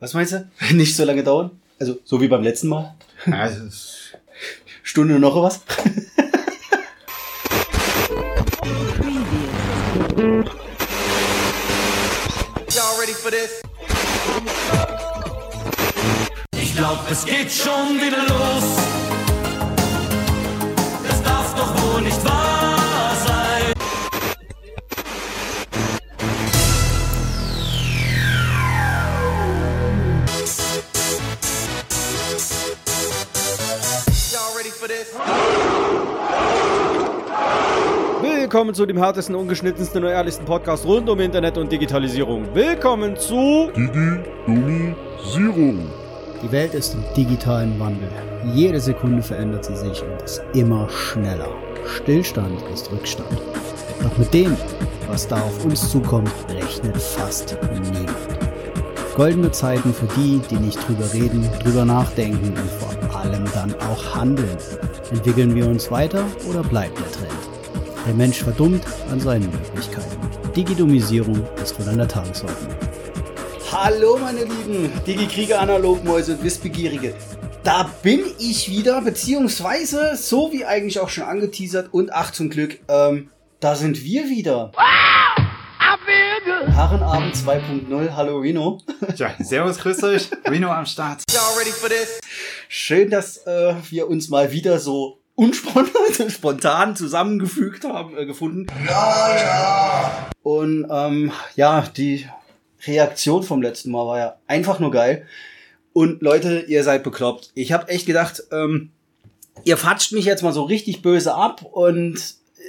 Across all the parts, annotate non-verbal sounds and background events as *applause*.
Was meinst du? *laughs* Nicht so lange dauern? Also, so wie beim letzten Mal? Also, Stunde noch was? *laughs* Ich glaub, es geht schon wieder los. Willkommen zu dem härtesten, ungeschnittensten und ehrlichsten Podcast rund um Internet und Digitalisierung. Willkommen zu Digi-Domisierung. Die Welt ist im digitalen Wandel. Jede Sekunde verändert sie sich und ist immer schneller. Stillstand ist Rückstand. Doch mit dem, was da auf uns zukommt, rechnet fast niemand. Goldene Zeiten für die, die nicht drüber reden, drüber nachdenken und vor allem dann auch handeln. Entwickeln wir uns weiter oder bleibt der Trend? Der Mensch verdummt an seinen Möglichkeiten. Digidomisierung ist wohl an der Tagesordnung. Hallo meine lieben Digi-Krieger, Analogmäuse und Wissbegierige. Da bin ich wieder, beziehungsweise so wie eigentlich auch schon angeteasert und ach zum Glück, ähm, da sind wir wieder. Herrenabend 2.0, hallo Reno. ja, servus, grüß euch. Reno am Start. Y'all ready for this? Schön, dass äh, wir uns mal wieder so *laughs* spontan zusammengefügt haben, äh, gefunden. Ja, ja. Und ähm, ja, die Reaktion vom letzten Mal war ja einfach nur geil. Und Leute, ihr seid bekloppt. Ich habe echt gedacht, ähm, ihr fatscht mich jetzt mal so richtig böse ab und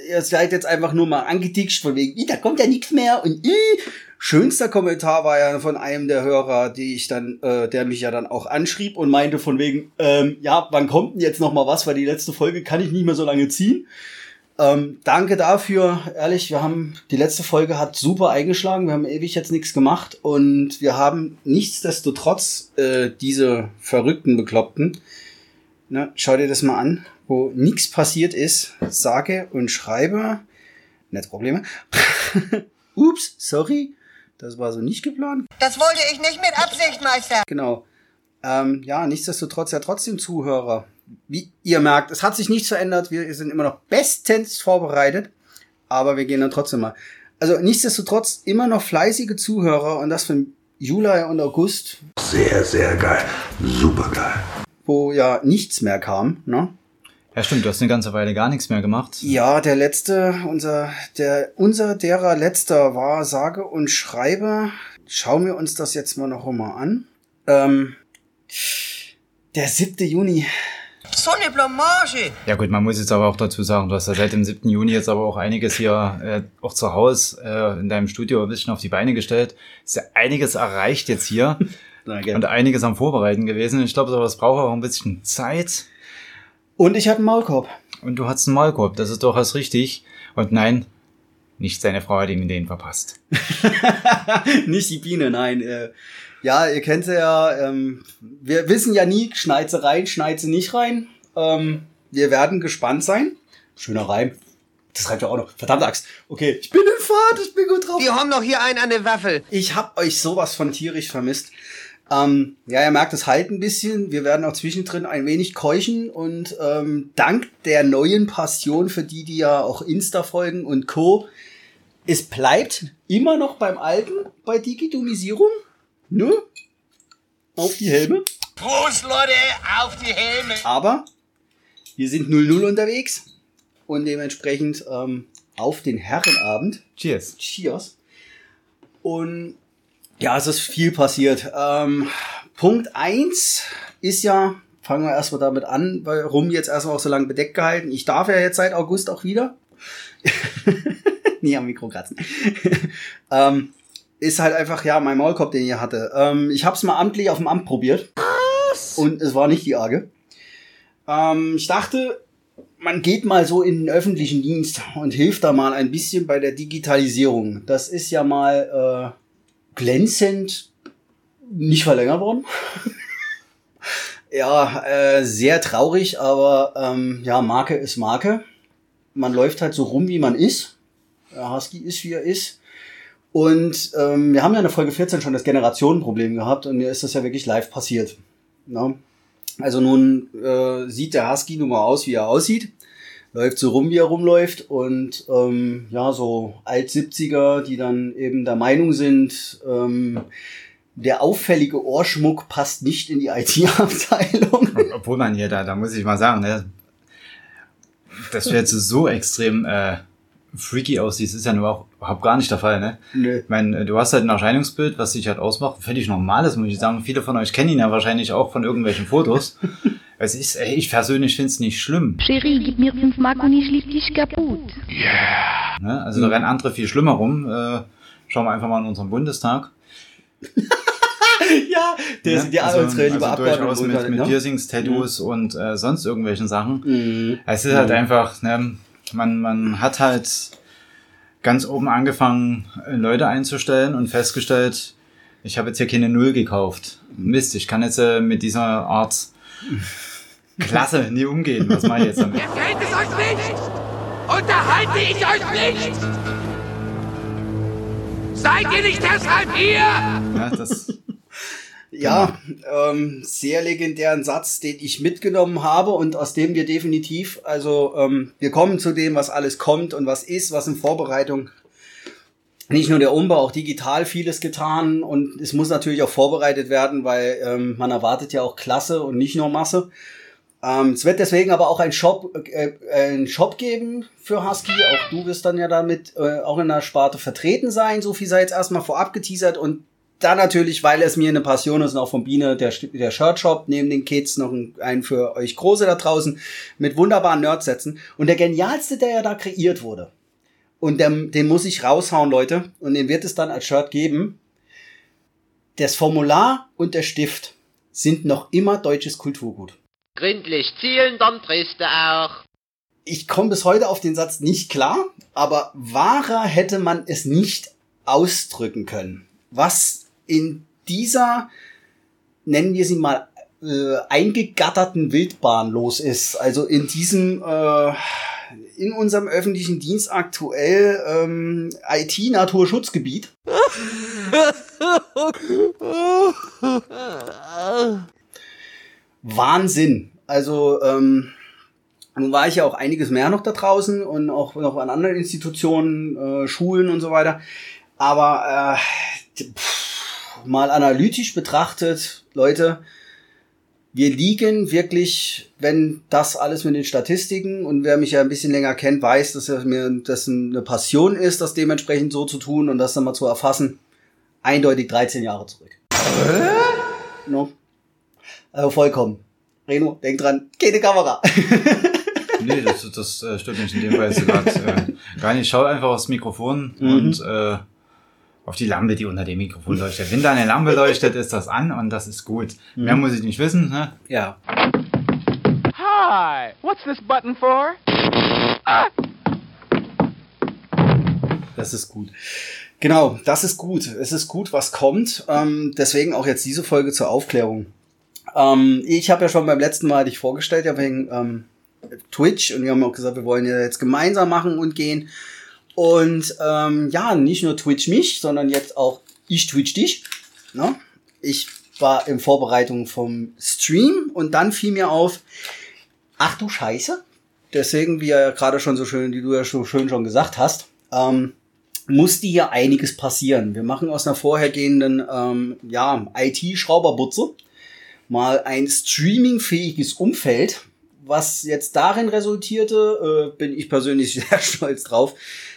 ihr seid jetzt einfach nur mal angeditscht von wegen, "Ih, da kommt ja nichts mehr und ih. Schönster Kommentar war ja von einem der Hörer, die ich dann, äh, der mich ja dann auch anschrieb und meinte von wegen, ähm, ja, wann kommt denn jetzt noch mal was, weil die letzte Folge kann ich nicht mehr so lange ziehen. Ähm, danke dafür, ehrlich, wir haben, die letzte Folge hat super eingeschlagen, wir haben ewig jetzt nichts gemacht und wir haben nichtsdestotrotz äh, diese verrückten Bekloppten, ne, schau dir das mal an, wo nichts passiert ist, sage und schreibe, nicht Probleme, *laughs* ups, sorry, das war so nicht geplant, Das wollte ich nicht mit Absicht, Meister. Genau. Ähm, ja, nichtsdestotrotz ja trotzdem Zuhörer. Wie ihr merkt, es hat sich nichts verändert. Wir sind immer noch bestens vorbereitet. Aber wir gehen dann trotzdem mal. Also nichtsdestotrotz immer noch fleißige Zuhörer und das von Juli und August, Sehr, sehr geil. Super geil. wo ja nichts mehr kam. Ne? Ja, stimmt, du hast eine ganze Weile gar nichts mehr gemacht. Ja, der letzte, unser, der, unser derer letzter war sage und schreibe. Schauen wir uns das jetzt mal noch mal an. Ähm, der 7. Juni. So eine Blamage. Ja gut, man muss jetzt aber auch dazu sagen, du hast ja seit dem 7. Juni jetzt aber auch einiges hier äh, auch zu Hause äh, in deinem Studio ein bisschen auf die Beine gestellt. Ist ja einiges erreicht jetzt hier *laughs* Danke. und einiges am Vorbereiten gewesen. Ich glaube, sowas braucht auch ein bisschen Zeit. Und ich hatte einen Maulkorb. Und du hattest einen Maulkorb, das ist durchaus richtig. Und nein, nicht seine Frau hat ihm den verpasst. *laughs* Nicht die Biene, nein. Äh, ja, ihr kennt sie ja. Ähm, wir wissen ja nie, schneit sie rein, schneit sie nicht rein. Ähm, wir werden gespannt sein. Schöner Reim. Das reimt ja auch noch. Verdammte Axt. Okay, ich bin in Fahrt, ich bin gut drauf. Wir haben noch hier einen an der Waffel. Ich hab euch sowas von tierisch vermisst. Ähm, ja, ihr merkt, es halt ein bisschen. Wir werden auch zwischendrin ein wenig keuchen und ähm, dank der neuen Passion für die, die ja auch Insta folgen und Co. Es bleibt immer noch beim Alten, bei Digitomisierung. Ne? Auf die Helme. Prost, Leute, auf die Helme. Aber wir sind 0-0 unterwegs und dementsprechend ähm, auf den Herrenabend. Cheers. Cheers. Und ja, es ist viel passiert. Ähm, Punkt eins ist ja, fangen wir erstmal damit an, warum jetzt erstmal auch so lange bedeckt gehalten. Ich darf ja jetzt seit August auch wieder. *laughs* Nie am Mikro kratzen. *laughs* ähm, ist halt einfach, ja, mein Maulkorb, den ich hatte. Ähm, ich habe es mal amtlich auf dem Amt probiert. Und es war nicht die Arge. Ähm, ich dachte, man geht mal so in den öffentlichen Dienst und hilft da mal ein bisschen bei der Digitalisierung. Das ist ja mal äh, glänzend nicht verlängert worden. *laughs* ja, äh, sehr traurig, aber ähm, ja, Marke ist Marke. Man läuft halt so rum, wie man ist. Der Husky ist, wie er ist. Und ähm, wir haben ja in der Folge 14 schon das Generationenproblem gehabt und mir ist das ja wirklich live passiert. Ne? Also nun äh, sieht der Husky nun mal aus, wie er aussieht. Läuft so rum, wie er rumläuft. Und ähm, ja, so Alt-70er, die dann eben der Meinung sind, ähm, der auffällige Ohrschmuck passt nicht in die IT-Abteilung. Obwohl man hier da, da muss ich mal sagen, ne, dass du jetzt so extrem äh, freaky aussiehst, ist ja nur auch überhaupt gar nicht der Fall, ne? Nö. Ich meine, du hast halt ein Erscheinungsbild, was dich halt ausmacht, völlig normales, muss ich sagen. Viele von euch kennen ihn ja wahrscheinlich auch von irgendwelchen Fotos. *laughs* Es ist, ey, ich persönlich finde es nicht schlimm. Chérie, gib mir fünf Mark und ich lieb dich kaputt. Ne? Also da rennen andere viel schlimmer rum. Äh, schauen wir einfach mal in unseren Bundestag. *laughs* ja, der ne? sind ja also, alle unsere liebe also durchaus mit, mit ne? Piercings, Tattoos und äh, sonst irgendwelchen Sachen. Mhm. Es ist halt einfach, ne, man, man hat halt ganz oben angefangen, Leute einzustellen und festgestellt, ich habe jetzt hier keine Null gekauft. Mist, ich kann jetzt äh, mit dieser Art Klasse nie umgehen. Was mache ich jetzt damit? Geht es euch nicht? Unterhalte ich euch nicht? Seid ihr nicht deshalb hier? Ja, das, Ja, ähm, sehr legendären Satz, den ich mitgenommen habe und aus dem wir definitiv, also ähm, wir kommen zu dem, was alles kommt und was ist, was in Vorbereitung. Nicht nur der Umbau, auch digital vieles getan und es muss natürlich auch vorbereitet werden, weil ähm, man erwartet ja auch Klasse und nicht nur Masse. Ähm, es wird deswegen aber auch ein Shop, äh, ein Shop geben für Husky. Auch du wirst dann ja damit äh, auch in der Sparte vertreten sein. So viel sei jetzt erstmal vorab geteasert und dann natürlich, weil es mir eine Passion ist, und auch von Biene der, der Shirt Shop, neben den Kids noch ein- einen für euch Große da draußen mit wunderbaren Nerdsätzen. Und der genialste, der ja da kreiert wurde, und den, den muss ich raushauen, Leute, und den wird es dann als Shirt geben. Das Formular und der Stift sind noch immer deutsches Kulturgut. Gründlich zielen, dann triffst du auch. Ich komme bis heute auf den Satz nicht klar, aber wahrer hätte man es nicht ausdrücken können. Was in dieser, nennen wir sie mal, äh, eingegatterten Wildbahn los ist. Also in diesem, äh, in unserem öffentlichen Dienst aktuell ähm, IT-Naturschutzgebiet. *laughs* Wahnsinn. Also ähm, nun war ich ja auch einiges mehr noch da draußen und auch noch an anderen Institutionen, äh, Schulen und so weiter. Aber äh, pff, mal analytisch betrachtet, Leute, wir liegen wirklich, wenn das alles mit den Statistiken und wer mich ja ein bisschen länger kennt, weiß, dass es mir das eine Passion ist, das dementsprechend so zu tun und das dann mal zu erfassen, eindeutig 13 Jahre zurück. No? Also vollkommen. Reno, denk dran, keine Kamera. *laughs* nee, das, das äh, stimmt nicht in dem Fall. grad, Äh, gar nicht. Schau einfach aufs Mikrofon Mhm. und äh, auf die Lampe, die unter dem Mikrofon leuchtet. Wenn da eine Lampe leuchtet, ist das an und das ist gut. Mehr muss ich nicht wissen. Ne? ja. Hi, what's this button for? Das ist gut. Genau, das ist gut. Es ist gut, was kommt. Ähm, deswegen auch jetzt diese Folge zur Aufklärung. Ähm, ich habe ja schon beim letzten Mal dich vorgestellt, ja wegen ähm, Twitch und wir haben auch gesagt, wir wollen ja jetzt gemeinsam machen und gehen. Und ähm, ja, nicht nur Twitch mich, sondern jetzt auch ich Twitch dich. Ne? Ich war in Vorbereitung vom Stream und dann fiel mir auf, ach du Scheiße. Deswegen, wie ja gerade schon so schön, wie du ja so schön schon gesagt hast, ähm, musste hier einiges passieren. Wir machen aus einer vorhergehenden ähm, ja, IT-Schrauberbutze mal ein streamingfähiges Umfeld, was jetzt darin resultierte, äh, bin ich persönlich *laughs* sehr stolz drauf.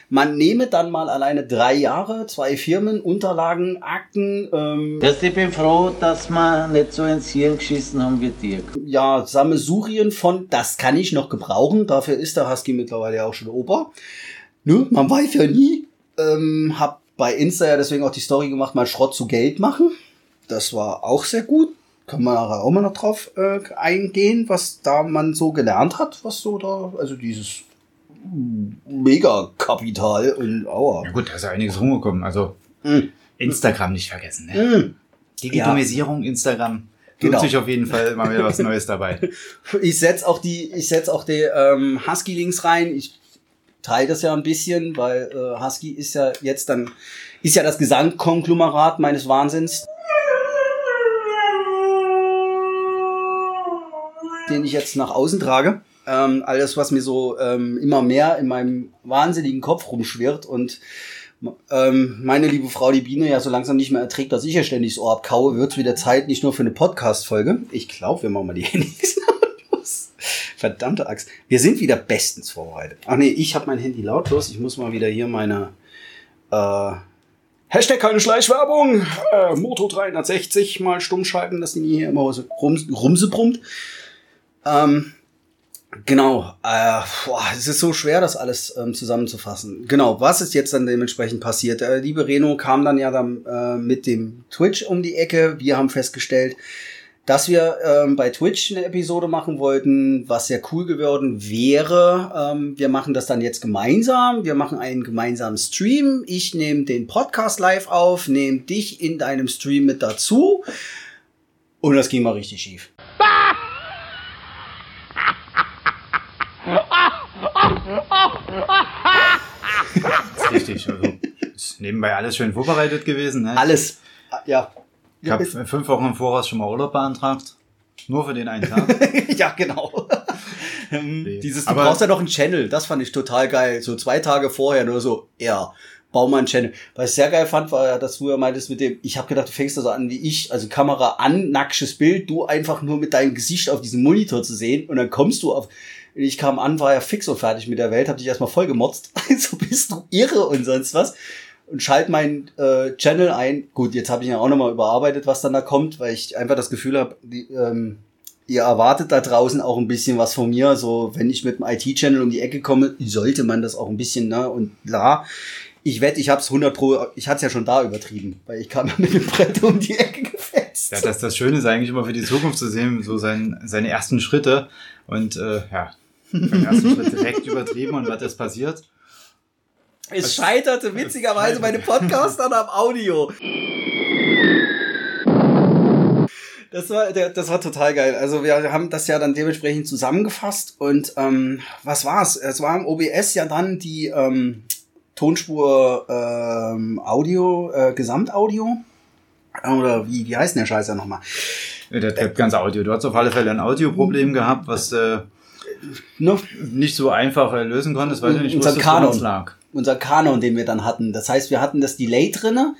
Man nehme dann mal alleine drei Jahre, zwei Firmen, Unterlagen, Akten, ähm, Dass ich bin froh, dass wir nicht so ins Hirn geschissen haben wie dir. ja, Sammesurien von, das kann ich noch gebrauchen. Dafür ist der Husky mittlerweile ja auch schon Opa. Ne? Man weiß ja nie. Ähm, hab bei Insta ja deswegen auch die Story gemacht, mal Schrott zu Geld machen. Das war auch sehr gut. Kann man auch mal noch drauf äh, eingehen, was da man so gelernt hat, was so da, also dieses Megakapital und aua. Ja gut, da ist ja einiges rumgekommen. Also Mm. Instagram nicht vergessen. Ne? Mm. Digitalisierung, Instagram. Tut Genau. sich auf jeden Fall immer wieder was *laughs* Neues dabei. Ich setz auch die, ich setz auch die ähm, Husky-Links rein. Ich teile das ja ein bisschen, weil äh, Husky ist ja jetzt dann ist ja das Gesangkonglomerat meines Wahnsinns. Den ich jetzt nach außen trage. Ähm, alles, was mir so ähm, immer mehr in meinem wahnsinnigen Kopf rumschwirrt und ähm, meine liebe Frau, die Biene, ja so langsam nicht mehr erträgt, dass ich ja ständig so abkaue, wird es wieder Zeit, nicht nur für eine Podcast-Folge. Ich glaube, wir machen mal die *laughs* Handys lautlos. Verdammte Axt. Wir sind wieder bestens vorbereitet. Ach nee, ich habe mein Handy lautlos. Ich muss mal wieder hier meine äh, Hashtag keine Schleichwerbung. Äh, Moto 360 mal stumm schalten, dass die hier immer so rums, rumse brummt. Ähm, genau, äh, boah, es ist so schwer, das alles ähm, zusammenzufassen. Genau, was ist jetzt dann dementsprechend passiert? Der liebe Reno kam dann ja dann äh, mit dem Twitch um die Ecke. Wir haben festgestellt, dass wir ähm, bei Twitch eine Episode machen wollten, was sehr cool geworden wäre. Ähm, wir machen das dann jetzt gemeinsam. Wir machen einen gemeinsamen Stream. Ich nehme den Podcast live auf, nehme dich in deinem Stream mit dazu. Und das ging mal richtig schief. Das ist richtig. Also, ist nebenbei alles schön vorbereitet gewesen. Ne? Alles, ja. Ich habe fünf Wochen im Voraus schon mal Urlaub beantragt. Nur für den einen Tag. *laughs* ja, genau. *laughs* Nee. Dieses, du Aber- brauchst ja noch einen Channel, das fand ich total geil. So zwei Tage vorher nur so, ja, bau mal einen Channel. Was ich sehr geil fand, war ja, dass du ja meintest mit dem, ich habe gedacht, du fängst da so an wie ich, also Kamera an, nacktes Bild, du einfach nur mit deinem Gesicht auf diesem Monitor zu sehen und dann kommst du auf, ich kam an, war ja fix und fertig mit der Welt, hab dich erstmal voll gemotzt, *laughs* so bist du irre und sonst was. Und schalt meinen äh, Channel ein. Gut, jetzt habe ich ja auch nochmal überarbeitet, was dann da kommt, weil ich einfach das Gefühl habe, ähm, ihr erwartet da draußen auch ein bisschen was von mir. So, wenn ich mit dem IT-Channel um die Ecke komme, sollte man das auch ein bisschen, ne? Und klar, ich wette, ich hab's 100 pro, ich hatte es ja schon da übertrieben, weil ich kam ja mit dem Brett um die Ecke gefetzt. Ja, das, das Schöne ist eigentlich immer für die Zukunft zu sehen, so sein, seine ersten Schritte. Und äh, ja, beim ersten Schritt direkt übertrieben und was ist passiert? Es scheiterte witzigerweise meine Podcast dann am Audio. Das war, das war total geil. Also wir haben das ja dann dementsprechend zusammengefasst und ähm, was war's? Es war im OBS ja dann die ähm, Tonspur ähm, Audio, äh, Gesamtaudio. Oder wie, wie heißt denn der Scheiß ja nochmal? Ja, Der, der ganze Audio. Du hast auf alle Fälle ein Audioproblem gehabt, was äh, Ne? nicht so einfach lösen konntest, weil du nicht Unser wusstest, Kanon. lag. unser Kanon, den wir dann hatten. Das heißt, wir hatten das Delay drinne.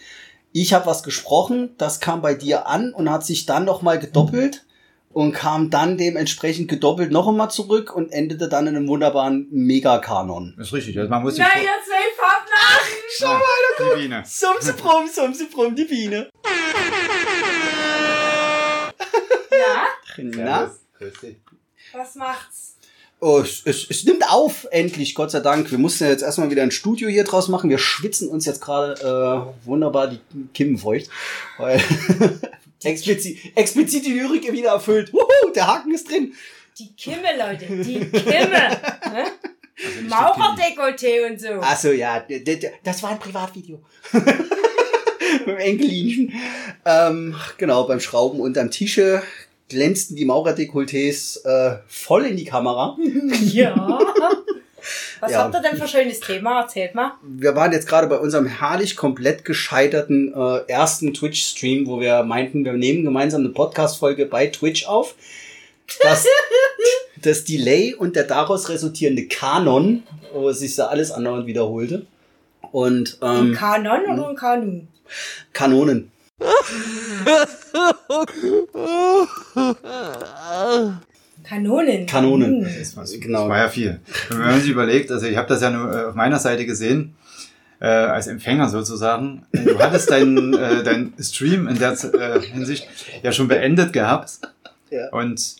Ich habe was gesprochen, das kam bei dir an und hat sich dann noch mal gedoppelt und kam dann dementsprechend gedoppelt noch einmal zurück und endete dann in einem wunderbaren Megakanon. Das ist richtig. Also man muss sich Na, vor- jetzt will Partner! Schau mal, da die Biene. Sumse brumm, sumse brumm, die Biene. Ja? Na? Was macht's? Oh, es, es, es nimmt auf, endlich, Gott sei Dank. Wir mussten ja jetzt erstmal wieder ein Studio hier draus machen. Wir schwitzen uns jetzt gerade äh, wunderbar die Kimmen feucht. Weil *laughs* explizit, explizit die Lyrik wieder erfüllt. Wuhu, der Haken ist drin. Die Kimme, Leute, die Kimme. Hä? Maurerdekolleté und so. Achso, ja, das war ein Privatvideo. *laughs* Dem Enkelinchen. Ähm, genau, beim Schrauben unterm Tische glänzten die Maurerdekolletés äh, voll in die Kamera. *laughs* Ja. Was Ja. habt ihr denn für ein schönes Thema? Erzählt mal. wir waren jetzt gerade bei unserem herrlich komplett gescheiterten äh, ersten Twitch-Stream, wo wir meinten, wir nehmen gemeinsam eine Podcast-Folge bei Twitch auf. Das, *laughs* das Delay und der daraus resultierende Kanon, wo sich da alles andauernd wiederholte. Und Ein ähm, Kanon oder ein Kanu? Kanonen. Kanonen. Kanonen. Hm. Das, was, Genau. das war ja viel. Wenn man sich überlegt, also ich habe das ja nur äh, auf meiner Seite gesehen, äh, als Empfänger sozusagen. Du hattest deinen äh, dein Stream in der äh, Hinsicht ja schon beendet gehabt. Ja. Und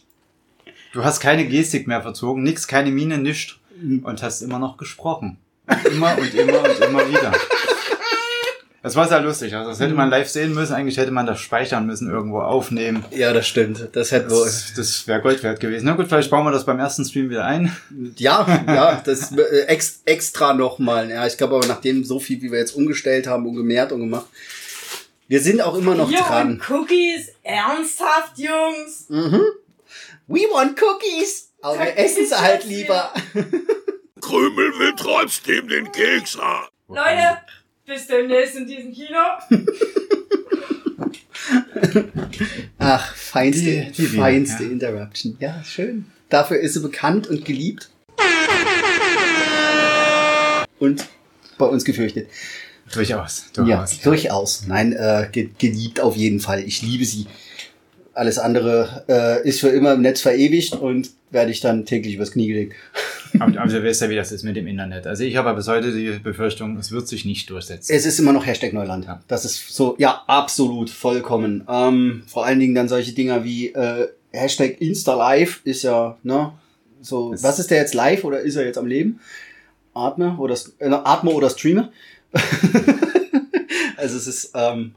du hast keine Gestik mehr verzogen, nix, keine Miene, nichts. Und hast immer noch gesprochen. Und immer und immer und immer wieder. Das war sehr lustig. Also das hätte man live sehen müssen. Eigentlich hätte man das speichern müssen, irgendwo aufnehmen. Ja, das stimmt. Das hätten wir. Das, das wäre Gold wert gewesen. Na gut, vielleicht bauen wir das beim ersten Stream wieder ein. Ja, ja, das äh, ex, extra nochmal. Ja, ich glaube aber nachdem so viel, wie wir jetzt umgestellt haben und gemehrt und gemacht, wir sind auch immer noch Bier dran. und Cookies. Ernsthaft, Jungs. Mhm. We want cookies. Aber wir essen sie halt lieber. Krümel will trotzdem den Keks haben. Leute, Bis demnächst in diesem Kino. *laughs* Ach, feinste, Die- die feinste ja. Interruption. Ja, schön. Dafür ist sie bekannt und geliebt. Und bei uns gefürchtet. Durchaus, Ja, durchaus. durchaus. Nein, äh, ge geliebt auf jeden Fall. Ich liebe sie. Alles andere äh, ist für immer im Netz verewigt und werde ich dann täglich übers Knie gelegt. Aber, aber du weißt ja, wie das ist mit dem Internet. Also ich habe bis heute die Befürchtung, es wird sich nicht durchsetzen. Es ist immer noch Hashtag Neuland. Ja. Das ist so, ja, absolut, vollkommen. Ähm, vor allen Dingen dann solche Dinger wie äh, Hashtag InstaLive ist ja, ne, so, Es- was ist der jetzt live oder ist er jetzt am Leben? Atme oder äh, Atme oder Streame? *laughs* also es ist ähm,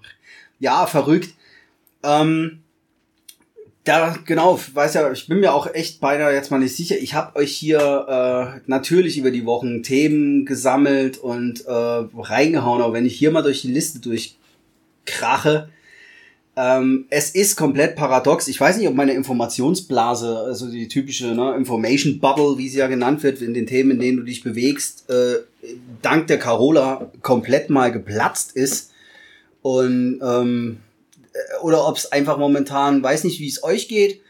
ja verrückt. Ähm, da, genau, weiß ja, ich bin mir auch echt beinahe jetzt mal nicht sicher. Ich habe euch hier äh, natürlich über die Wochen Themen gesammelt und äh, reingehauen, aber wenn ich hier mal durch die Liste durchkrache, ähm, es ist komplett paradox. Ich weiß nicht, ob meine Informationsblase, also die typische ne, Information Bubble, wie sie ja genannt wird, in den Themen, in denen du dich bewegst, äh, dank der Carola komplett mal geplatzt ist. Und ähm, oder ob es einfach momentan, weiß nicht, wie es euch geht,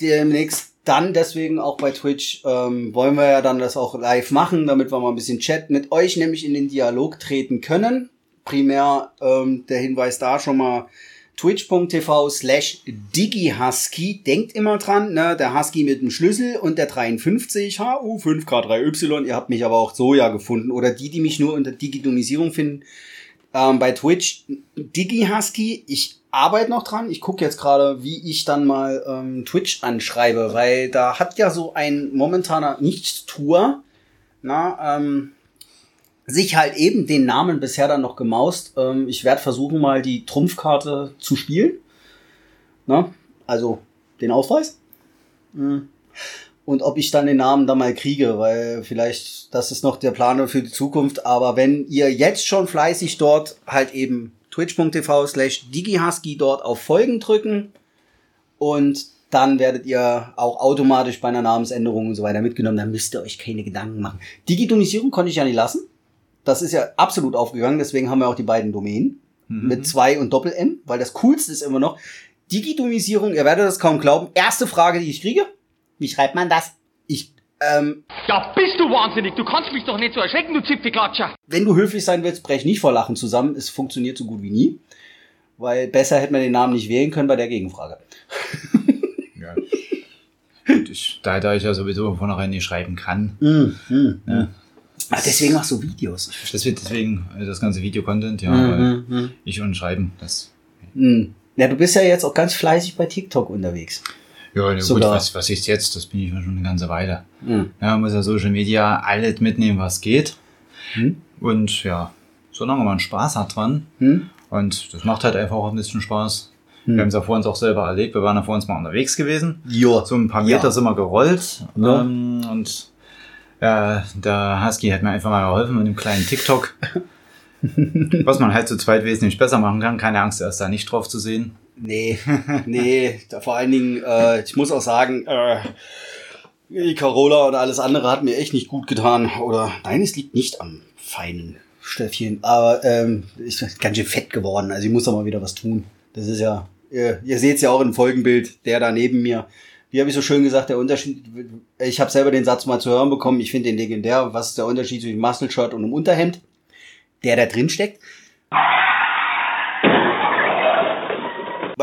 demnächst dann deswegen auch bei Twitch ähm, wollen wir ja dann das auch live machen, damit wir mal ein bisschen Chat mit euch nämlich in den Dialog treten können. Primär ähm, der Hinweis da schon mal twitch.tv slash digihusky. Denkt immer dran, ne, der Husky mit dem Schlüssel und der 53 HU5K3Y. Ihr habt mich aber auch so ja gefunden. Oder die, die mich nur unter Digitonisierung finden, ähm, bei Twitch DigiHusky. Ich arbeite noch dran. Ich gucke jetzt gerade, wie ich dann mal ähm, Twitch anschreibe, weil da hat ja so ein momentaner Nichtstour na, ähm, sich halt eben den Namen bisher dann noch gemaust. Ähm, ich werde versuchen, mal die Trumpfkarte zu spielen. Na, also den Ausweis. Mhm. Und ob ich dann den Namen dann mal kriege, weil vielleicht, das ist noch der Plan für die Zukunft. Aber wenn ihr jetzt schon fleißig dort halt eben twitch.tv slash digihusky dort auf Folgen drücken und dann werdet ihr auch automatisch bei einer Namensänderung und so weiter mitgenommen. Dann müsst ihr euch keine Gedanken machen. Digitonisierung konnte ich ja nicht lassen. Das ist ja absolut aufgegangen. Deswegen haben wir auch die beiden Domänen mit zwei und Doppel-N, weil das Coolste ist immer noch Digitonisierung. Ihr werdet das kaum glauben. Erste Frage, die ich kriege. Wie schreibt man das? Ich, ähm, Ja, bist du wahnsinnig? Du kannst mich doch nicht so erschrecken, du Zipfelklatscher. wenn du höflich sein willst, brech nicht vor Lachen zusammen. Es funktioniert so gut wie nie. Weil besser hätte man den Namen nicht wählen können bei der Gegenfrage. *laughs* Ja. Und ich, da, da ich ja sowieso von vornherein nicht schreiben kann. Mm, mm. Ja. Ach, deswegen machst du Videos. Das wird deswegen äh, das ganze Video-Content, ja, Mhm, mhm. ich und Schreiben, das. Mm. Ja, du bist ja jetzt auch ganz fleißig bei TikTok unterwegs. Ja, na gut, was, was ist jetzt? Das bin ich schon eine ganze Weile. Mhm. Ja, man muss ja Social Media alles mitnehmen, was geht. Hm? Und ja, solange man Spaß hat dran. Hm? Und das macht halt einfach auch ein bisschen Spaß. Hm. Wir haben es ja vor uns auch selber erlebt. Wir waren ja vor uns mal unterwegs gewesen. Ja. So ein paar Meter Ja. sind wir gerollt. Ja. Ähm, und ja, der Husky hat mir einfach mal geholfen mit einem kleinen TikTok. *laughs* was man halt zu zweit wesentlich besser machen kann. Keine Angst, er ist da nicht drauf zu sehen. Nee, *laughs* nee, vor allen Dingen, äh, ich muss auch sagen, äh, die Carola und alles andere hat mir echt nicht gut getan. Oder nein, es liegt nicht am feinen Stöffchen, aber ähm, ich bin ganz schön fett geworden. Also ich muss da mal wieder was tun. Das ist ja, ihr, ihr seht es ja auch im Folgenbild, der da neben mir. Wie habe ich so schön gesagt, der Unterschied, ich habe selber den Satz mal zu hören bekommen, ich finde den legendär. Was ist der Unterschied zwischen Muscle Shirt und einem Unterhemd? Der da drin steckt.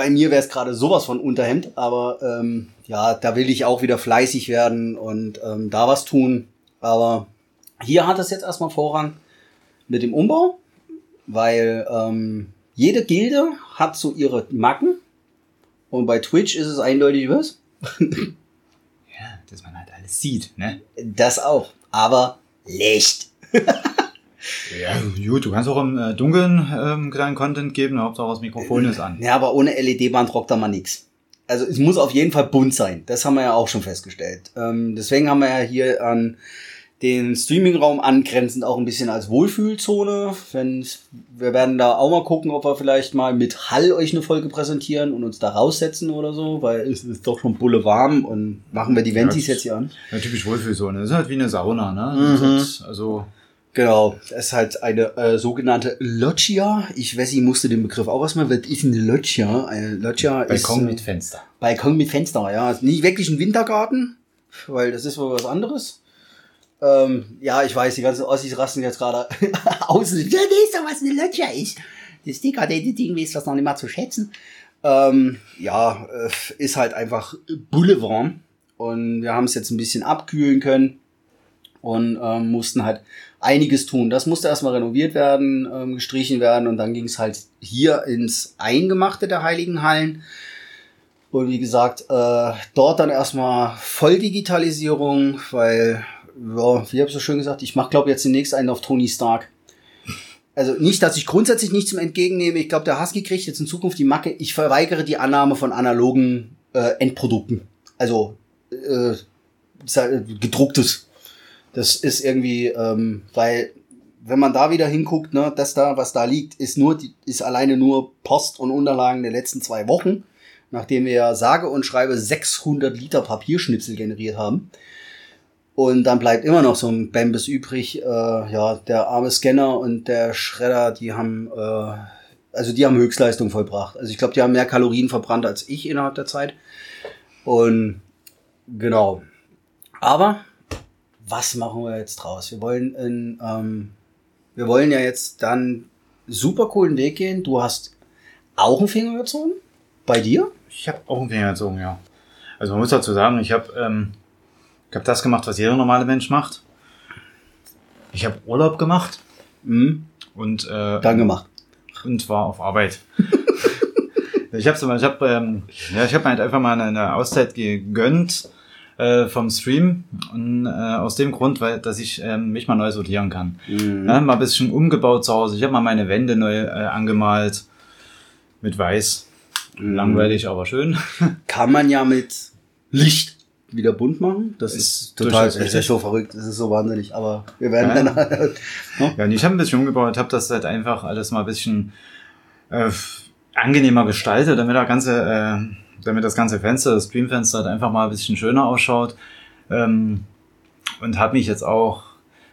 Bei mir wäre es gerade sowas von Unterhemd, aber ähm, ja, da will ich auch wieder fleißig werden und ähm, da was tun. Aber hier hat es jetzt erstmal Vorrang mit dem Umbau, weil ähm, jede Gilde hat so ihre Macken und bei Twitch ist es eindeutig was. *laughs* Ja, dass man halt alles sieht, ne? Das auch, aber Licht. *laughs* Ja, gut, du kannst auch im äh, Dunkeln ähm, kleinen Content geben, Hauptsache das Mikrofon ist an. Ja, aber ohne LED-Band rockt da mal nix. Also es muss auf jeden Fall bunt sein. Das haben wir ja auch schon festgestellt. Ähm, deswegen haben wir ja hier an den Streamingraum angrenzend auch ein bisschen als Wohlfühlzone. Wenn, wir werden da auch mal gucken, ob wir vielleicht mal mit Hall euch eine Folge präsentieren und uns da raussetzen oder so, weil es ist doch schon bulle warm und machen wir die Ventis Ja, jetzt hier an. Ja, typisch Wohlfühlzone. Das ist halt wie eine Sauna, ne? Mhm. Also, Genau, es ist halt eine äh, sogenannte Loggia. Ich weiß, ich musste den Begriff auch erstmal. Was ist eine Loggia? Eine Loggia Balkon ist, mit Fenster. Balkon mit Fenster, ja. Ist Nicht wirklich ein Wintergarten, weil das ist wohl was anderes. Ähm, ja, ich weiß, die ganzen Ossis rasten jetzt gerade *laughs* aus. Ja, nee, ist doch was eine Loggia ist. Das dekadente Ding weiß das noch nicht mal zu schätzen. Ähm, ja, äh, ist halt einfach Boulevard. Und wir haben es jetzt ein bisschen abkühlen können und ähm, mussten halt einiges tun. Das musste erstmal renoviert werden, ähm, gestrichen werden und dann ging es halt hier ins Eingemachte der Heiligen Hallen. Und wie gesagt, äh, dort dann erstmal Volldigitalisierung, weil, ja, wie habe ich so schön gesagt, ich mache glaube jetzt demnächst einen auf Tony Stark. Also nicht, dass ich grundsätzlich nichts zum Entgegennehme. Ich glaube, der Husky kriegt jetzt in Zukunft die Macke. Ich verweigere die Annahme von analogen äh, Endprodukten. Also äh, gedrucktes. Das ist irgendwie, ähm, weil wenn man da wieder hinguckt, ne, das da, was da liegt, ist nur, ist alleine nur Post und Unterlagen der letzten zwei Wochen, nachdem wir sage und schreibe 600 Liter Papierschnipsel generiert haben. Und dann bleibt immer noch so ein Bambus übrig. Äh, ja, der arme Scanner und der Schredder, die haben, äh, also die haben Höchstleistung vollbracht. Also ich glaube, die haben mehr Kalorien verbrannt als ich innerhalb der Zeit. Und genau. Aber was machen wir jetzt draus? Wir wollen, in, ähm, wir wollen ja jetzt dann super coolen Weg gehen. Du hast auch einen Finger gezogen? Bei dir? Ich habe auch einen Finger gezogen, ja. Also man muss dazu sagen, ich habe ähm, ich hab das gemacht, was jeder normale Mensch macht. Ich habe Urlaub gemacht Mhm. und äh, Dann gemacht. und war auf Arbeit. *laughs* ich habe ich hab, ähm, ja, ich hab mir halt einfach mal eine Auszeit gegönnt äh, vom Stream und äh, aus dem Grund, weil dass ich ähm, mich mal neu sortieren kann. Mhm. Ja, mal ein bisschen umgebaut zu Hause. Ich habe mal meine Wände neu äh, angemalt mit Weiß. Mhm. Langweilig, aber schön. *laughs* Kann man ja mit Licht wieder bunt machen. Das ist total, durchaus das ist richtig. so verrückt, das ist so wahnsinnig. Aber wir werden Ja. dann halt, ne? Ja, und ich habe ein bisschen umgebaut, habe das halt einfach alles mal ein bisschen äh, angenehmer gestaltet, damit, der ganze, äh, damit das ganze Fenster, das Streamfenster halt einfach mal ein bisschen schöner ausschaut. Ähm, und habe mich jetzt auch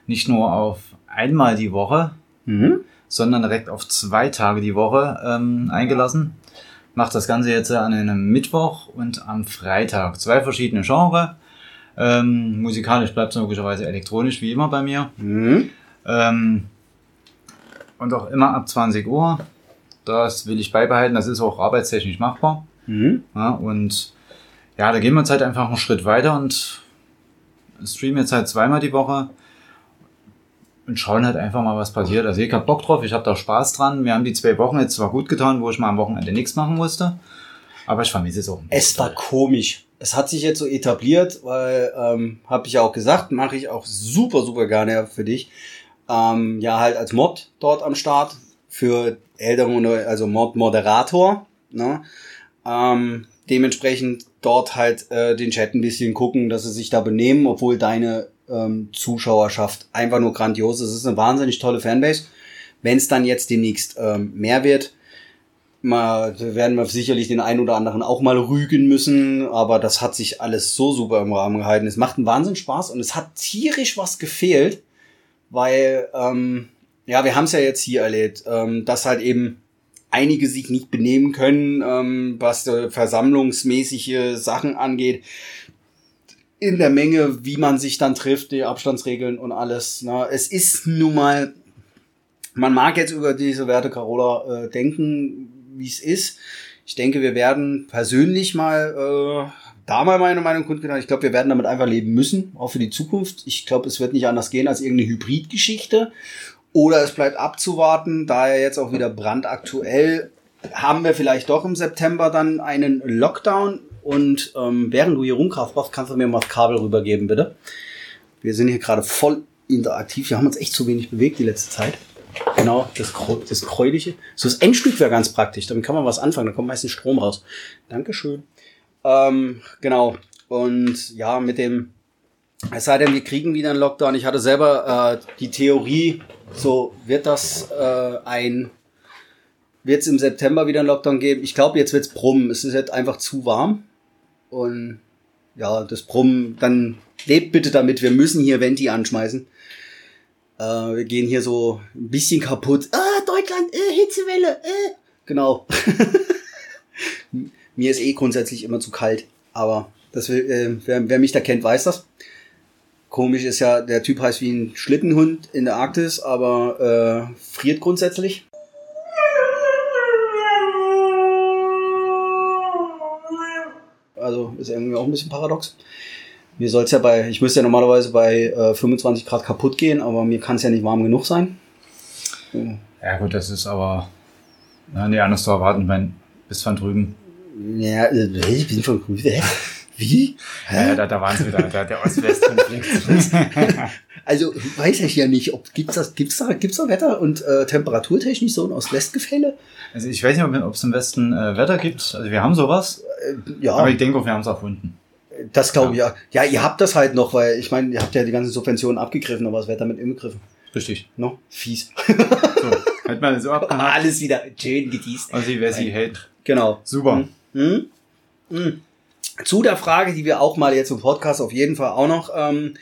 nicht nur auf einmal die Woche, Mhm. sondern direkt auf zwei Tage die Woche ähm, eingelassen. Mache das Ganze jetzt an einem Mittwoch und am Freitag. Zwei verschiedene Genres. Ähm, musikalisch bleibt es logischerweise elektronisch, wie immer bei mir. Mhm. Ähm, und auch immer ab 20 Uhr. Das will ich beibehalten. Das ist auch arbeitstechnisch machbar. Mhm. Ja, und ja, da gehen wir jetzt halt einfach einen Schritt weiter und streamen jetzt halt zweimal die Woche und schauen halt einfach mal, was passiert. Also ich hab Bock drauf, ich habe da Spaß dran. Wir haben die zwei Wochen jetzt zwar gut getan, wo ich mal am Wochenende nichts machen musste, aber ich vermisse es auch. Es war komisch. Es hat sich jetzt so etabliert, weil, ähm, habe ich ja auch gesagt, mache ich auch super, super gerne für dich. Ähm, ja, halt als Mod dort am Start für ältere, also Mod-Moderator. Ne? Ähm, dementsprechend dort halt äh, den Chat ein bisschen gucken, dass sie sich da benehmen, obwohl deine ähm, Zuschauerschaft einfach nur grandios ist. Es ist eine wahnsinnig tolle Fanbase. Wenn es dann jetzt demnächst ähm, mehr wird, mal werden wir sicherlich den einen oder anderen auch mal rügen müssen, aber das hat sich alles so super im Rahmen gehalten. Es macht einen Wahnsinn Spaß und es hat tierisch was gefehlt, weil ähm, ja, wir haben es ja jetzt hier erlebt, ähm, dass halt eben einige sich nicht benehmen können, ähm, was äh, versammlungsmäßige Sachen angeht. In der Menge, wie man sich dann trifft, die Abstandsregeln und alles. Ne? Es ist nun mal, man mag jetzt über diese Werte Carola äh, denken, wie es ist. Ich denke, wir werden persönlich mal äh, da mal meine Meinung kundgetan. Ich glaube, wir werden damit einfach leben müssen, auch für die Zukunft. Ich glaube, es wird nicht anders gehen als irgendeine Hybridgeschichte. Oder es bleibt abzuwarten, da ja jetzt auch wieder brandaktuell haben wir vielleicht doch im September dann einen Lockdown. Und ähm, während du hier rumkraftbachst, kannst du mir mal das Kabel rübergeben, bitte. Wir sind hier gerade voll interaktiv. Wir haben uns echt zu wenig bewegt die letzte Zeit. Genau, das, das Kräuliche. So das Endstück wäre ganz praktisch. Damit kann man was anfangen. Da kommt meistens Strom raus. Dankeschön. Ähm, genau. Und ja, mit dem, es sei denn, wir kriegen wieder einen Lockdown. Ich hatte selber äh, die Theorie, so wird das äh, ein, wird es im September wieder einen Lockdown geben. Ich glaube, jetzt wird's brummen. Es ist jetzt einfach zu warm. Und ja, das Brummen, dann lebt bitte damit. Wir müssen hier Venti anschmeißen. Äh, wir gehen hier so ein bisschen kaputt. Ah, Deutschland, äh, Hitzewelle, äh. Genau. *laughs* Mir ist eh grundsätzlich immer zu kalt, aber das will, äh, wer, wer mich da kennt, weiß das. Komisch ist ja, der Typ heißt wie ein Schlittenhund in der Arktis, aber äh, friert grundsätzlich. Also ist irgendwie auch ein bisschen paradox. Mir soll es ja bei, ich müsste ja normalerweise bei äh, 25 Grad kaputt gehen, aber mir kann es ja nicht warm genug sein. Ja gut, das ist aber na, nee, anders zu erwarten, ich mein, bis von drüben. Ja, äh, ich bin von grün. Wie? Ja, da, da waren sie wieder, der, der Ost-West-Konflikt. *laughs* Also weiß ich ja nicht, ob gibt's das, gibt's da, gibt's da Wetter und äh, temperaturtechnisch so ein Ost-West-Gefälle? Also ich weiß nicht, ob es im Westen äh, Wetter gibt. Also wir haben sowas. Äh, ja. Aber ich denke auch, wir haben es erfunden. Das glaube ich ja. Ja, ihr habt das halt noch, weil ich meine, ihr habt ja die ganzen Subventionen abgegriffen, aber das Wetter mit inbegriffen. Richtig. No? Fies. *laughs* So, hat man so abgehakt. Alles wieder schön geteased. Also wer sie hält. Genau. Super. Mhm. Mhm. Zu der Frage, die wir auch mal jetzt im Podcast auf jeden Fall auch noch, ähm,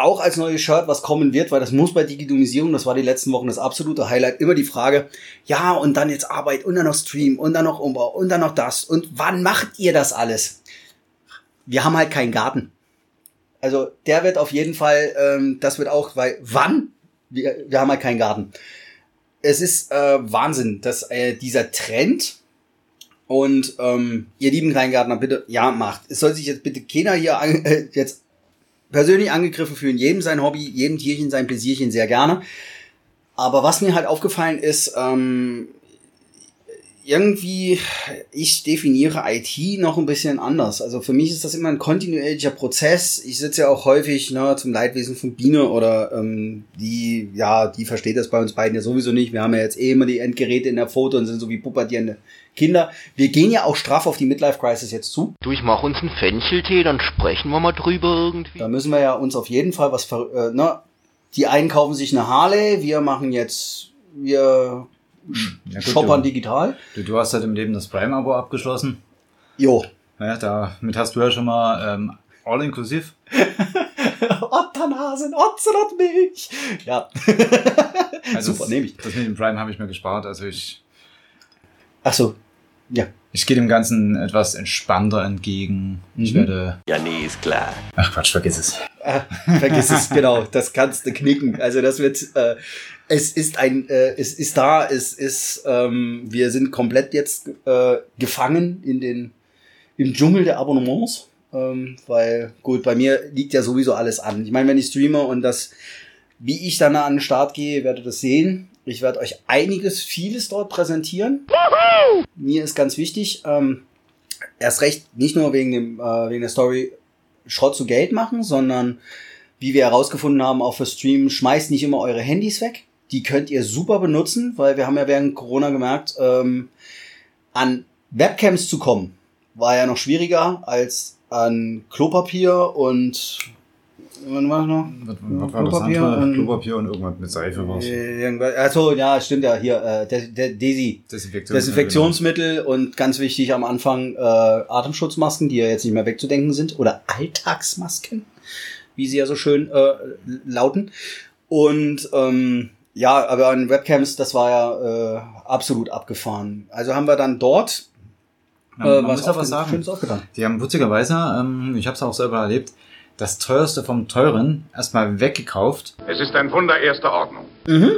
auch als neues Shirt, was kommen wird, weil das muss bei Digitalisierung, das war die letzten Wochen das absolute Highlight, immer die Frage, ja, und dann jetzt Arbeit und dann noch Stream und dann noch Umbau und dann noch das und wann macht ihr das alles? Wir haben halt keinen Garten. Also der wird auf jeden Fall, ähm, das wird auch, weil wann? Wir, wir haben halt keinen Garten. Es ist äh, Wahnsinn, dass äh, dieser Trend und ähm, ihr lieben Kleingärtner, bitte, ja, macht. Es soll sich jetzt bitte keiner hier an, äh, jetzt persönlich angegriffen fühlen. Jedem sein Hobby, jedem Tierchen sein Pläsierchen sehr gerne. Aber was mir halt aufgefallen ist, ähm, irgendwie, ich definiere IT noch ein bisschen anders. Also für mich ist das immer ein kontinuierlicher Prozess. Ich sitze ja auch häufig ne, zum Leidwesen von Biene oder ähm, die, ja, die versteht das bei uns beiden ja sowieso nicht. Wir haben ja jetzt eh immer die Endgeräte in der Foto und sind so wie pubertierende Kinder. Wir gehen ja auch straff auf die Midlife-Crisis jetzt zu. Du, ich mach uns einen Fencheltee, dann sprechen wir mal drüber irgendwie. Da müssen wir ja uns auf jeden Fall was, ver äh, ne? Die einen kaufen sich eine Harley, wir machen jetzt, wir Ja, gut, shoppern du, digital. du, du hast halt im Leben das Prime-Abo abgeschlossen. Jo. Ja, damit hast du ja schon mal ähm, all inklusiv. *laughs* Otternasen, Ocelot Milch. Ja. Also *laughs* Super, nehme ich. Das mit dem Prime habe ich mir gespart. Also ich, Ach so. Ja. ich gehe dem Ganzen etwas entspannter entgegen. Ich Mhm. werde. Ja, nee, ist klar. Ach Quatsch, vergiss es. Äh, vergiss es, genau. Das kannst du knicken. Also das wird, äh, es ist ein, äh, es ist da, es ist, ähm, wir sind komplett jetzt äh, gefangen in den, im Dschungel der Abonnements. Ähm, weil, gut, bei mir liegt ja sowieso alles an. Ich meine, wenn ich streame und das, wie ich dann an den Start gehe, werdet ihr das sehen. Ich werde euch einiges, vieles dort präsentieren. Mir ist ganz wichtig, ähm, erst recht nicht nur wegen dem, äh, wegen der Story Schrott zu Geld machen, sondern wie wir herausgefunden haben, auch für Stream, schmeißt nicht immer eure Handys weg. Die könnt ihr super benutzen, weil wir haben ja während Corona gemerkt, ähm, an Webcams zu kommen, war ja noch schwieriger als an Klopapier und wann war noch? Was, was war das andere? und- Klopapier und irgendwas mit Seife was. Äh, irgendwas- Achso, ja, stimmt ja, hier, äh, Desi. Desinfektionsmittel. Desinfektionsmittel und ganz wichtig am Anfang äh, Atemschutzmasken, die ja jetzt nicht mehr wegzudenken sind, oder Alltagsmasken, wie sie ja so schön äh, lauten. Und ähm, ja, aber an Webcams, das war ja äh, absolut abgefahren. Also haben wir dann dort Man, äh, man muss aber sagen, die haben witzigerweise, ähm, ich habe es auch selber erlebt, das teuerste vom teuren erstmal weggekauft. Es ist ein Wunder erster Ordnung. Mhm.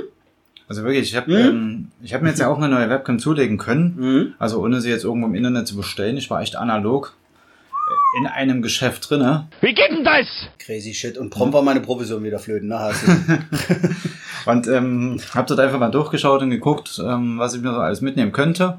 Also wirklich, ich habe Mhm. ähm, ich hab mir jetzt ja auch eine neue Webcam zulegen können. Mhm. Also ohne sie jetzt irgendwo im Internet zu bestellen. Ich war echt analog äh, in einem Geschäft drinne. Wie geht denn das? Crazy shit. Und prompt war meine Provision wieder flöten. Ne? *laughs* Und ähm, habe dort einfach mal durchgeschaut und geguckt, ähm, was ich mir so alles mitnehmen könnte.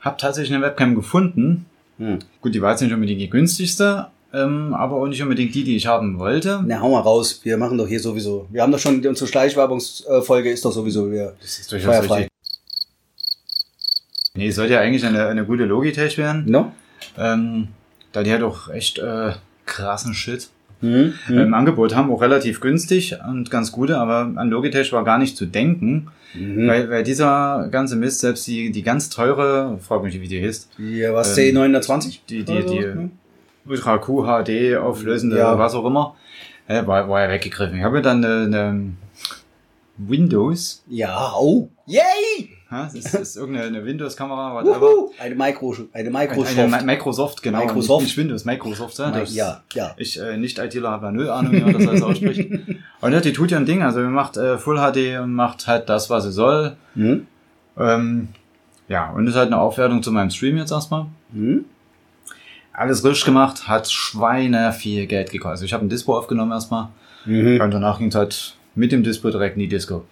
Hab tatsächlich eine Webcam gefunden. Hm. Gut, die war jetzt nicht unbedingt die günstigste, ähm, aber auch nicht unbedingt die, die ich haben wollte. Na, hau mal raus. Wir machen doch hier sowieso. Wir haben doch schon, unsere Schleichwerbungsfolge ist doch sowieso wir Das ist durchaus feuerfrei. richtig. Nee, es sollte ja eigentlich eine, eine gute Logitech werden. No? Ähm, da die halt auch echt äh, krassen Shit Mhm. im Angebot haben, auch relativ günstig und ganz gute, aber an Logitech war gar nicht zu denken, Mhm. weil, weil dieser ganze Mist, selbst die, die ganz teure, frag mich wie die heißt, Ja, was Ähm, C920? die, die, die ne? Ultra QHD auflösende, Ja. was auch immer, war, war ja weggegriffen. Ich habe mir dann eine, eine Windows. Ja, oh. Yay! Ja, das ist irgendeine Windows-Kamera, whatever. Eine Micro, eine Microsoft. Eine, eine Microsoft, genau. Microsoft. Nicht, nicht Windows, Microsoft. Ja, das, ja, ja. Ich, äh, nicht ITler, habe ja null Ahnung, wie man das alles ausspricht. *laughs* Und ja, die tut ja ein Ding. Also, macht äh, Full HD und macht halt das, was sie soll. Mhm. Ähm, ja, und ist halt eine Aufwertung zu meinem Stream jetzt erstmal. Mhm. Alles richtig gemacht, hat Schweine viel Geld gekostet. Also ich habe ein Dispo aufgenommen erstmal. Mhm. Und danach ging es halt mit dem Dispo direkt in die Disco.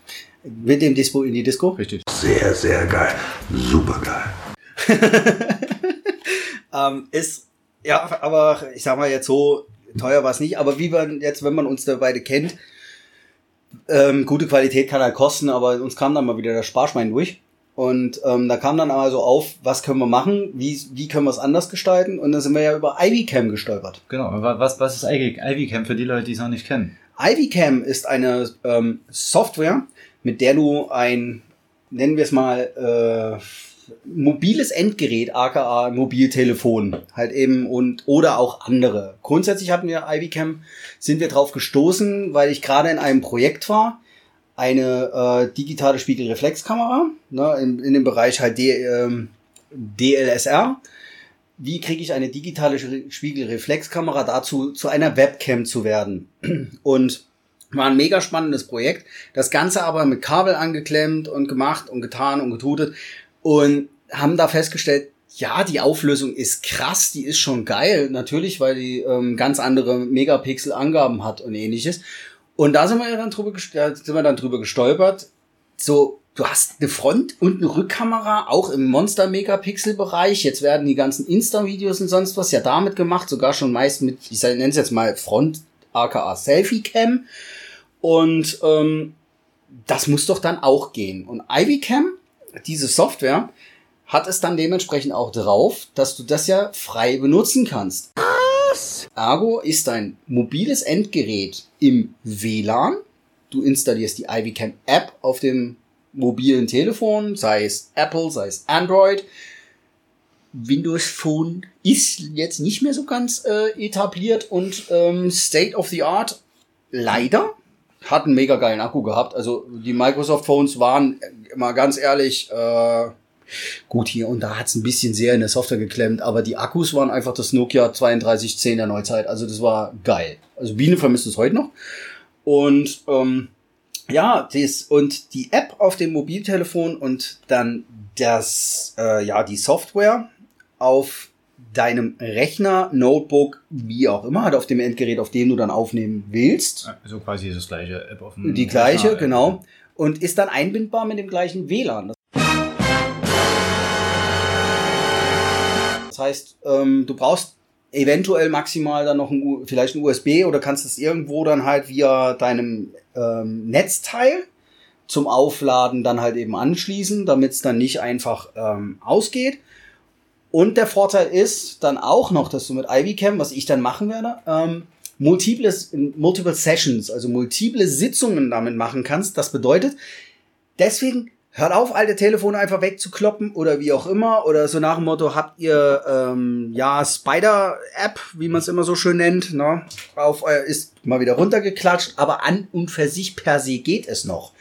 Mit dem Dispo in die Disco? Richtig. Sehr, sehr geil. Super geil. *laughs* ähm, ist, ja, aber ich sag mal jetzt so, teuer war es nicht, aber wie man jetzt, wenn man uns da beide kennt, ähm, gute Qualität kann halt kosten, aber uns kam dann mal wieder der Sparschwein durch. Und ähm, da kam dann aber so auf, was können wir machen, wie, wie können wir es anders gestalten? Und dann sind wir ja über IvyCam gestolpert. Genau, was, was ist IvyCam für die Leute, die es noch nicht kennen? IvyCam ist eine ähm, Software, mit der du ein, nennen wir es mal, äh, mobiles Endgerät, aka Mobiltelefon, halt eben und oder auch andere. Grundsätzlich hatten wir IvyCam, sind wir drauf gestoßen, weil ich gerade in einem Projekt war, eine äh, digitale Spiegelreflexkamera, ne, in, in dem Bereich halt D, ähm, DLSR. Wie kriege ich eine digitale Spiegelreflexkamera dazu, zu einer Webcam zu werden? *clears throat* Und war ein mega spannendes Projekt. Das Ganze aber mit Kabel angeklemmt und gemacht und getan und getutet und haben da festgestellt, ja, die Auflösung ist krass, die ist schon geil, natürlich, weil die ähm, ganz andere Megapixel-Angaben hat und ähnliches. Und da sind wir ja dann drüber, sind wir dann drüber gestolpert. So, du hast eine Front- und eine Rückkamera, auch im Monster-Megapixel-Bereich. Jetzt werden die ganzen Insta-Videos und sonst was ja damit gemacht, sogar schon meist mit, ich nenne es jetzt mal Front, aka Selfie-Cam. Und ähm, das muss doch dann auch gehen. Und Ivy-Cam, diese Software, hat es dann dementsprechend auch drauf, dass du das ja frei benutzen kannst. Ergo ist dein mobiles Endgerät im WLAN. Du installierst die IvyCam App auf dem mobilen Telefon, sei es Apple, sei es Android. Windows Phone ist jetzt nicht mehr so ganz äh, etabliert und ähm, State of the Art. Leider hat einen mega geilen Akku gehabt. Also die Microsoft Phones waren, mal ganz ehrlich, äh, Gut, hier und da hat's ein bisschen sehr in der Software geklemmt, aber die Akkus waren einfach das Nokia 3210 der Neuzeit. Also das war geil. Also Biene vermisst es heute noch. Und ähm, ja, das und die App auf dem Mobiltelefon und dann das, äh, ja, die Software auf deinem Rechner, Notebook, wie auch immer, halt auf dem Endgerät, auf dem du dann aufnehmen willst. Also quasi das gleiche App auf dem Die gleiche, Rechner, genau. Und ist dann einbindbar mit dem gleichen WLAN. Das heißt, ähm, du brauchst eventuell maximal dann noch ein, vielleicht ein USB oder kannst es irgendwo dann halt via deinem ähm, Netzteil zum Aufladen dann halt eben anschließen, damit es dann nicht einfach ähm, ausgeht. Und der Vorteil ist dann auch noch, dass du mit IvyCam, was ich dann machen werde, ähm, multiple, multiple Sessions, also multiple Sitzungen damit machen kannst. Das bedeutet, deswegen hört auf, alte Telefone einfach wegzukloppen oder wie auch immer. Oder so nach dem Motto, habt ihr ähm, ja Spider-App, wie man es immer so schön nennt, ne? Auf euer ist mal wieder runtergeklatscht, aber an und für sich per se geht es noch.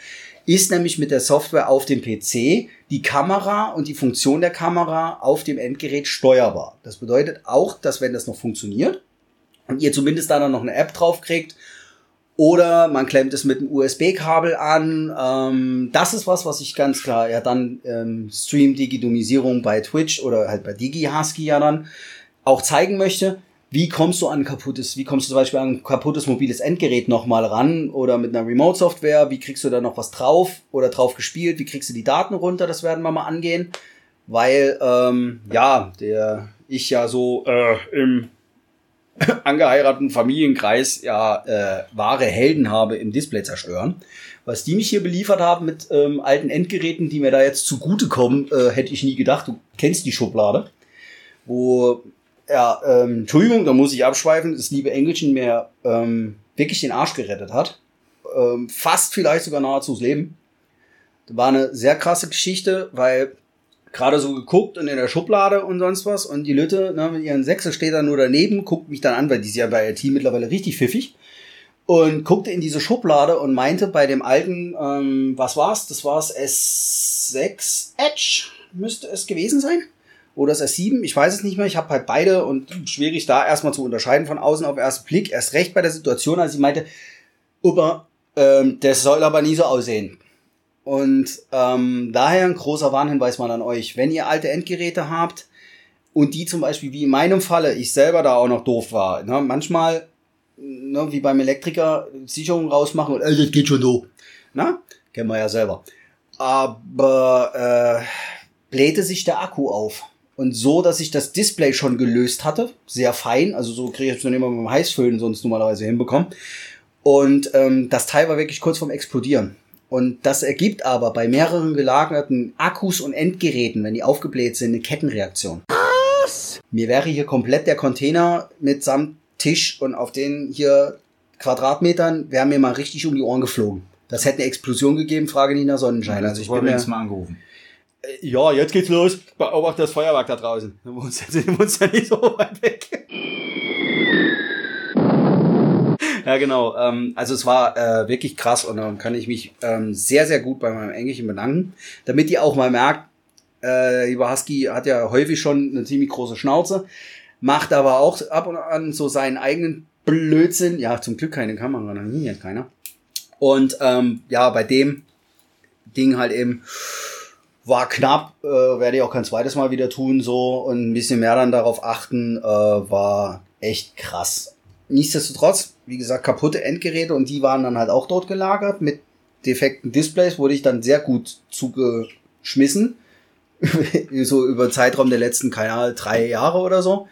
Ist nämlich mit der Software auf dem PC die Kamera und die Funktion der Kamera auf dem Endgerät steuerbar. Das bedeutet auch, dass wenn das noch funktioniert und ihr zumindest da dann noch eine App drauf kriegt, oder man klemmt es mit einem USB-Kabel an. Ähm, das ist was, was ich ganz klar ja dann ähm, Stream-Digi-Domisierung bei Twitch oder halt bei Digi-Husky ja dann auch zeigen möchte. Wie kommst du an kaputtes, wie kommst du zum Beispiel an kaputtes mobiles Endgerät nochmal ran oder mit einer Remote-Software? Wie kriegst du da noch was drauf oder drauf gespielt? Wie kriegst du die Daten runter? Das werden wir mal angehen. Weil, ähm, ja, der ich ja so äh, im *laughs* angeheirateten Familienkreis ja äh, wahre Helden habe im Display zerstören. Was die mich hier beliefert haben mit ähm, alten Endgeräten, die mir da jetzt zugutekommen, äh, hätte ich nie gedacht. Du kennst die Schublade, wo ja, ähm, Entschuldigung, da muss ich abschweifen, das liebe Engelchen mir ähm, wirklich den Arsch gerettet hat. Ähm, fast vielleicht sogar nahezu das Leben. Das war eine sehr krasse Geschichte, weil gerade so geguckt und in der Schublade und sonst was. Und die Lütte ne, mit ihren Sechse steht dann nur daneben, guckt mich dann an, weil die ist ja bei IT mittlerweile richtig pfiffig. und guckte in diese Schublade und meinte bei dem alten, ähm, was war's? Das war's S6 Edge, müsste es gewesen sein. Oder das S7, ich weiß es nicht mehr. Ich habe halt beide und schwierig da erstmal zu unterscheiden von außen auf ersten Blick. Erst recht bei der Situation, als sie meinte, Opa, ähm, das soll aber nie so aussehen. Und ähm, daher ein großer Warnhinweis mal an euch. Wenn ihr alte Endgeräte habt und die zum Beispiel, wie in meinem Falle, ich selber da auch noch doof war, ne, manchmal, ne, wie beim Elektriker, Sicherung rausmachen und äh, das geht schon so. Na? Kennen wir ja selber. Aber äh, blähte sich der Akku auf. Und so, dass ich das Display schon gelöst hatte, sehr fein, also so kriege ich es dann immer mit dem Heißföhn sonst normalerweise hinbekommen. Und ähm, das Teil war wirklich kurz vorm Explodieren. Und das ergibt aber bei mehreren gelagerten Akkus und Endgeräten, wenn die aufgebläht sind, eine Kettenreaktion. Was? Mir wäre hier komplett der Container mitsamt Tisch und auf den hier Quadratmetern wäre mir mal richtig um die Ohren geflogen. Das hätte eine Explosion gegeben, frage Nina Sonnenschein. Also ich bin mir mal angerufen. Äh, ja, jetzt geht's los. Beobachte das Feuerwerk da draußen. Wir sind uns ja nicht so weit weg. *laughs* Ja, genau. Ähm, also es war äh, wirklich krass und dann kann ich mich ähm, sehr, sehr gut bei meinem Engelchen bedanken, damit ihr auch mal merkt, äh, lieber Husky hat ja häufig schon eine ziemlich große Schnauze, macht aber auch ab und an so seinen eigenen Blödsinn. Ja, zum Glück keine Kamera, dann hier keiner. Und ähm, ja, bei dem Ding halt eben war knapp, äh, werde ich auch kein zweites Mal wieder tun so und ein bisschen mehr dann darauf achten, äh, war echt krass. Nichtsdestotrotz, wie gesagt, kaputte Endgeräte und die waren dann halt auch dort gelagert mit defekten Displays, wurde ich dann sehr gut zugeschmissen. *laughs* so über Zeitraum der letzten, keine Ahnung, drei Jahre oder so.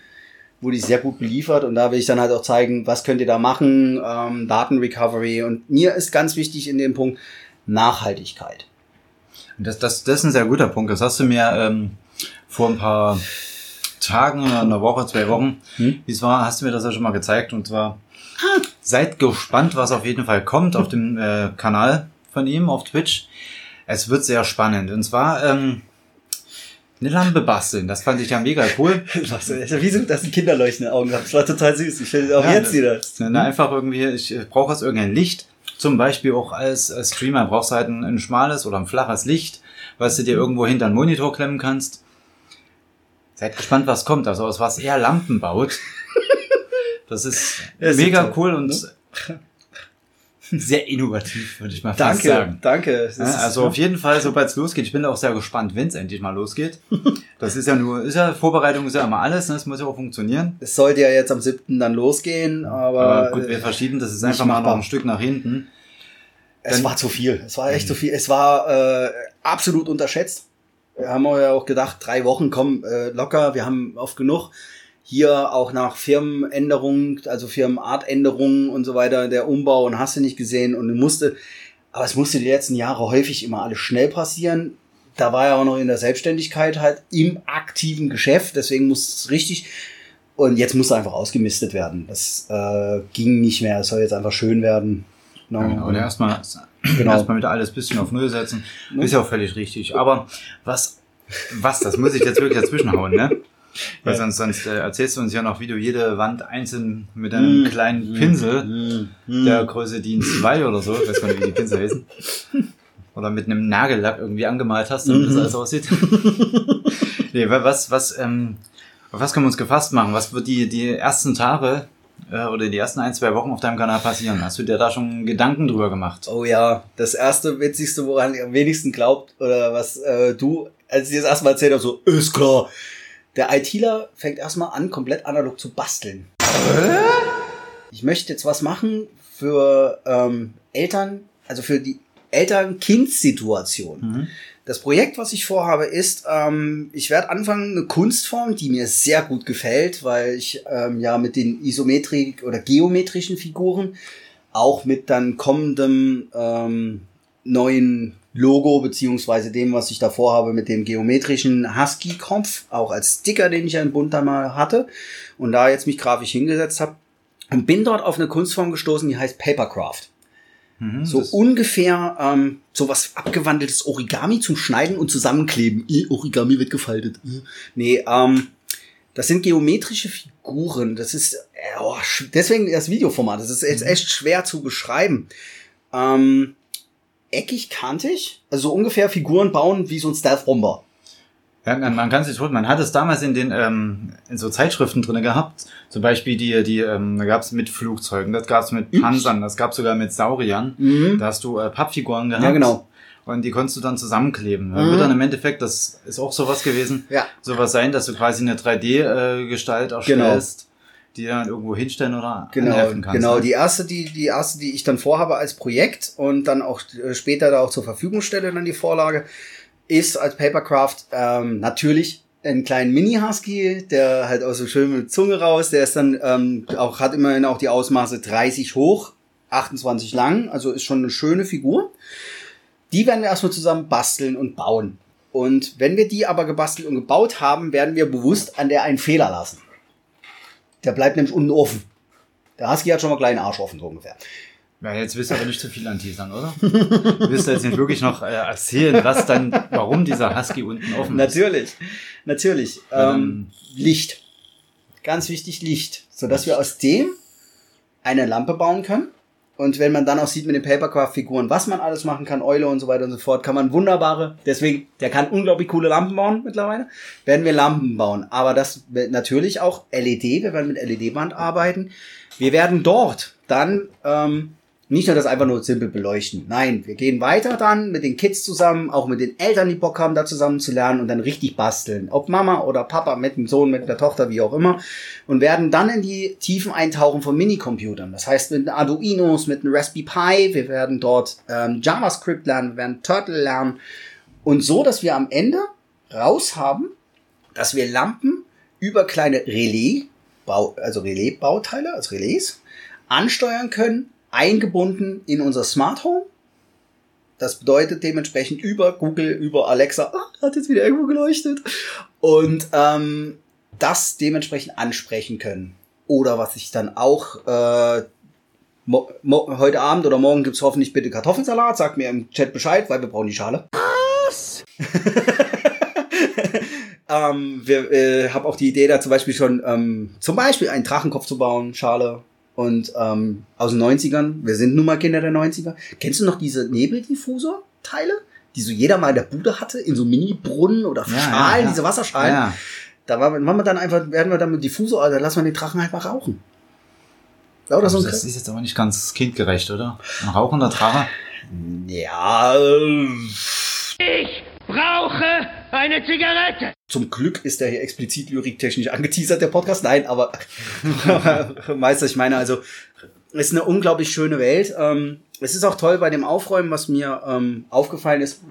Wurde ich sehr gut beliefert und da will ich dann halt auch zeigen, was könnt ihr da machen, ähm, Datenrecovery und mir ist ganz wichtig in dem Punkt Nachhaltigkeit. Das, das, das ist ein sehr guter Punkt. Das hast du mir ähm, vor ein paar Tagen, einer Woche, zwei Wochen, hm? wie es war, hast du mir das ja schon mal gezeigt. Und zwar. Seid gespannt, was auf jeden Fall kommt auf dem äh, Kanal von ihm auf Twitch. Es wird sehr spannend. Und zwar ähm, eine Lampe basteln. Das fand ich ja mega cool. *laughs* Was, wie sind das sind Kinderleuchten in den Augen? Das war total süß. Ich finde auch ja, jetzt wieder. Ne, einfach irgendwie, ich brauche jetzt irgendein Licht. Zum Beispiel auch als, als Streamer brauchst du halt ein, ein schmales oder ein flaches Licht, was du dir irgendwo hinter einen Monitor klemmen kannst. Seid gespannt, was kommt. Also aus was er Lampen baut. Das ist, ja, mega cool und ne? sehr innovativ, würde ich mal danke, fast sagen. Danke, danke. Also auf jeden Fall, sobald es losgeht, ich bin auch sehr gespannt, wenn es endlich mal losgeht. *laughs* Das ist ja nur, ist ja Vorbereitung ist ja immer alles, ne? das muss ja auch funktionieren. Es sollte ja jetzt am 7. dann losgehen, aber, aber gut, wir verschieben das ist einfach mal noch ein Stück nach hinten. Es dann, war zu viel. Es war echt zu viel. Es war äh, absolut unterschätzt. Wir haben ja auch gedacht, drei Wochen kommen äh, locker. Wir haben oft genug. Hier auch nach Firmenänderungen, also Firmenartänderungen und so weiter, der Umbau und hast du nicht gesehen und musste, aber es musste die letzten Jahre häufig immer alles schnell passieren. Da war er auch noch in der Selbstständigkeit halt im aktiven Geschäft, deswegen musste es richtig und jetzt muss einfach ausgemistet werden. Das äh, ging nicht mehr. Es soll jetzt einfach schön werden. No, ja, genau, oder erstmal genau. erstmal wieder alles bisschen auf Null setzen. Ist ja auch völlig richtig. Aber was, was, das muss ich jetzt wirklich dazwischenhauen, ne? *laughs* Weil sonst, sonst äh, erzählst du uns ja noch, wie du jede Wand einzeln mit einem mm, kleinen Pinsel mm, der Größe DIN 2 oder so, ich weiß gar nicht, wie die Pinsel heißen, *laughs* oder mit einem Nagellack irgendwie angemalt hast, damit das alles aussieht. *laughs* nee, was, was, ähm, auf was können wir uns gefasst machen? Was wird die, die ersten Tage äh, oder die ersten ein, zwei Wochen auf deinem Kanal passieren? Hast du dir da schon Gedanken drüber gemacht? Oh ja, das erste, witzigste, woran ihr am wenigsten glaubt, oder was äh, du, als ich das erste Mal erzählt habe, so, ist klar. Der ITler fängt erstmal an, komplett analog zu basteln. Ich möchte jetzt was machen für ähm, Eltern, also für die Eltern-Kind-Situation. Mhm. Das Projekt, was ich vorhabe, ist, ähm, ich werde anfangen, eine Kunstform, die mir sehr gut gefällt, weil ich ähm, ja mit den isometrik oder geometrischen Figuren auch mit dann kommendem ähm, neuen Logo beziehungsweise dem, was ich da vorhabe mit dem geometrischen Husky-Kopf, auch als Sticker, den ich ja in Bunter mal hatte und da jetzt mich grafisch hingesetzt habe und bin dort auf eine Kunstform gestoßen, die heißt Papercraft. Mhm, so ungefähr ähm, so was abgewandeltes Origami zum Schneiden und Zusammenkleben. I, Origami wird gefaltet. I. Nee, ähm, Das sind geometrische Figuren. Das ist, äh, oh, deswegen das Videoformat. Das ist jetzt echt schwer zu beschreiben. Ähm, eckig, kantig. Also so ungefähr Figuren bauen wie so ein Stealth-Bomber. Ja, man, kann sich wohl, man hat es damals in den ähm, in so Zeitschriften drinne gehabt. Zum Beispiel die, die ähm, da gab es mit Flugzeugen, das gab es mit Panzern, das gab sogar mit Sauriern. Mhm. Da hast du äh, Pappfiguren gehabt. Ja, genau. Und die konntest du dann zusammenkleben. Da Mhm. wird dann im Endeffekt, das ist auch sowas gewesen, Ja. sowas sein, dass du quasi eine 3D-Gestalt erstellst, die dann irgendwo hinstellen oder Genau, anheften kannst. genau. ne? Die erste, die, die erste, die ich dann vorhabe als Projekt und dann auch äh, später da auch zur Verfügung stelle, dann die Vorlage, ist als Papercraft ähm, natürlich einen kleinen Mini-Husky, der halt auch so schön mit Zunge raus, der ist dann ähm, auch, hat immerhin auch die Ausmaße 30 hoch, 28 lang, also ist schon eine schöne Figur. Die werden wir erstmal zusammen basteln und bauen. Und wenn wir die aber gebastelt und gebaut haben, werden wir bewusst an der einen Fehler lassen. Der bleibt nämlich unten offen. Der Husky hat schon mal einen kleinen Arsch offen, so ungefähr. Ja, jetzt willst du aber nicht zu viel anteasern, oder? *laughs* Du willst jetzt nicht wirklich noch äh, erzählen, was dann, warum dieser Husky unten offen ist. Natürlich, natürlich. Ähm, Licht. Ganz wichtig, Licht. Sodass wir aus dem eine Lampe bauen können. Und wenn man dann auch sieht mit den Papercraft-Figuren, was man alles machen kann, Eule und so weiter und so fort, kann man wunderbare, deswegen, der kann unglaublich coole Lampen bauen mittlerweile, werden wir Lampen bauen. Aber das wird natürlich auch LED, wir werden mit LED-Band arbeiten. Wir werden dort dann ähm, nicht nur das einfach nur simpel beleuchten. Nein, wir gehen weiter dann mit den Kids zusammen, auch mit den Eltern, die Bock haben, da zusammen zu lernen und dann richtig basteln. Ob Mama oder Papa mit dem Sohn, mit der Tochter, wie auch immer. Und werden dann in die Tiefen eintauchen von Minicomputern. Das heißt mit Arduinos, mit einem Raspberry Pi. Wir werden dort ähm, JavaScript lernen, wir werden Turtle lernen. Und so, dass wir am Ende raus haben, dass wir Lampen über kleine Relais, also Relais-Bauteile, also Relais, ansteuern können, eingebunden in unser Smart Home. Das bedeutet dementsprechend über Google, über Alexa, ah, hat jetzt wieder irgendwo geleuchtet. Und ähm, das dementsprechend ansprechen können. Oder was ich dann auch äh, heute Abend oder morgen gibt's hoffentlich bitte Kartoffelsalat. Sagt mir im Chat Bescheid, weil wir brauchen die Schale. Was? *laughs* ähm, wir äh, habe auch die Idee, da zum Beispiel schon ähm, zum Beispiel einen Drachenkopf zu bauen, Schale. Und ähm, aus den 90ern, wir sind nun mal Kinder der 90er. Kennst du noch diese Nebeldiffuser-Teile? Die so jeder mal in der Bude hatte, in so Mini-Brunnen oder Ja, Schalen, ja. diese Wasserschalen. Ja. Da war, machen wir dann einfach, werden wir dann mit Diffusor, da lassen wir den Drachen halt mal rauchen. Ja, Oder so ein das ist jetzt aber nicht ganz kindgerecht, oder? Ein rauchender Drache? Ja. äh, Ich brauche eine Zigarette. Zum Glück ist der hier explizit lyriktechnisch angeteasert, der Podcast. Nein, aber *laughs* Meister, ich meine, also es ist eine unglaublich schöne Welt. Ähm, es ist auch toll bei dem Aufräumen, was mir ähm, aufgefallen ist.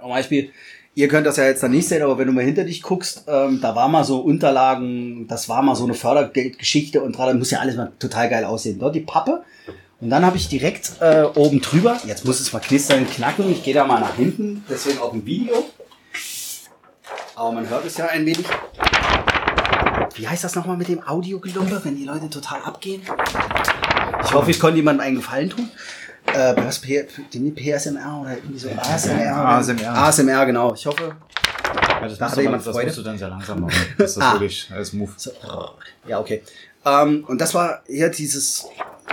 Zum Beispiel, ihr könnt das ja jetzt dann nicht sehen, aber wenn du mal hinter dich guckst, ähm, da war mal so Unterlagen, das war mal so eine Fördergeldgeschichte und da muss ja alles mal total geil aussehen. Dort die Pappe. Und dann habe ich direkt äh, oben drüber, jetzt muss es mal knistern, knacken, ich gehe da mal nach hinten, deswegen auch ein Video. Aber man hört es ja ein wenig. Wie heißt das nochmal mit dem Audiogelumpe, wenn die Leute total abgehen? Ich hoffe, ich konnte jemandem einen Gefallen tun. Äh, was, P den PSMR oder irgendwie so ASMR? ASMR. ASMR, genau. Ich hoffe. Ja, das, Da hat du, jemand das Freude. musst du dann sehr langsam machen. *laughs* Das ist Ah. wirklich als Move. So, ja, okay. Ähm, und das war hier dieses,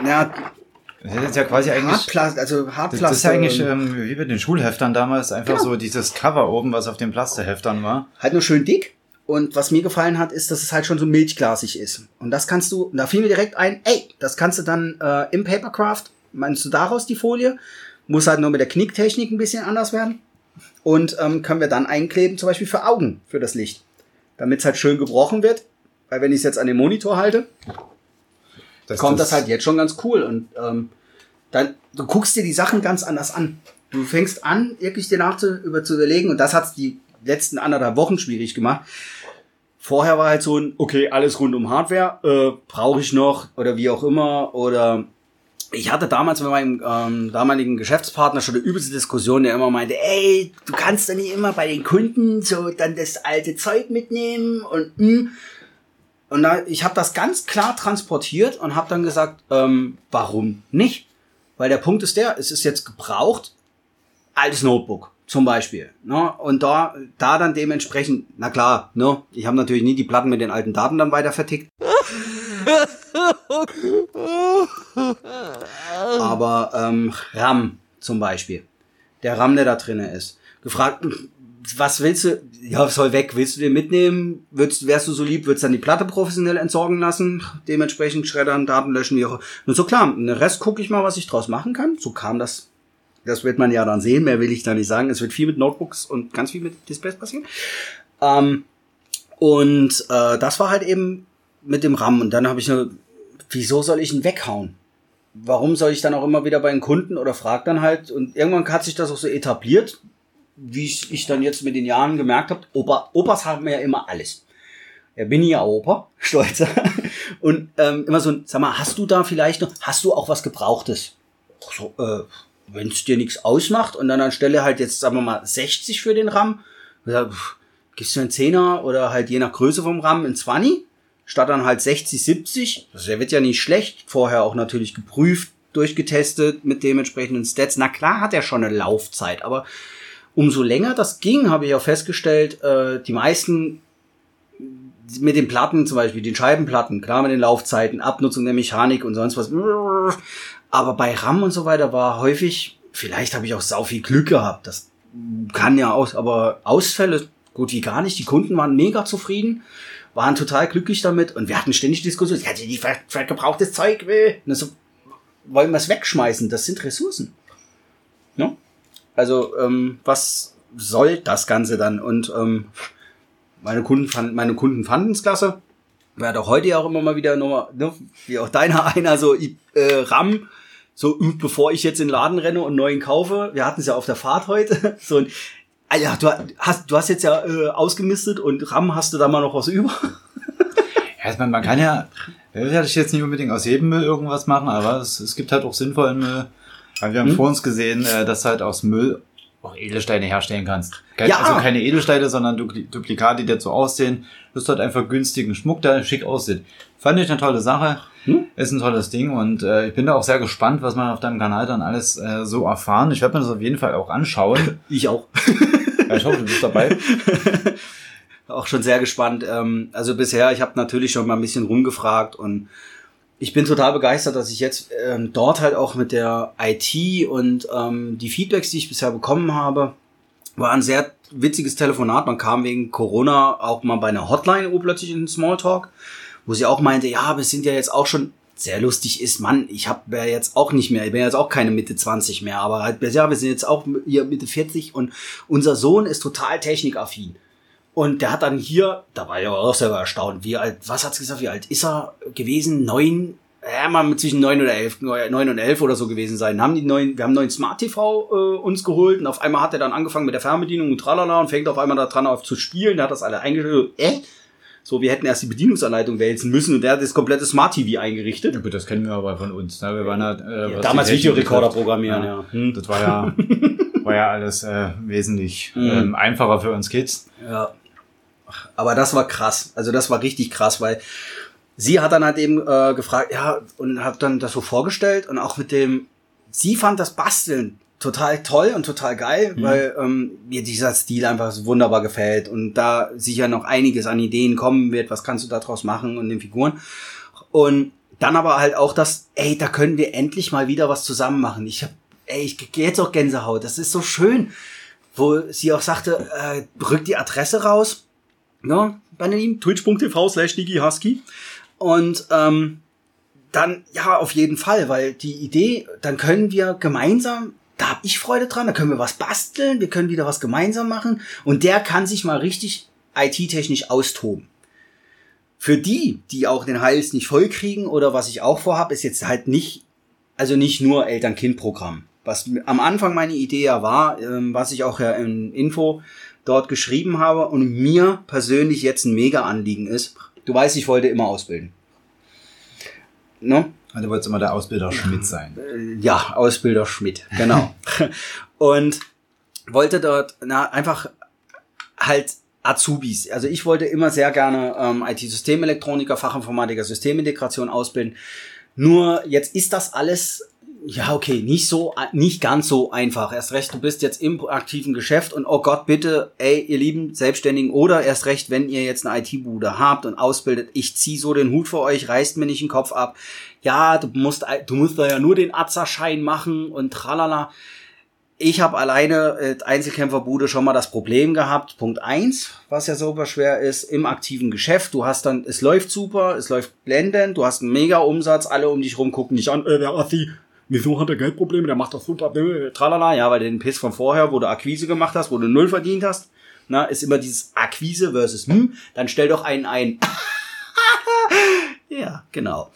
ja, Das ist ja quasi eigentlich. Hartplastik, also Das, Hartplastik. das ist eigentlich ähm, wie bei den Schulheftern damals, einfach Genau. so dieses Cover oben, was auf den Plasterheftern war. halt nur schön dick. Und was mir gefallen hat, ist, dass es halt schon so milchglasig ist. Und das kannst du, da fiel mir direkt ein, ey, das kannst du dann äh, im Papercraft, meinst du daraus die Folie? Muss halt nur mit der Knicktechnik ein bisschen anders werden. Und ähm, können wir dann einkleben, zum Beispiel für Augen, für das Licht. Damit es halt schön gebrochen wird. Weil wenn ich es jetzt an den Monitor halte, Das, kommt das, halt jetzt schon ganz cool. Und ähm, dann, du guckst dir die Sachen ganz anders an. Du fängst an, wirklich dir nach zu, über zu überlegen, und das hat's die letzten anderthalb Wochen schwierig gemacht. Vorher war halt so ein, okay, alles rund um Hardware, äh, brauche ich noch oder wie auch immer. Oder ich hatte damals mit meinem ähm, damaligen Geschäftspartner schon eine übelste Diskussion, der immer meinte, ey, du kannst doch nicht immer bei den Kunden so dann das alte Zeug mitnehmen und hm. Und da, ich habe das ganz klar transportiert und habe dann gesagt, ähm, warum nicht? Weil der Punkt ist der, es ist jetzt gebraucht, altes Notebook. zum Beispiel. Ne? Und da, da dann dementsprechend, na klar, ne? ich habe natürlich nie die Platten mit den alten Daten dann weiter vertickt. Aber ähm, RAM zum Beispiel. Der RAM, der da drinne ist. Gefragt, was willst du? Ja, soll weg. Willst du den mitnehmen? Würdest, wärst du so lieb, würdest dann die Platte professionell entsorgen lassen? Dementsprechend schreddern, Daten löschen, wie auch. Nur so klar, den Rest gucke ich mal, was ich draus machen kann. So kam das. Das wird man ja dann sehen. Mehr will ich da nicht sagen. Es wird viel mit Notebooks und ganz viel mit Displays passieren. Ähm, und äh, das war halt eben mit dem RAM. Und dann habe ich eine, wieso soll ich ihn weghauen? Warum soll ich dann auch immer wieder bei den Kunden oder frag dann halt? Und irgendwann hat sich das auch so etabliert, wie ich, ich dann jetzt mit den Jahren gemerkt habe. Opa, Opas haben ja immer alles. Ja, bin ich ja Opa, *laughs* stolzer. Und ähm, immer so, sag mal, hast du da vielleicht noch, hast du auch was Gebrauchtes? So, äh, wenn es dir nichts ausmacht und dann anstelle halt jetzt, sagen wir mal, 60 für den RAM, gesagt, pff, gibst du einen Zehner oder halt je nach Größe vom RAM ein 20? statt dann halt 60, 70. Das wird ja nicht schlecht. Vorher auch natürlich geprüft, durchgetestet mit dementsprechenden Stats. Na klar hat er schon eine Laufzeit, aber umso länger das ging, habe ich auch festgestellt, äh, die meisten mit den Platten zum Beispiel, den Scheibenplatten, klar mit den Laufzeiten, Abnutzung der Mechanik und sonst was. Aber bei RAM und so weiter war häufig, vielleicht habe ich auch sau viel Glück gehabt. Das kann ja aus, aber Ausfälle gut wie gar nicht. Die Kunden waren mega zufrieden waren total glücklich damit und wir hatten ständig Diskussionen. Hatte die ver ver gebrauchtes Zeug will. Und so, wollen wir es wegschmeißen? Das sind Ressourcen. Ja? Also, ähm, was soll das Ganze dann? Und ähm, meine Kunden fanden, meine Kunden fanden es klasse. Werde auch heute ja auch immer mal wieder nochmal, ne, wie auch deiner *laughs* einer, so äh, RAM, so bevor ich jetzt in den Laden renne und neuen kaufe. Wir hatten es ja auf der Fahrt heute. *laughs* So ein Ah ja, du hast, du hast jetzt ja äh, ausgemistet und RAM hast du da mal noch was über? *laughs* ja, man, man kann ja, werde ich jetzt nicht unbedingt aus jedem Müll irgendwas machen, aber es, es gibt halt auch sinnvollen Müll. Weil wir haben hm? vor uns gesehen, äh, dass du halt aus Müll auch Edelsteine herstellen kannst. ja. Also keine Edelsteine, sondern Duplikate, die dazu aussehen. Du hast halt einfach günstigen Schmuck, der schick aussieht. Fand ich eine tolle Sache. Hm? Ist ein tolles Ding und äh, ich bin da auch sehr gespannt, was man auf deinem Kanal dann alles äh, so erfahren. Ich werde mir das auf jeden Fall auch anschauen. *laughs* Ich auch. ja, ich hoffe, du bist dabei. *laughs* auch schon sehr gespannt. Ähm, also bisher, ich habe natürlich schon mal ein bisschen rumgefragt und ich bin total begeistert, dass ich jetzt ähm, dort halt auch mit der IT und ähm, die Feedbacks, die ich bisher bekommen habe, war ein sehr witziges Telefonat. Man kam wegen Corona auch mal bei einer Hotline plötzlich in den Smalltalk wo sie auch meinte, ja, wir sind ja jetzt auch schon sehr lustig ist, Mann, ich habe ja jetzt auch nicht mehr, ich bin jetzt auch keine Mitte 20 mehr, aber halt, ja, wir sind jetzt auch hier Mitte 40 und unser Sohn ist total technikaffin. Und der hat dann hier, da war ich aber auch selber erstaunt, wie alt, was hat's gesagt, wie alt ist er gewesen? Neun, ja, mal zwischen neun oder elf, neun und elf oder so gewesen sein. Haben die neuen, wir haben neuen Smart TV äh, uns geholt und auf einmal hat er dann angefangen mit der Fernbedienung und tralala und fängt auf einmal da dran auf zu spielen, der hat das alle eingestellt. Äh? So, wir hätten erst die Bedienungsanleitung wälzen müssen und der hat das komplette Smart TV eingerichtet. Ja gut, das kennen wir aber von uns. Ne? Wir waren halt, äh, ja, damals Videorekorder programmieren, ja. ja. Hm. Das war ja, war ja alles äh, wesentlich mhm. ähm, einfacher für uns Kids. Ja. Aber das war krass. Also das war richtig krass, weil sie hat dann halt eben äh, gefragt, ja, und hat dann das so vorgestellt und auch mit dem, sie fand das Basteln total toll und total geil, mhm. weil ähm, mir dieser Stil einfach so wunderbar gefällt und da sicher noch einiges an Ideen kommen wird, was kannst du daraus machen und den Figuren. Und dann aber halt auch das, ey, da können wir endlich mal wieder was zusammen machen. Ich hab, ey, ich gehe jetzt auch Gänsehaut, das ist so schön. Wo sie auch sagte, äh, rückt die Adresse raus, ne, bei ihm, twitch.tv slash Husky. Und ähm, dann, ja, auf jeden Fall, weil die Idee, dann können wir gemeinsam da habe ich Freude dran, da können wir was basteln, wir können wieder was gemeinsam machen und der kann sich mal richtig IT-technisch austoben. Für die, die auch den Hals nicht voll kriegen oder was ich auch vorhab, ist jetzt halt nicht, also nicht nur Eltern-Kind-Programm. Was am Anfang meine Idee ja war, ähm, was ich auch ja in Info dort geschrieben habe und mir persönlich jetzt ein Mega-Anliegen ist. Du weißt, ich wollte immer ausbilden. Ne? Also du wolltest immer der Ausbilder Schmidt sein. Äh, ja, Ausbilder Schmidt, genau. *laughs* und wollte dort na, einfach halt Azubis. Also ich wollte immer sehr gerne ähm, IT-Systemelektroniker, Fachinformatiker, Systemintegration ausbilden. Nur jetzt ist das alles ja, okay, nicht so, nicht ganz so einfach. Erst recht, du bist jetzt im aktiven Geschäft und oh Gott, bitte, ey, ihr lieben Selbstständigen oder erst recht, wenn ihr jetzt eine IT-Bude habt und ausbildet, ich zieh so den Hut vor euch, reißt mir nicht den Kopf ab. Ja, du musst, du musst da ja nur den Azerschein machen und tralala. Ich habe alleine äh, Einzelkämpferbude schon mal das Problem gehabt. Punkt eins, was ja super schwer ist, im aktiven Geschäft. Du hast dann, es läuft super, es läuft blendend, du hast einen mega Umsatz, alle um dich rum gucken dich an, äh, der Assi, wieso hat er Geldprobleme, der macht das super, äh, tralala. Ja, weil den Piss von vorher, wo du Akquise gemacht hast, wo du null verdient hast, na, ist immer dieses Akquise versus hm, dann stell doch einen ein. *laughs* ja, genau.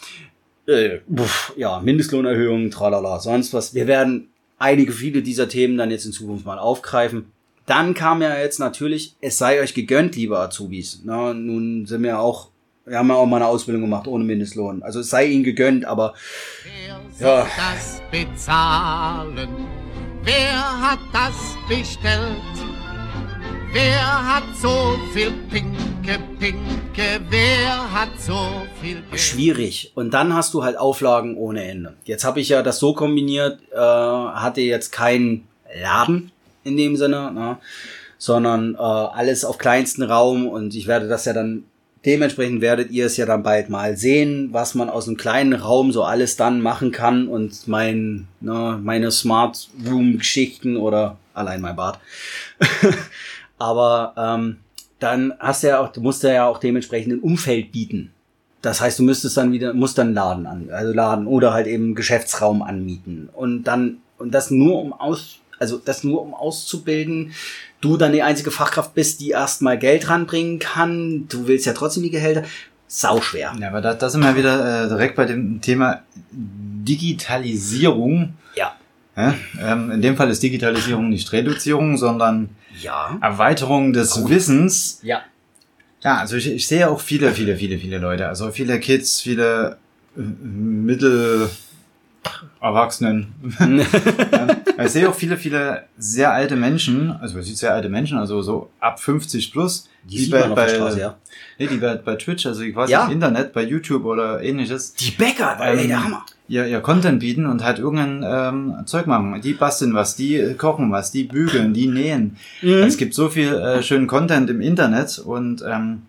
Äh, pf, ja, Mindestlohnerhöhung, tralala, sonst was. Wir werden einige, viele dieser Themen dann jetzt in Zukunft mal aufgreifen. Dann kam ja jetzt natürlich, es sei euch gegönnt, liebe Azubis. Na, nun sind wir auch, wir haben ja auch mal eine Ausbildung gemacht ohne Mindestlohn. Also es sei ihnen gegönnt, aber Wer ja. das bezahlen? Wer hat das bestellt? Wer hat so viel Pinke, Pinke? Wer hat so viel Geld? schwierig. Und dann hast du halt Auflagen ohne Ende. Jetzt habe ich ja das so kombiniert, äh, hatte jetzt keinen Laden in dem Sinne, ne, sondern äh, alles auf kleinsten Raum und ich werde das ja dann dementsprechend werdet ihr es ja dann bald mal sehen, was man aus einem kleinen Raum so alles dann machen kann und mein, ne, meine Smart Room Geschichten oder allein mein Bad. *laughs* Aber ähm, dann hast du ja auch, du musst ja auch dementsprechend ein Umfeld bieten. Das heißt, du müsstest dann wieder, musst dann Laden an, also Laden oder halt eben Geschäftsraum anmieten. Und dann, und das nur um aus, also das nur um auszubilden, du dann die einzige Fachkraft bist, die erstmal Geld ranbringen kann. Du willst ja trotzdem die Gehälter. Sau schwer. Ja, aber da, da sind wir wieder äh, direkt bei dem Thema Digitalisierung. Ja. ja ähm, in dem Fall ist Digitalisierung nicht Reduzierung, sondern ja. Erweiterung des Gut. Wissens. Ja. Ja, also ich, ich sehe auch viele, viele, viele, viele Leute. Also viele Kids, viele äh, Mittel Erwachsenen. *laughs* ja. Ich sehe auch viele, viele sehr alte Menschen, also man sieht sehr alte Menschen, also so ab 50 plus, die, die bei, bei, Straße, ja. nee, die bei, bei Twitch, also quasi ja. im Internet, bei YouTube oder ähnliches. Die Bäcker, ähm, ey, der Hammer. Ihr, ihr Content bieten und halt irgendein ähm, Zeug machen. Die basteln was, die kochen was, die bügeln, die nähen. Mhm. Es gibt so viel äh, schönen Content im Internet und ähm,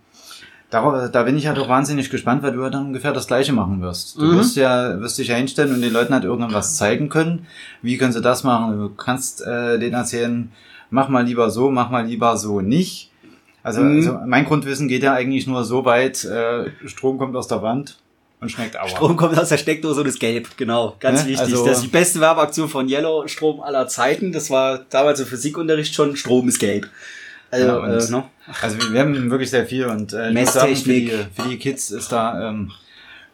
Darauf, da bin ich ja doch wahnsinnig gespannt, weil du ja dann ungefähr das Gleiche machen wirst. Du mhm. wirst ja, wirst dich ja hinstellen und den Leuten halt irgendwas zeigen können. Wie können sie das machen? Du kannst äh, denen erzählen, mach mal lieber so, mach mal lieber so nicht. Also, mhm. also mein Grundwissen geht ja eigentlich nur so weit, äh, Strom kommt aus der Wand und schmeckt Aua. Strom kommt aus der Steckdose und ist gelb, genau. Ganz ne? wichtig. Also, das ist die beste Werbeaktion von Yellow Strom aller Zeiten. Das war damals im Physikunterricht schon, Strom ist gelb. Also, ja, und, äh, no? also wir haben wirklich sehr viel und äh, sagen, für, die, für die Kids ist da ähm,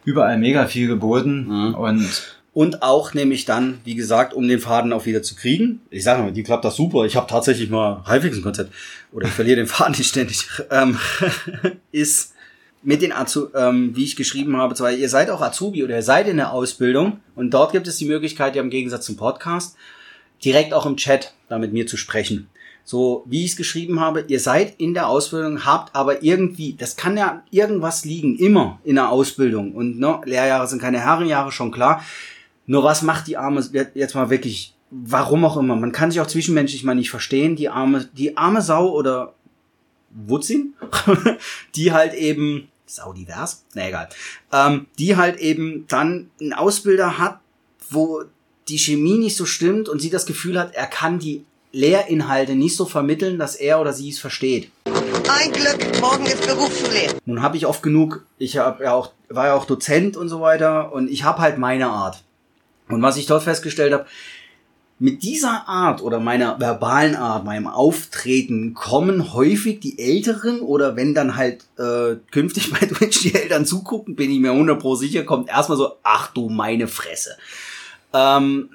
überall mega viel geboten mhm. und und auch nämlich dann, wie gesagt, um den Faden auch wieder zu kriegen. Ich sage mal, die klappt das super. Ich habe tatsächlich mal halbwegs ein Konzept. Oder ich verliere den Faden *laughs* nicht ständig. Ähm, *laughs* ist mit den Azu ähm, wie ich geschrieben habe, zwar ihr seid auch Azubi oder ihr seid in der Ausbildung und dort gibt es die Möglichkeit, ja im Gegensatz zum Podcast, direkt auch im Chat da mit mir zu sprechen so wie ich es geschrieben habe, ihr seid in der Ausbildung, habt aber irgendwie, das kann ja irgendwas liegen, immer in der Ausbildung. Und ne, Lehrjahre sind keine Herrenjahre, schon klar. Nur was macht die arme, jetzt mal wirklich, warum auch immer, man kann sich auch zwischenmenschlich mal nicht verstehen, die arme, die arme Sau oder Wutzin, *laughs* die halt eben, Sau divers, na egal, ähm, die halt eben dann einen Ausbilder hat, wo die Chemie nicht so stimmt und sie das Gefühl hat, er kann die Lehrinhalte nicht so vermitteln, dass er oder sie es versteht. Ein Glück, morgen ist Berufsschule. Nun habe ich oft genug, ich hab ja auch, war ja auch Dozent und so weiter und ich habe halt meine Art. Und was ich dort festgestellt habe, mit dieser Art oder meiner verbalen Art, meinem Auftreten kommen häufig die Älteren oder wenn dann halt äh, künftig bei Twitch die Eltern zugucken, bin ich mir 100 pro sicher, kommt erstmal so, ach du meine Fresse. Ähm,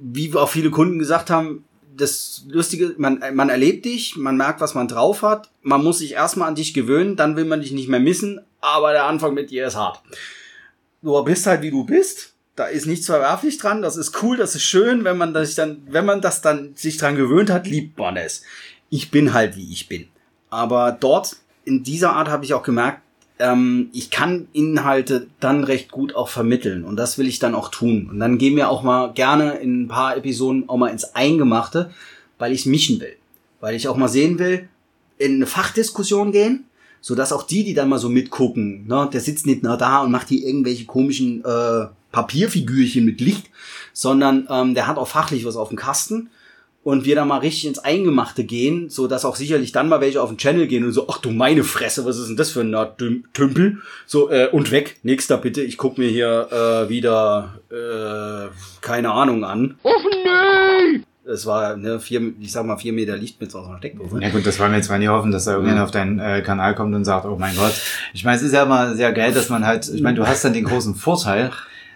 wie auch viele Kunden gesagt haben, das Lustige, man, man erlebt dich, man merkt, was man drauf hat, man muss sich erstmal an dich gewöhnen, dann will man dich nicht mehr missen, aber der Anfang mit dir ist hart. Du bist halt wie du bist, da ist nichts verwerflich dran, das ist cool, das ist schön, wenn man das dann, wenn man das dann sich dran gewöhnt hat, liebt man es. Ich bin halt wie ich bin. Aber dort, in dieser Art habe ich auch gemerkt, ähm, ich kann Inhalte dann recht gut auch vermitteln und das will ich dann auch tun. Und dann gehen wir auch mal gerne in ein paar Episoden auch mal ins Eingemachte, weil ich mischen will. Weil ich auch mal sehen will, in eine Fachdiskussion gehen, so dass auch die, die dann mal so mitgucken, ne, der sitzt nicht nur da und macht hier irgendwelche komischen äh, Papierfigürchen mit Licht, sondern ähm, der hat auch fachlich was auf dem Kasten und wir da mal richtig ins Eingemachte gehen, so dass auch sicherlich dann mal welche auf den Channel gehen und so, ach du meine Fresse, was ist denn das für ein Tümpel? So, äh, und weg, nächster bitte, ich guck mir hier äh, wieder, äh, keine Ahnung an. Oh nee! Es war, ne, vier, ich sag mal, vier Meter Licht mit so einer Steckdose. Ja gut, das wollen wir jetzt mal nie hoffen, dass da irgendjemand auf deinen äh, Kanal kommt und sagt, oh mein Gott. Ich meine, es ist ja immer sehr geil, dass man halt, ich meine, du hast dann den großen Vorteil,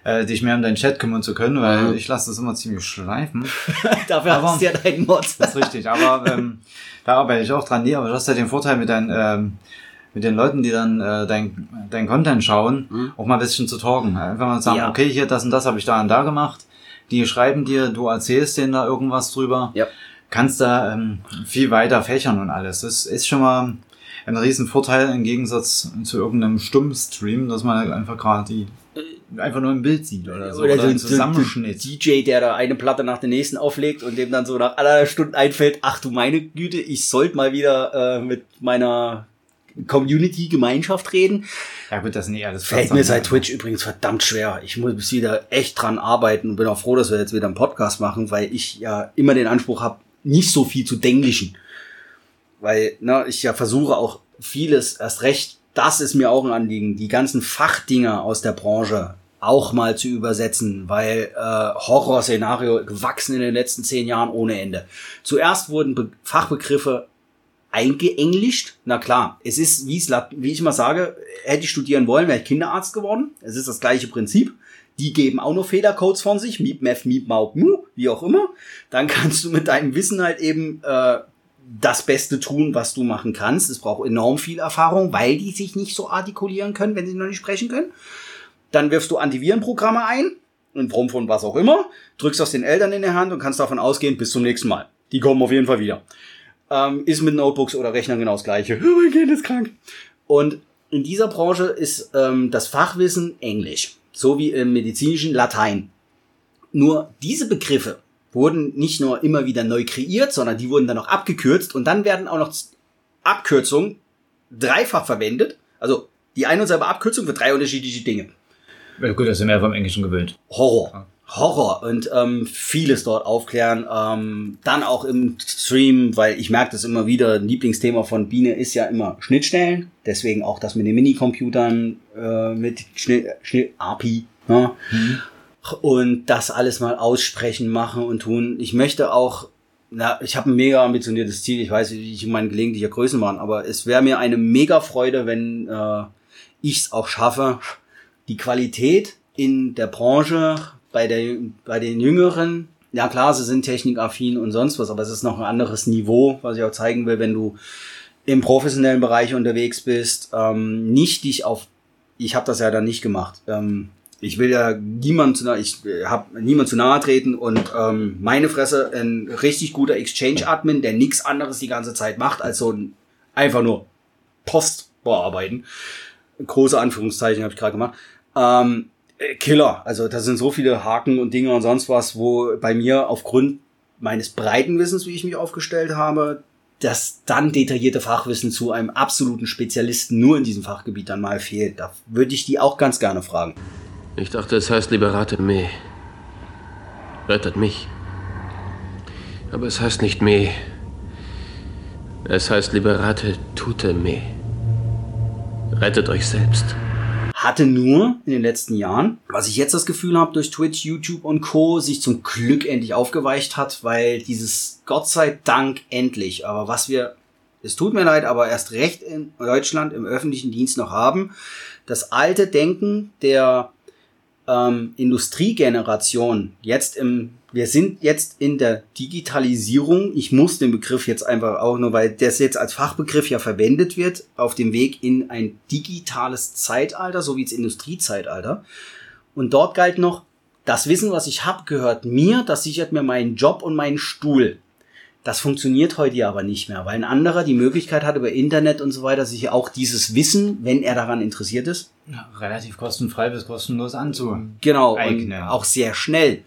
äh, dich mehr um deinen Chat kümmern zu können, weil Mhm. ich lasse das immer ziemlich schleifen. *laughs* Dafür Aber- hast du ja deinen Mod. *laughs* Das ist richtig, aber ähm, da arbeite ich auch dran. Nee, aber du hast ja den Vorteil mit deinen, ähm, mit den Leuten, die dann äh, dein, dein Content schauen, auch mal ein bisschen zu talken. Einfach mal sagen, Mhm. Ja. okay, hier, das und das habe ich da und da gemacht. Die schreiben dir, du erzählst denen da irgendwas drüber. Ja. Kannst da ähm, viel weiter fächern und alles. Das ist schon mal ein riesen Vorteil im Gegensatz zu irgendeinem Stummstream, dass man halt einfach gerade die einfach nur ein Bild sieht oder so. Oder, Oder, so ein Zusammenschnitt. DJ, der da eine Platte nach der nächsten auflegt und dem dann so nach anderthalb Stunden einfällt, ach du meine Güte, ich sollte mal wieder äh, mit meiner Community, Gemeinschaft reden. Ja gut, das sind eh alles Fällt mir seit. Twitch übrigens verdammt schwer. Ich muss wieder echt dran arbeiten und bin auch froh, dass wir jetzt wieder einen Podcast machen, weil ich ja immer den Anspruch habe, nicht so viel zu denglischen. Weil ne, ich ja versuche auch vieles, erst recht, das ist mir auch ein Anliegen, die ganzen Fachdinger aus der Branche auch mal zu übersetzen, weil äh, Horrorszenario gewachsen in den letzten zehn Jahren ohne Ende. Zuerst wurden Be Fachbegriffe eingeenglischt. Na klar, es ist, wie, es, wie ich immer sage, hätte ich studieren wollen, wäre ich Kinderarzt geworden. Es ist das gleiche Prinzip. Die geben auch noch Fehlercodes von sich, Miep, Mef, Miep, Maub, Mu, wie auch immer. Dann kannst du mit deinem Wissen halt eben äh, das Beste tun, was du machen kannst. Es braucht enorm viel Erfahrung, weil die sich nicht so artikulieren können, wenn sie noch nicht sprechen können. Dann wirfst du Antivirenprogramme ein, in Form von was auch immer, drückst das den Eltern in der Hand und kannst davon ausgehen, bis zum nächsten Mal. Die kommen auf jeden Fall wieder. Ähm, ist mit Notebooks oder Rechnern genau das gleiche. Oh *laughs* mein Kind ist krank. Und in dieser Branche ist ähm, das Fachwissen Englisch, so wie im medizinischen Latein. Nur diese Begriffe wurden nicht nur immer wieder neu kreiert, sondern die wurden dann auch abgekürzt und dann werden auch noch Abkürzungen dreifach verwendet. Also die eine und selbe Abkürzung für drei unterschiedliche Dinge. Ja, gut, das sind wir ja vom Englischen gewöhnt. Horror. Horror und ähm, vieles dort aufklären. Ähm, dann auch im Stream, weil ich merke das immer wieder, ein Lieblingsthema von Biene ist ja immer Schnittstellen. Deswegen auch das mit den Minicomputern, äh, mit Schnitt, Schnitt API. Ne? Und das alles mal aussprechen, machen und tun. Ich möchte auch, na, ich habe ein mega ambitioniertes Ziel. Ich weiß, wie ich in meinen gelegentlicher Größen waren, aber es wäre mir eine mega Freude, wenn äh, ich es auch schaffe, die Qualität in der Branche bei, der, bei den Jüngeren, ja klar, sie sind technikaffin und sonst was, aber es ist noch ein anderes Niveau, was ich auch zeigen will, wenn du im professionellen Bereich unterwegs bist, ähm, nicht dich auf, ich habe das ja dann nicht gemacht. Ähm, ich will ja niemand zu nahe, ich habe niemand zu nahe treten und ähm, meine Fresse, ein richtig guter Exchange-Admin, der nichts anderes die ganze Zeit macht, als so ein einfach nur Post bearbeiten. Große Anführungszeichen habe ich gerade gemacht. Ähm, äh, Killer. Also da sind so viele Haken und Dinge und sonst was, wo bei mir aufgrund meines breiten Wissens, wie ich mich aufgestellt habe, das dann detaillierte Fachwissen zu einem absoluten Spezialisten nur in diesem Fachgebiet dann mal fehlt. Da würde ich die auch ganz gerne fragen. Ich dachte, es heißt Liberate me. Rettet mich. Aber es heißt nicht me. Es heißt Liberate tute me. Rettet euch selbst. hatte nur in den letzten Jahren, was ich jetzt das Gefühl habe, durch Twitch, YouTube und Co. sich zum Glück endlich aufgeweicht hat, weil dieses Gott sei Dank endlich, aber was wir, es tut mir leid, aber erst recht in Deutschland im öffentlichen Dienst noch haben, das alte Denken der ähm, Industriegeneration jetzt im, wir sind jetzt in der Digitalisierung. Ich muss den Begriff jetzt einfach auch nur, weil das jetzt als Fachbegriff ja verwendet wird, auf dem Weg in ein digitales Zeitalter, so wie das Industriezeitalter. Und dort galt noch, das Wissen, was ich habe, gehört mir, das sichert mir meinen Job und meinen Stuhl. Das funktioniert heute ja aber nicht mehr, weil ein anderer die Möglichkeit hat, über Internet und so weiter, sich auch dieses Wissen, wenn er daran interessiert ist, ja, relativ kostenfrei bis kostenlos anzu. Genau, und auch sehr schnell.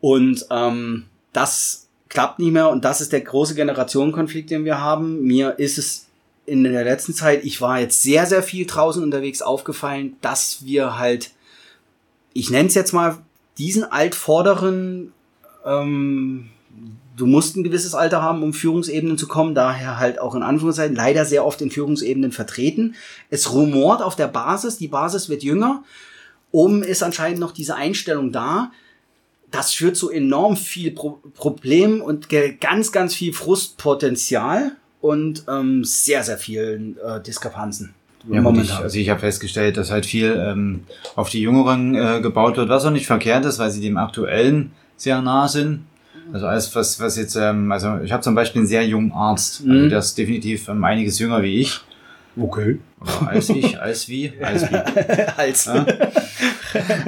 Und ähm, das klappt nicht mehr und das ist der große Generationenkonflikt, den wir haben. Mir ist es in der letzten Zeit, ich war jetzt sehr, sehr viel draußen unterwegs, aufgefallen, dass wir halt, ich nenne es jetzt mal, diesen altvorderen, ähm, du musst ein gewisses Alter haben, um Führungsebenen zu kommen, daher halt auch in Anführungszeichen leider sehr oft in Führungsebenen vertreten. Es rumort auf der Basis, die Basis wird jünger. Oben ist anscheinend noch diese Einstellung da. Das führt zu enorm viel Pro Problemen und ganz, ganz viel Frustpotenzial und ähm, sehr, sehr vielen äh, Diskrepanzen. Ja, ich, also ich habe festgestellt, dass halt viel ähm, auf die Jüngeren äh, gebaut wird, was auch nicht verkehrt ist, weil sie dem Aktuellen sehr nah sind. Also alles, was, was jetzt, ähm, also ich habe zum Beispiel einen sehr jungen Arzt, also mhm. der ist definitiv ähm, einiges jünger wie ich. Okay. Oder als ich, *laughs* als wie, als wie. *laughs* als. Ja?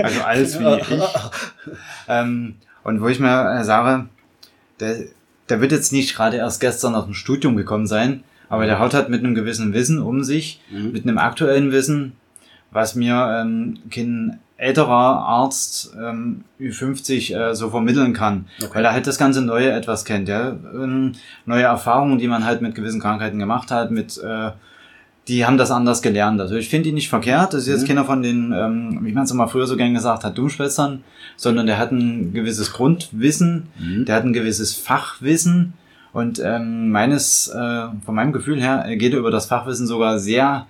Also als wie ich. Ähm, und wo ich mir äh, sage, der, der wird jetzt nicht gerade erst gestern aus dem Studium gekommen sein, aber der haut halt mit einem gewissen Wissen um sich, mhm. mit einem aktuellen Wissen, was mir ähm, kein älterer Arzt ähm, Ü50 äh, so vermitteln kann, okay. weil er halt das ganze Neue etwas kennt, ja, ähm, neue Erfahrungen, die man halt mit gewissen Krankheiten gemacht hat, mit äh, die haben das anders gelernt. Also ich finde ihn nicht verkehrt. Das ist jetzt mhm. keiner von den, ähm, wie man es immer früher so gern gesagt hat, Dummschwätzern, sondern der hat ein gewisses Grundwissen, mhm. der hat ein gewisses Fachwissen und ähm, meines, äh, von meinem Gefühl her, geht er über das Fachwissen sogar sehr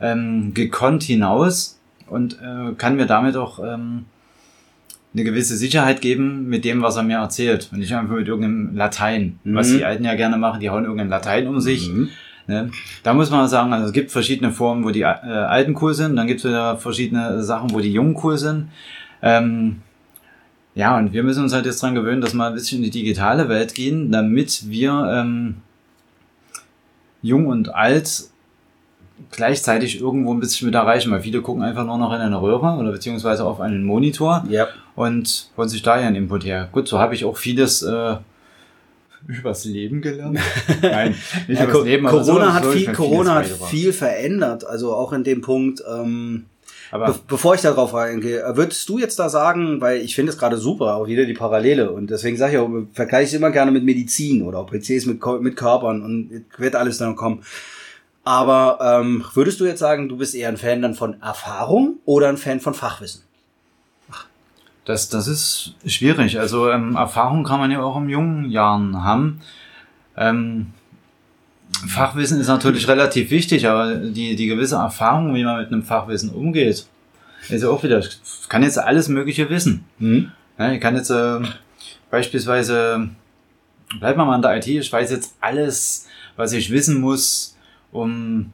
ähm, gekonnt hinaus und äh, kann mir damit auch ähm, eine gewisse Sicherheit geben mit dem, was er mir erzählt. Und nicht einfach mit irgendeinem Latein, mhm. was die Alten ja gerne machen, die hauen irgendein Latein um sich. Mhm. Ne? Da muss man sagen, also es gibt verschiedene Formen, wo die äh, Alten cool sind, dann gibt es wieder verschiedene Sachen, wo die Jungen cool sind. Ähm, ja, und wir müssen uns halt jetzt dran gewöhnen, dass wir ein bisschen in die digitale Welt gehen, damit wir ähm, jung und alt gleichzeitig irgendwo ein bisschen mit erreichen, weil viele gucken einfach nur noch in eine Röhre oder beziehungsweise auf einen Monitor yep. und holen sich da ihren Input her. Gut, so habe ich auch vieles äh, übers Leben gelernt. *laughs* Nein, nicht ja, übers Leben. Corona so, hat, so viel, Corona hat viel verändert, also auch in dem Punkt. Ähm, aber Be bevor ich darauf reingehe, würdest du jetzt da sagen, weil ich finde es gerade super, auch wieder die Parallele und deswegen sage ich auch, vergleiche es immer gerne mit Medizin oder auch PCs mit, mit Körpern und wird alles dann kommen. Aber ähm, würdest du jetzt sagen, du bist eher ein Fan dann von Erfahrung oder ein Fan von Fachwissen? Das, das ist schwierig. Also ähm, Erfahrung kann man ja auch in jungen Jahren haben. Ähm, Fachwissen ist natürlich relativ wichtig, aber die, die gewisse Erfahrung, wie man mit einem Fachwissen umgeht, ist ja auch wieder, ich kann jetzt alles Mögliche wissen. Mhm. Ja, ich kann jetzt äh, beispielsweise, bleibt mal an der IT, ich weiß jetzt alles, was ich wissen muss, um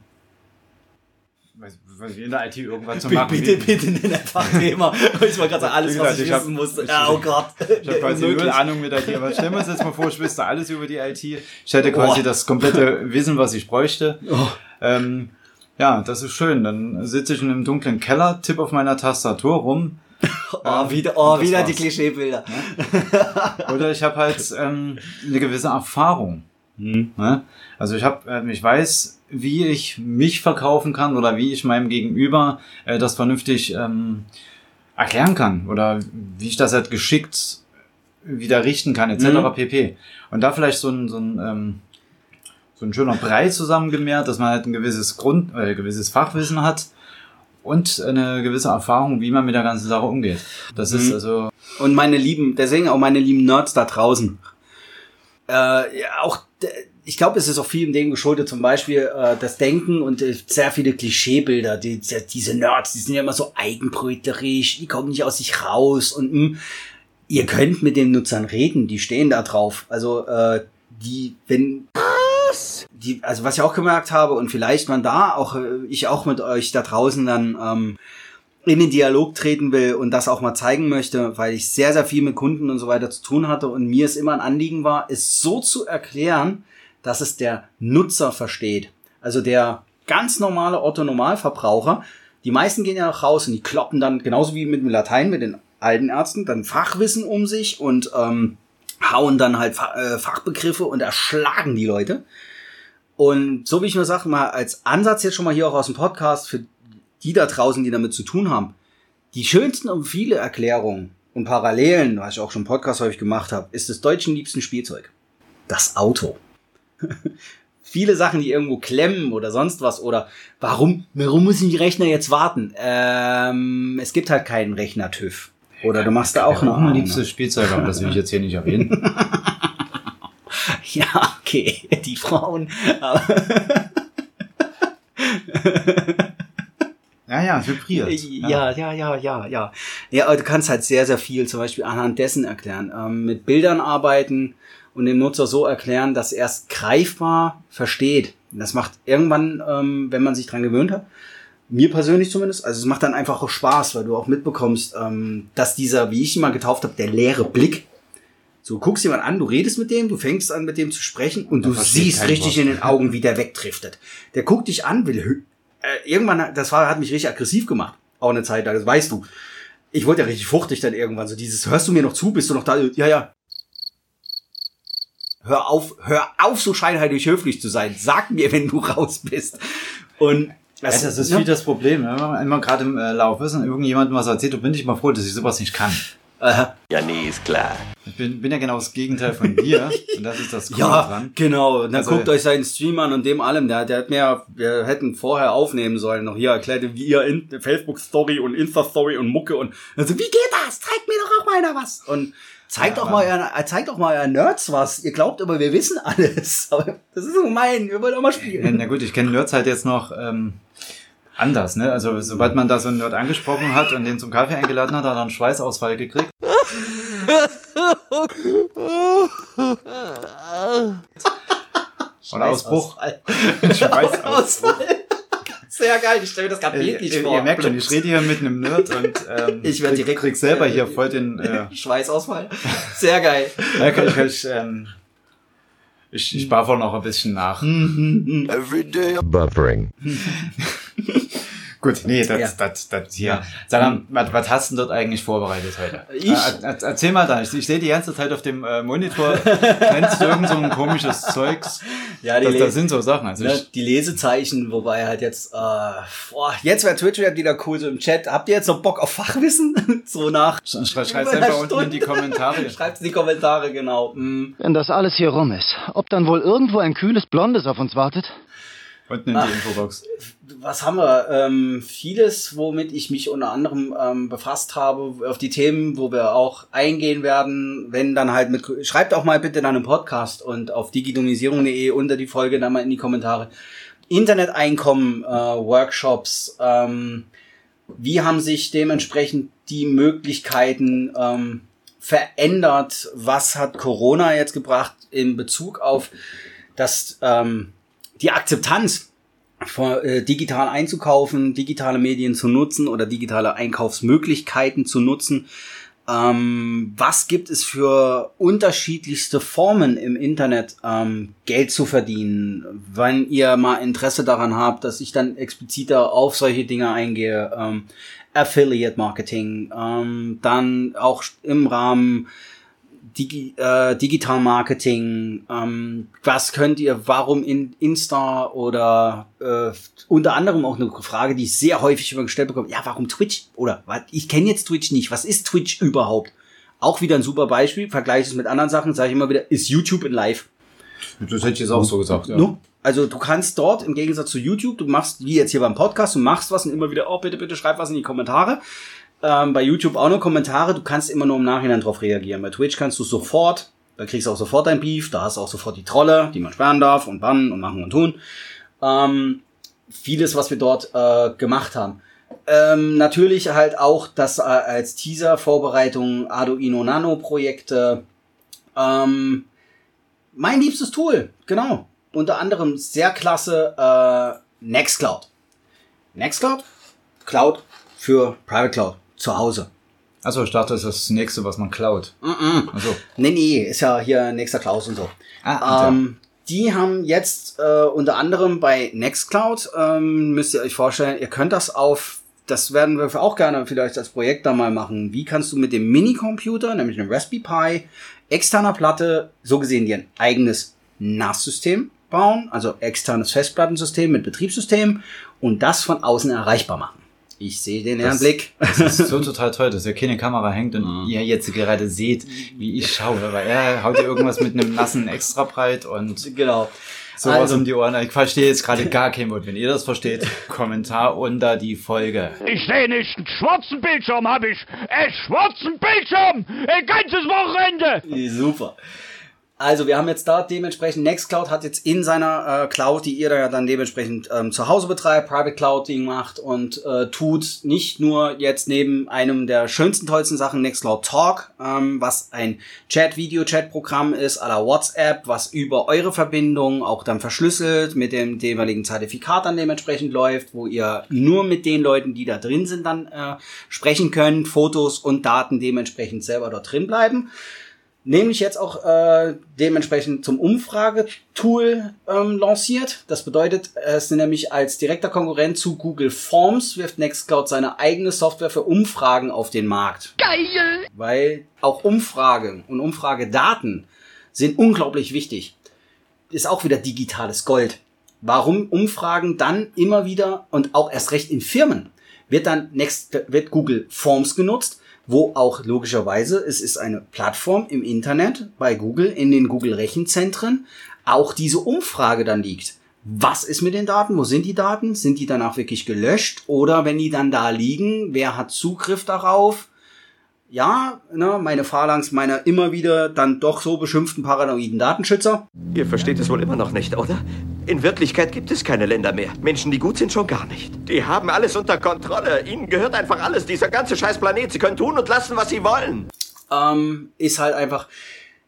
in der IT irgendwas zu machen. Bitte, bitte, nenn einfach Thema. Ich war gerade alles, was ich, ich wissen musste. Ja, oh Gott. Ich habe quasi null Ahnung mit IT. Aber stellen wir uns jetzt mal vor, ich wüsste alles über die IT. Ich hätte quasi oh. das komplette Wissen, was ich bräuchte. Oh. Ähm, ja, das ist schön. Dann sitze ich in einem dunklen Keller, tippe auf meiner Tastatur rum. *laughs* oh, ähm, wieder, oh, wieder die Klischeebilder. Ja? Oder ich habe halt ähm, eine gewisse Erfahrung. Mhm. Ne? Also ich habe, äh, ich weiß, wie ich mich verkaufen kann oder wie ich meinem Gegenüber äh, das vernünftig ähm, erklären kann oder wie ich das halt geschickt wieder richten kann etc. Mhm. pp. Und da vielleicht so ein, so ein ähm, so ein schöner Brei zusammengemehrt, dass man halt ein gewisses Grund, äh, gewisses Fachwissen hat und eine gewisse Erfahrung, wie man mit der ganzen Sache umgeht. Das mhm. ist also. Und meine lieben, deswegen auch meine lieben Nerds da draußen. Äh, ja, auch ich glaube, es ist auch viel in dem geschuldet, zum Beispiel äh, das Denken und äh, sehr viele Klischeebilder. Die, die, diese Nerds, die sind ja immer so eigenbröterisch, die kommen nicht aus sich raus und mh, hm, ihr könnt mit den Nutzern reden, die stehen da drauf. Also äh, die, wenn die, also was ich auch gemerkt habe und vielleicht man da auch äh, ich auch mit euch da draußen dann ähm, in den Dialog treten will und das auch mal zeigen möchte, weil ich sehr, sehr viel mit Kunden und so weiter zu tun hatte und mir es immer ein Anliegen war, es so zu erklären, dass es der Nutzer versteht. Also der ganz normale Otto-Normalverbraucher. Die meisten gehen ja noch raus und die kloppen dann, genauso wie mit dem Latein, mit den alten Ärzten, dann Fachwissen um sich und ähm, hauen dann halt äh, Fachbegriffe und erschlagen die Leute. Und so wie ich nur sage, mal als Ansatz jetzt schon mal hier auch aus dem Podcast für die da draußen, die damit zu tun haben. Die schönsten und viele Erklärungen und Parallelen, was ich auch schon im Podcast häufig gemacht habe, ist das deutschen liebsten Spielzeug. Das Auto. *laughs* viele Sachen, die irgendwo klemmen oder sonst was oder warum, warum müssen die Rechner jetzt warten? Ähm, es gibt halt keinen Rechner-TÜV. Oder du machst da auch noch noch ein liebstes Spielzeug, aber das will ich jetzt hier nicht erwähnen. *laughs* Ja, okay, die Frauen. *laughs* Ja, ja, vibriert. Ja, ja, ja, ja, ja. Ja, aber du kannst halt sehr, sehr viel zum Beispiel anhand dessen erklären. Ähm, mit Bildern arbeiten und dem Nutzer so erklären, dass er es greifbar versteht. Und Das macht irgendwann, ähm, wenn man sich dran gewöhnt hat, mir persönlich zumindest, also es macht dann einfach auch Spaß, weil du auch mitbekommst, ähm, dass dieser, wie ich ihn mal getauft habe, der leere Blick, so du guckst jemand an, du redest mit dem, du fängst an mit dem zu sprechen und du versteht siehst richtig Wort. in den Augen, wie der wegdriftet. Der guckt dich an, will äh, irgendwann, das war, hat mich richtig aggressiv gemacht. Auch eine Zeit lang, das weißt du. Ich wurde ja richtig fuchtig dann irgendwann, so dieses, hörst du mir noch zu, bist du noch da? Ja, ja. Hör auf, hör auf, so scheinheilig höflich zu sein. Sag mir, wenn du raus bist. Und Ja, das ist ja. viel das Problem. ne? Wenn man immer gerade im äh, Lauf ist und irgendjemandem was erzählt, du bin ich mal froh, dass ich sowas nicht kann. Ja, nee, ist klar. Ich bin, bin ja genau das Gegenteil von dir. *laughs* und das ist das Coole Ja, dran. genau. Und dann Also- guckt euch seinen Stream an und dem allem. Der, der hat mir, wir hätten vorher aufnehmen sollen, noch hier erklärt, wie ihr in Facebook-Story und Insta-Story und Mucke und also, wie geht das? Zeigt mir doch auch mal einer was. Und zeigt Ja, doch mal, euren, zeigt doch mal euren Nerds was. Ihr glaubt immer, wir wissen alles. *laughs* Aber das ist so gemein. Wir wollen auch mal Ja, spielen. na gut, ich kenne Nerds halt jetzt noch ähm, anders, ne? Also sobald man da so einen Nerd angesprochen hat und den zum Kaffee eingeladen hat, hat er einen Schweißausfall gekriegt. Oder Ausbruch. Schweißausfall. Sehr geil. Ich stelle mir das gerade Ihr, bildlich ihr, vor. ihr merkt schon, ich rede hier mit einem Nerd und ähm, *laughs* Ich werd krieg- direkt- krieg selber hier voll den äh, *laughs* Schweißausfall. Sehr geil. *laughs* Ja, kann ich, ich, ähm, ich, ich buffer noch ein bisschen nach. Everyday buffering. Gut, nee, das, Ja. das, das hier. Sag mal, was, was hast du denn dort eigentlich vorbereitet heute? Ich? Äh, er- erzähl mal da. Ich, ich sehe die ganze Zeit auf dem äh, Monitor, *laughs* kennst du irgend so ein komisches Zeugs? Ja, die das, das sind so Sachen. Also Ne, die Lesezeichen, wobei halt jetzt, äh, boah, jetzt wäre Twitch wieder cool so im Chat. Habt ihr jetzt noch Bock auf Fachwissen? *laughs* so nach. sch- schreib's über einfach unten in die. Kommentare. *laughs* Schreibt in die Kommentare, genau. Mm. Wenn das alles hier rum ist, ob dann wohl irgendwo ein kühles Blondes auf uns wartet? Unten in die Infobox. Was haben wir? Ähm, vieles, womit ich mich unter anderem ähm, befasst habe, auf die Themen, wo wir auch eingehen werden, wenn dann halt mit, schreibt auch mal bitte dann im Podcast und auf digitonisierung.de unter die Folge dann mal in die Kommentare. Interneteinkommen, äh, Workshops, ähm, wie haben sich dementsprechend die Möglichkeiten ähm, verändert? Was hat Corona jetzt gebracht in Bezug auf das, ähm, die Akzeptanz von, äh, digital einzukaufen, digitale Medien zu nutzen oder digitale Einkaufsmöglichkeiten zu nutzen? Ähm, was gibt es für unterschiedlichste Formen im Internet ähm, Geld zu verdienen? Wenn ihr mal Interesse daran habt, dass ich dann expliziter auf solche Dinge eingehe, ähm, Affiliate Marketing, ähm, dann auch im Rahmen Digi äh, Digital Marketing, ähm, was könnt ihr, warum in Insta oder äh, unter anderem auch eine Frage, die ich sehr häufig immer gestellt bekomme, ja, warum Twitch? Oder ich kenne jetzt Twitch nicht, was ist Twitch überhaupt? Auch wieder ein super Beispiel, vergleiche es mit anderen Sachen, sage ich immer wieder, ist YouTube in Live. Das hätte ich jetzt auch so gesagt. Ja. No? Also du kannst dort im Gegensatz zu YouTube, du machst wie jetzt hier beim Podcast, du machst was und immer wieder, oh bitte, bitte schreib was in die Kommentare. Ähm, bei YouTube auch nur Kommentare, du kannst immer nur im Nachhinein drauf reagieren. Bei Twitch kannst du sofort, da kriegst du auch sofort dein Beef, da hast du auch sofort die Trolle, die man sperren darf und bannen und machen und tun. Ähm, vieles, was wir dort äh, gemacht haben. Ähm, natürlich halt auch das äh, als Teaser Vorbereitung Arduino Nano Projekte. Ähm, mein liebstes Tool, genau. Unter anderem sehr klasse äh, Nextcloud. Nextcloud, Cloud für Private Cloud zu Hause. Also ich dachte, das ist das nächste, was man klaut. Mm -mm. Also. Nee, nee, ist ja hier nächster Klaus und so. Ah, ähm, die haben jetzt äh, unter anderem bei Nextcloud, ähm, müsst ihr euch vorstellen, ihr könnt das auf das werden wir auch gerne vielleicht als Projekt da mal machen. Wie kannst du mit dem Minicomputer, nämlich einem Raspberry Pi, externer Platte, so gesehen dir ein eigenes NAS-System bauen, also externes Festplattensystem mit Betriebssystem und das von außen erreichbar machen. Ich sehe den Herrn Blick. Das ist so *laughs* total toll, dass ja keine Kamera hängt und mhm. ihr jetzt gerade seht, wie ich schaue, weil er haut ja irgendwas mit einem nassen Extrabreit und genau. sowas also, um die Ohren. Ich verstehe jetzt gerade gar kein Wort. Wenn ihr das versteht, Kommentar unter die Folge. Ich sehe nicht einen schwarzen Bildschirm, habe ich. Einen schwarzen Bildschirm! Ein ganzes Wochenende! Super. Also wir haben jetzt da dementsprechend, Nextcloud hat jetzt in seiner äh, Cloud, die ihr da ja dann dementsprechend ähm, zu Hause betreibt, Private Clouding macht und äh, tut nicht nur jetzt neben einem der schönsten, tollsten Sachen Nextcloud Talk, ähm, was ein Chat-Video-Chat-Programm ist, la WhatsApp, was über eure Verbindung auch dann verschlüsselt mit dem jeweiligen Zertifikat dann dementsprechend läuft, wo ihr nur mit den Leuten, die da drin sind, dann äh, sprechen könnt, Fotos und Daten dementsprechend selber dort drin bleiben nämlich jetzt auch äh, dementsprechend zum Umfragetool ähm, lanciert. Das bedeutet, es ist nämlich als direkter Konkurrent zu Google Forms wirft Nextcloud seine eigene Software für Umfragen auf den Markt. Geil! Weil auch Umfragen und Umfragedaten sind unglaublich wichtig. Ist auch wieder digitales Gold. Warum Umfragen dann immer wieder und auch erst recht in Firmen wird dann Next wird Google Forms genutzt, wo auch logischerweise, es ist eine Plattform im Internet bei Google, in den Google Rechenzentren, auch diese Umfrage dann liegt. Was ist mit den Daten? Wo sind die Daten? Sind die danach wirklich gelöscht? Oder wenn die dann da liegen, wer hat Zugriff darauf? Ja, ne, meine Phalanx meiner immer wieder dann doch so beschimpften paranoiden Datenschützer. Ihr versteht es wohl immer noch nicht, oder? In Wirklichkeit gibt es keine Länder mehr. Menschen, die gut sind, schon gar nicht. Die haben alles unter Kontrolle. Ihnen gehört einfach alles. Dieser ganze scheiß Planet. Sie können tun und lassen, was sie wollen. Ähm, ist halt einfach,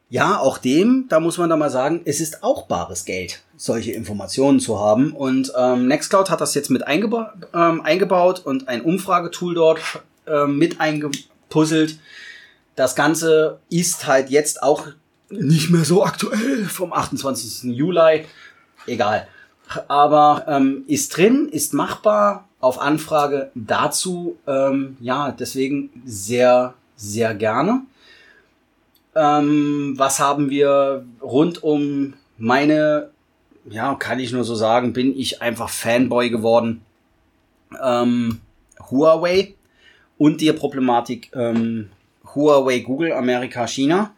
ja, auch dem, da muss man da mal sagen, es ist auch bares Geld, solche Informationen zu haben. Und ähm, Nextcloud hat das jetzt mit eingeba ähm, eingebaut und ein Umfragetool dort ähm, mit eingepuzzelt. Das Ganze ist halt jetzt auch nicht mehr so aktuell vom 28. Juli egal. Aber ähm, ist drin, ist machbar auf Anfrage dazu. Ähm, ja, deswegen sehr, sehr gerne. Ähm, was haben wir rund um meine, ja, kann ich nur so sagen, bin ich einfach Fanboy geworden. Ähm, Huawei und die Problematik ähm, Huawei, Google, Amerika, China.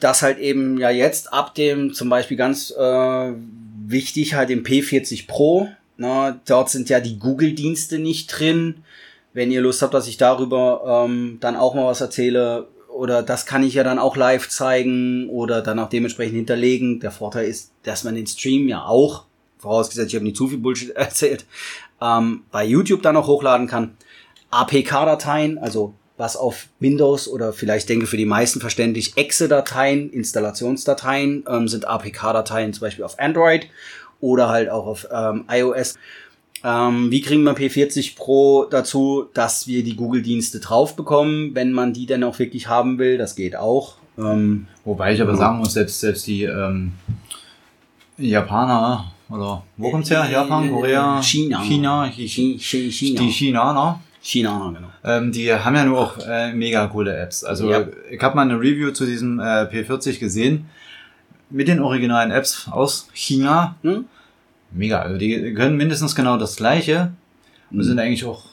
Das halt eben ja jetzt ab dem zum Beispiel ganz äh, wichtig halt im P40 Pro. Na, dort sind ja die Google-Dienste nicht drin. Wenn ihr Lust habt, dass ich darüber ähm, dann auch mal was erzähle, oder das kann ich ja dann auch live zeigen oder dann auch dementsprechend hinterlegen. Der Vorteil ist, dass man den Stream ja auch, vorausgesetzt, ich habe nicht zu viel Bullshit *laughs* erzählt, ähm, bei YouTube dann auch hochladen kann. APK-Dateien, also was auf Windows oder vielleicht denke für die meisten verständlich Exe-Dateien, Installationsdateien ähm, sind APK-Dateien zum Beispiel auf Android oder halt auch auf ähm, iOS. Ähm, wie kriegen wir P40 Pro dazu, dass wir die Google-Dienste drauf bekommen, wenn man die denn auch wirklich haben will? Das geht auch. Ähm, Wobei ich aber sagen muss, selbst, selbst die ähm, Japaner oder wo kommt's her? Japan, Korea, China, China, China, China. die Chinaner China, genau. Ähm, die haben ja nur auch äh, mega coole Apps. Also ja. ich habe mal eine Review zu diesem äh, P40 gesehen mit den originalen Apps aus China. Hm? Mega. Also die können mindestens genau das gleiche und hm. sind eigentlich auch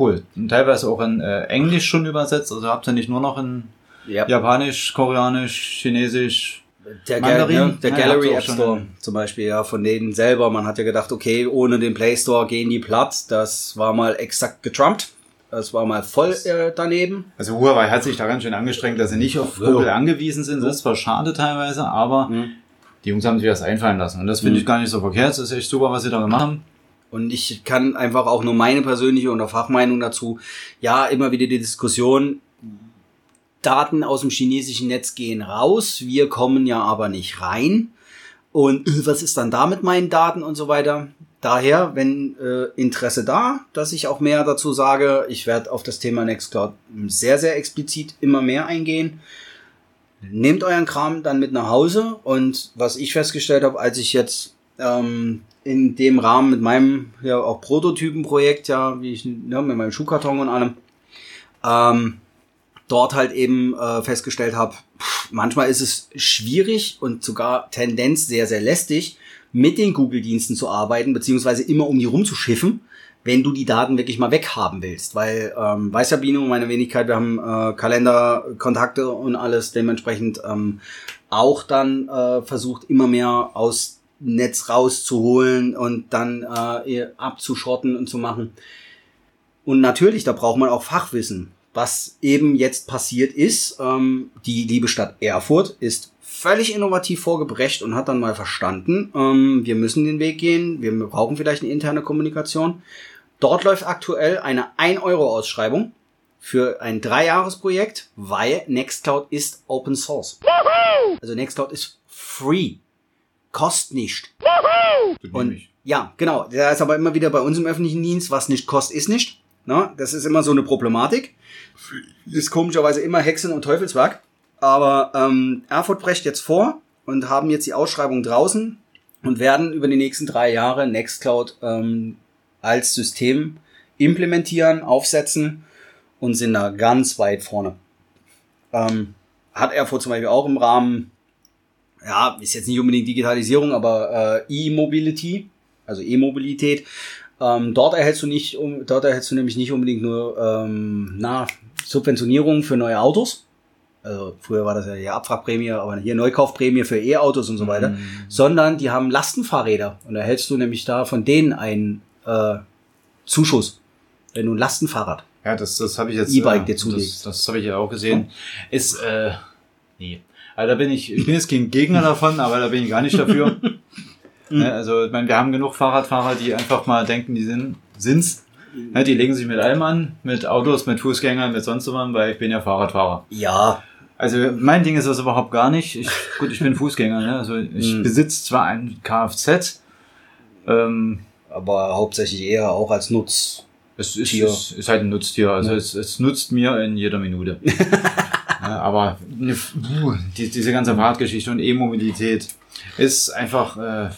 cool. Und teilweise auch in äh, Englisch schon übersetzt. Also habt ihr nicht nur noch in yep. Japanisch, Koreanisch, Chinesisch, der, Mandarin, Gal ne? der Gallery App Store zum Beispiel, ja, von denen selber. Man hat ja gedacht, okay, ohne den Play Store gehen die platt. Das war mal exakt getrumpt. Das war mal voll äh, daneben. Also Huawei hat sich da ganz schön angestrengt, dass sie nicht auf Google angewiesen sind. Das ist zwar schade teilweise, aber mhm. die Jungs haben sich das einfallen lassen. Und das finde mhm. ich gar nicht so verkehrt. Das ist echt super, was sie da gemacht haben. Und ich kann einfach auch nur meine persönliche oder Fachmeinung dazu, ja, immer wieder die Diskussion, Daten aus dem chinesischen Netz gehen raus, wir kommen ja aber nicht rein. Und äh, was ist dann da mit meinen Daten und so weiter? Daher, wenn äh, Interesse da, dass ich auch mehr dazu sage, ich werde auf das Thema Nextcloud sehr, sehr explizit immer mehr eingehen. Nehmt euren Kram dann mit nach Hause und was ich festgestellt habe, als ich jetzt ähm, in dem Rahmen mit meinem ja auch Prototypenprojekt, ja, wie ich, ja, mit meinem Schuhkarton und allem, ähm, dort halt eben äh, festgestellt habe, manchmal ist es schwierig und sogar Tendenz sehr, sehr lästig, mit den Google-Diensten zu arbeiten, beziehungsweise immer um die rumzuschiffen, wenn du die Daten wirklich mal weghaben willst. Weil, ähm, weiß ja Bino, meine Wenigkeit, wir haben äh, Kalender, Kontakte und alles dementsprechend ähm, auch dann äh, versucht, immer mehr aus Netz rauszuholen und dann äh, abzuschotten und zu machen. Und natürlich, da braucht man auch Fachwissen. Was eben jetzt passiert ist, ähm, die liebe Stadt Erfurt ist völlig innovativ vorgebrecht und hat dann mal verstanden, ähm, wir müssen den Weg gehen, wir brauchen vielleicht eine interne Kommunikation. Dort läuft aktuell eine 1-Euro-Ausschreibung für ein Dreijahresprojekt, weil Nextcloud ist Open Source. Also Nextcloud ist free. Kostet nicht. Und ja, genau. Der ist aber immer wieder bei uns im öffentlichen Dienst, was nicht kostet, ist nicht. Na, das ist immer so eine Problematik. Ist komischerweise immer Hexen und Teufelswerk. Aber ähm, Erfurt brecht jetzt vor und haben jetzt die Ausschreibung draußen und werden über die nächsten drei Jahre Nextcloud ähm, als System implementieren, aufsetzen und sind da ganz weit vorne. Ähm, hat Erfurt zum Beispiel auch im Rahmen, ja, ist jetzt nicht unbedingt Digitalisierung, aber äh, E-Mobility, also E-Mobilität. Ähm, dort erhältst du nicht, um, dort erhältst du nämlich nicht unbedingt nur ähm, na, Subventionierung für neue Autos. Also früher war das ja hier Abwrackprämie, aber hier Neukaufprämie für E-Autos und so weiter, Mhm. sondern die haben Lastenfahrräder und da erhältst du nämlich da von denen einen äh, Zuschuss, wenn du ein Lastenfahrrad Ja, das, das habe ich jetzt. E-Bike dir Das, zulegst. das habe ich ja auch gesehen. Ist, äh, nee. Also da bin ich, ich bin jetzt kein Gegner davon, aber da bin ich gar nicht dafür. *laughs* ne, also, ich meine, wir haben genug Fahrradfahrer, die einfach mal denken, die sind, sind's. Ne, die legen sich mit allem an, mit Autos, mit Fußgängern, mit sonst was, weil ich bin ja Fahrradfahrer. Ja. Also mein Ding ist das überhaupt gar nicht. Ich, gut, ich bin Fußgänger, ne? Also ich Mhm. besitze zwar ein Kfz, ähm, aber hauptsächlich eher auch als Nutz. Es ist, ist, ist halt ein Nutztier. Also Ja. es, es nutzt mir in jeder Minute. *laughs* ja, aber ne, die, diese ganze Fahrradgeschichte und E-Mobilität ist einfach äh,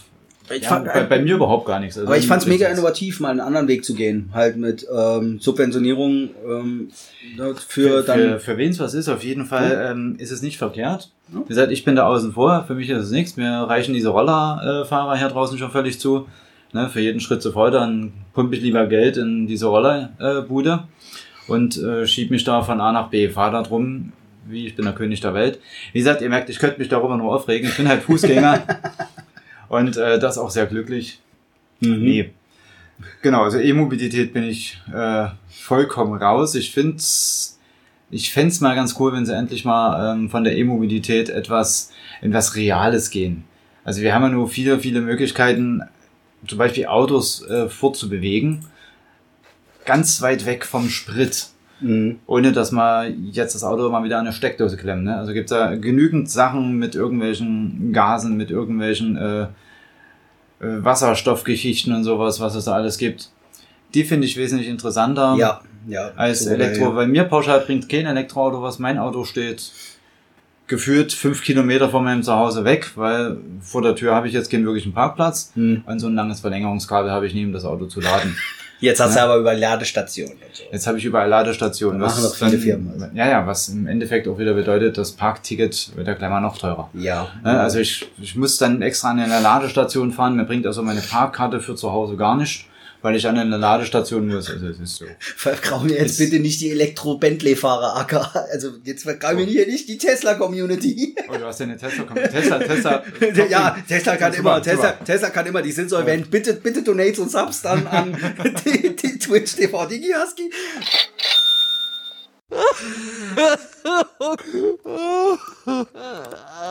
Ich ja, fand- bei, bei mir überhaupt gar nichts. Also Aber ich fand's wirklich mega innovativ, mal einen anderen Weg zu gehen. Halt mit ähm, Subventionierung ähm, ne, für, Für, dann. für, für wen es was ist, auf jeden Fall ähm, ist es nicht verkehrt. Wie gesagt, ich bin da außen vor, für mich ist es nichts. Mir reichen diese Rollerfahrer hier draußen schon völlig zu. Ne, für jeden Schritt zu voll, dann pumpe ich lieber Geld in diese Rollerbude und äh, schieb mich da von A nach B, fahr da drum, wie ich bin der König der Welt. Wie gesagt, ihr merkt, ich könnte mich darüber nur aufregen. Ich bin halt *laughs* Fußgänger und äh, das auch sehr glücklich. Mhm. Nee. Genau, also E-Mobilität bin ich äh, vollkommen raus. Ich find's, ich fänd's mal ganz cool, wenn sie endlich mal ähm, von der E-Mobilität etwas in was Reales gehen. Also wir haben ja nur viele, viele Möglichkeiten, zum Beispiel Autos äh, fortzubewegen, ganz weit weg vom Sprit. Mhm. Ohne dass man jetzt das Auto mal wieder an eine Steckdose klemmt. Ne? Also gibt's da genügend Sachen mit irgendwelchen Gasen, mit irgendwelchen äh, äh, Wasserstoffgeschichten und sowas, was es da alles gibt. Die finde ich wesentlich interessanter Ja, ja. als So, Elektro. ja. Weil mir pauschal bringt kein Elektroauto, was mein Auto steht, geführt fünf Kilometer von meinem Zuhause weg, weil vor der Tür habe ich jetzt keinen wirklichen Parkplatz Hm. und so ein langes Verlängerungskabel habe ich nie, um das Auto zu laden. *laughs* Jetzt hast du Ja. aber über Ladestationen und so. Jetzt habe ich überall Ladestationen. Machen doch viele Firmen, also. Ja, ja, was im Endeffekt auch wieder bedeutet, das Parkticket wird ja gleich mal noch teurer. Ja. Also ich, ich muss dann extra an eine Ladestation fahren. Mir bringt also meine Parkkarte für zu Hause gar nicht, weil ich an eine Ladestation muss. Also es ist so. Vergrau mir jetzt bitte nicht die Elektro-Bentley-Fahrer, AK. Also jetzt vergrau mir hier nicht die Tesla-Community. Oh, du hast ja eine Tesla. Tesla, Tesla. *laughs* ja, Tesla kann immer, Tesla. Tesla kann immer, die sind solvent. Bitte, bitte Donates und Subs dann an *laughs* die, die Twitch TV Digi Husky.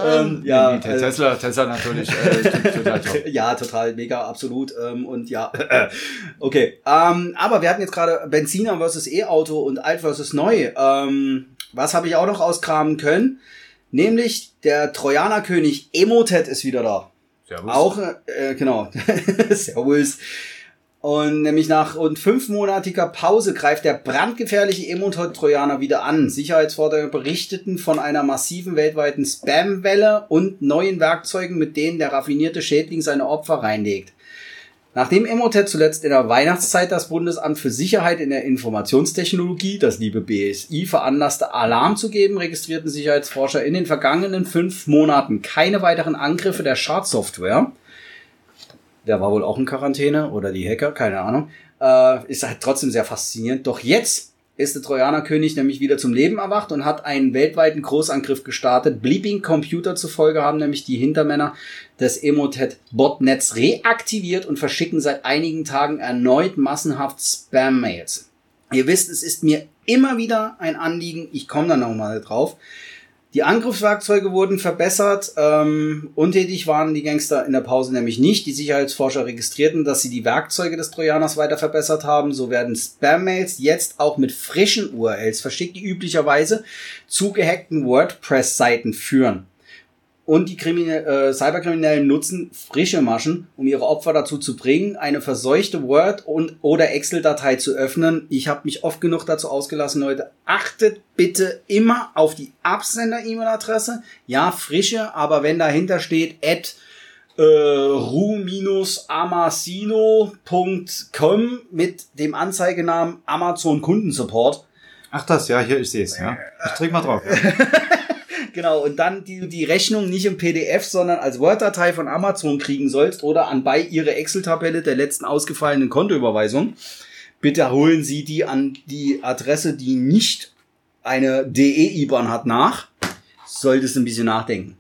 Ähm, ja, Nee, nee, also- Tesla, Tesla natürlich. Äh, *laughs* total ja, total, mega, absolut. Ähm, und ja, *laughs* okay. Ähm, aber wir hatten jetzt gerade Benziner versus E-Auto und alt versus neu. Ähm, was habe ich auch noch auskramen können? Nämlich der Trojanerkönig Emotet ist wieder da. Servus. Auch, äh, genau. *laughs* Servus. Und nämlich nach rund fünfmonatiger Pause greift der brandgefährliche Emotet-Trojaner wieder an. Sicherheitsfordere berichteten von einer massiven weltweiten Spam-Welle und neuen Werkzeugen, mit denen der raffinierte Schädling seine Opfer reinlegt. Nachdem Emotet zuletzt in der Weihnachtszeit das Bundesamt für Sicherheit in der Informationstechnologie, das liebe BSI, veranlasste, Alarm zu geben, registrierten Sicherheitsforscher in den vergangenen fünf Monaten keine weiteren Angriffe der Schadsoftware. Der war wohl auch in Quarantäne oder die Hacker, keine Ahnung. Äh, ist halt trotzdem sehr faszinierend. Doch jetzt ist der Trojanerkönig nämlich wieder zum Leben erwacht und hat einen weltweiten Großangriff gestartet. Bleeping Computer zufolge haben nämlich die Hintermänner des Emotet-Botnets reaktiviert und verschicken seit einigen Tagen erneut massenhaft Spam-Mails. Ihr wisst, es ist mir immer wieder ein Anliegen, ich komme da nochmal drauf, die Angriffswerkzeuge wurden verbessert. Ähm, untätig waren die Gangster in der Pause nämlich nicht. Die Sicherheitsforscher registrierten, dass sie die Werkzeuge des Trojaners weiter verbessert haben. So werden Spam-Mails jetzt auch mit frischen URLs verschickt, die üblicherweise zu gehackten WordPress-Seiten führen. Und die Kriminell äh, Cyberkriminellen nutzen frische Maschen, um ihre Opfer dazu zu bringen, eine verseuchte Word- und oder Excel-Datei zu öffnen. Ich habe mich oft genug dazu ausgelassen, Leute. Achtet bitte immer auf die Absender-E-Mail-Adresse. Ja, frische, aber wenn dahinter steht, at äh, ru-amasino.com mit dem Anzeigenamen Amazon Kundensupport. Ach das, ja, hier, ich sehe es, ja. Ich drück mal drauf. Ja. *laughs* Genau, und dann die, die Rechnung nicht im PDF, sondern als Word-Datei von Amazon kriegen sollst oder anbei ihre Excel-Tabelle der letzten ausgefallenen Kontoüberweisung. Bitte holen Sie die an die Adresse, die nicht eine DE-IBAN hat, nach. Solltest ein bisschen nachdenken.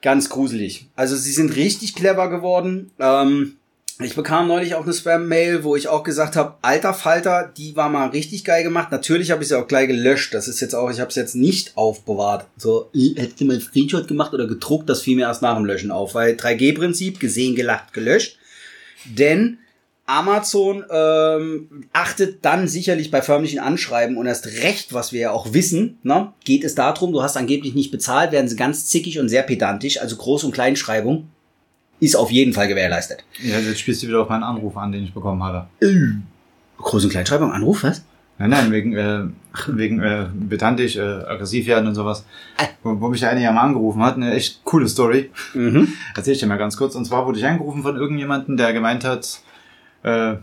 Ganz gruselig. Also sie sind richtig clever geworden. Ähm, ich bekam neulich auch eine Spam-Mail, wo ich auch gesagt habe, alter Falter, die war mal richtig geil gemacht. Natürlich habe ich sie auch gleich gelöscht. Das ist jetzt auch, ich habe es jetzt nicht aufbewahrt. So, hättest du mal einen Screenshot gemacht oder gedruckt, das fiel mir erst nach dem Löschen auf. Weil 3G-Prinzip, gesehen, gelacht, gelöscht. Denn Amazon ähm, achtet dann sicherlich bei förmlichen Anschreiben und erst recht, was wir ja auch wissen, ne, geht es darum, du hast angeblich nicht bezahlt, werden sie ganz zickig und sehr pedantisch, also Groß- und Kleinschreibung ist auf jeden Fall gewährleistet. Ja, jetzt spielst du wieder auf meinen Anruf an, den ich bekommen habe. Äh, Groß- und Kleinschreibung, Anruf, was? Nein, nein, wegen, äh, wegen äh, pedantisch, äh, aggressiv werden und sowas. Wo, wo mich der eine ja mal angerufen hat, eine echt coole Story. Mhm. Erzähl ich dir mal ganz kurz. Und zwar wurde ich angerufen von irgendjemandem, der gemeint hat, äh,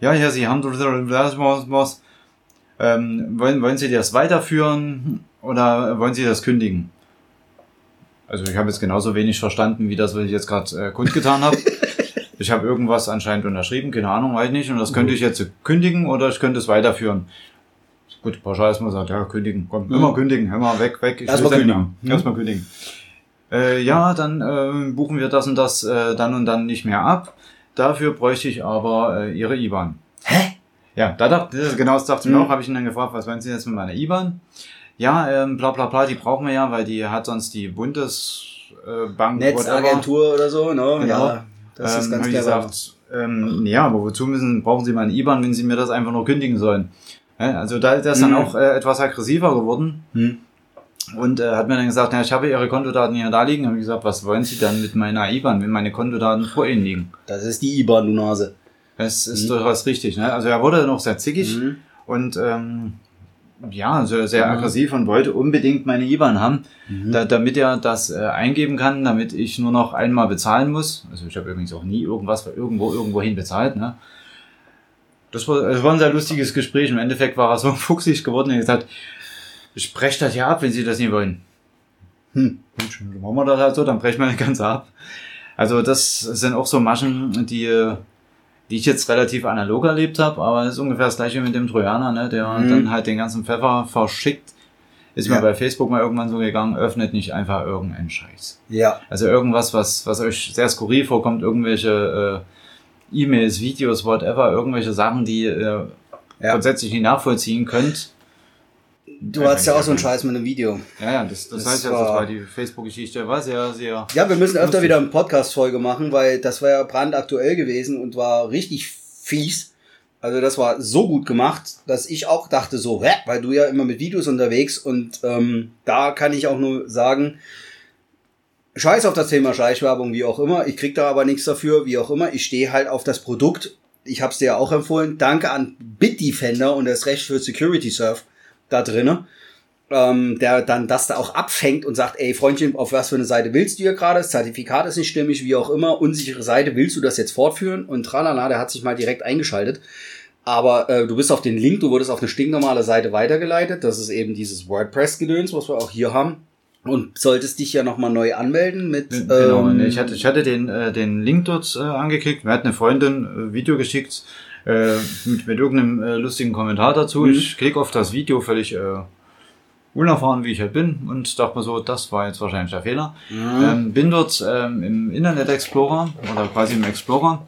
ja, ja, Sie haben was, ähm, wollen, wollen Sie das weiterführen oder wollen Sie das kündigen? Also ich habe jetzt genauso wenig verstanden, wie das, was ich jetzt gerade äh, kundgetan habe. *laughs* ich habe irgendwas anscheinend unterschrieben, keine Ahnung, weiß nicht. Und das könnte ich jetzt kündigen oder ich könnte es weiterführen. Gut, pauschal ist man sagt, ja, kündigen. Komm, Mhm. immer kündigen, immer weg, weg. Ich Erstmal kündigen. ändern. Erstmal kündigen. Äh, ja, dann äh, buchen wir das und das äh, dann und dann nicht mehr ab. Dafür bräuchte ich aber äh, Ihre IBAN. Hä? Ja, da dachte genau das dachte ich mir Mhm. auch, habe ich ihn dann gefragt, was wollen Sie jetzt mit meiner IBAN? Ja, ähm, bla bla bla, die brauchen wir ja, weil die hat sonst die Bundesbank Netzagentur oder so, ne? Genau. Ja, das ist ähm, ganz ich clever. gesagt, ähm, ja, aber wozu müssen, brauchen Sie meine IBAN, wenn Sie mir das einfach nur kündigen sollen? Ja, also da ist das dann Mhm. auch äh, etwas aggressiver geworden. Hm. Und äh, hat mir dann gesagt, ja, ich habe Ihre Kontodaten hier da liegen. Habe ich gesagt, was wollen Sie dann mit meiner IBAN, wenn meine Kontodaten vor Ihnen liegen? Das ist die IBAN, du Nase. Das ist Mhm. durchaus richtig. Ne? Also er wurde noch sehr zickig Mhm. und ähm, ja, sehr, sehr Mhm. aggressiv und wollte unbedingt meine IBAN haben, Mhm. da, damit er das äh, eingeben kann, damit ich nur noch einmal bezahlen muss. Also ich habe übrigens auch nie irgendwas für irgendwo irgendwohin bezahlt. Ne? Das war, das war ein sehr lustiges Gespräch. Im Endeffekt war er so *laughs* fuchsig geworden und gesagt, ich breche das ja ab, wenn Sie das nicht wollen. Hm. Gut, dann machen wir das halt so, dann brechen wir das Ganze ab. Also das sind auch so Maschen, die, äh, die ich jetzt relativ analog erlebt habe, aber ist ungefähr das gleiche mit dem Trojaner, ne, der Mhm. dann halt den ganzen Pfeffer verschickt. Ist Ja. mir bei Facebook mal irgendwann so gegangen, öffnet nicht einfach irgendeinen Scheiß. Ja. Also irgendwas, was, was euch sehr skurril vorkommt, irgendwelche äh, E-Mails, Videos, whatever, irgendwelche Sachen, die ihr Ja. grundsätzlich nicht nachvollziehen könnt. Du hattest ja auch so einen Scheiß mit einem Video. Ja, ja, das, das, Das heißt ja, das war- die Facebook-Geschichte, war sehr, sehr... Ja, wir müssen öfter wieder eine Podcast-Folge machen, weil das war ja brandaktuell gewesen und war richtig fies. Also das war so gut gemacht, dass ich auch dachte so, hä? weil du ja immer mit Videos unterwegs und ähm, da kann ich auch nur sagen, scheiß auf das Thema Schleichwerbung, wie auch immer. Ich krieg da aber nichts dafür, wie auch immer. Ich stehe halt auf das Produkt. ich habe es dir ja auch empfohlen, danke an Bitdefender und das Recht für Security Surf da drinnen, ähm, der dann das da auch abfängt und sagt, ey Freundchen, auf was für eine Seite willst du hier gerade? Das Zertifikat ist nicht stimmig, wie auch immer, unsichere Seite, willst du das jetzt fortführen? Und tralala, der hat sich mal direkt eingeschaltet. Aber äh, du bist auf den Link, du wurdest auf eine stinknormale Seite weitergeleitet. Das ist eben dieses WordPress-Gedöns, was wir auch hier haben. Und solltest dich ja nochmal neu anmelden mit. Genau, ähm, ich hatte, ich hatte den, äh, den Link dort äh, angeklickt. Mir hat eine Freundin äh, Video geschickt äh, mit, mit irgendeinem äh, lustigen Kommentar dazu. Mhm. Ich klicke auf das Video völlig äh, unerfahren, wie ich halt bin und dachte mir so, das war jetzt wahrscheinlich der Fehler. Mhm. Ähm, bin dort ähm, im Internet Explorer oder quasi im Explorer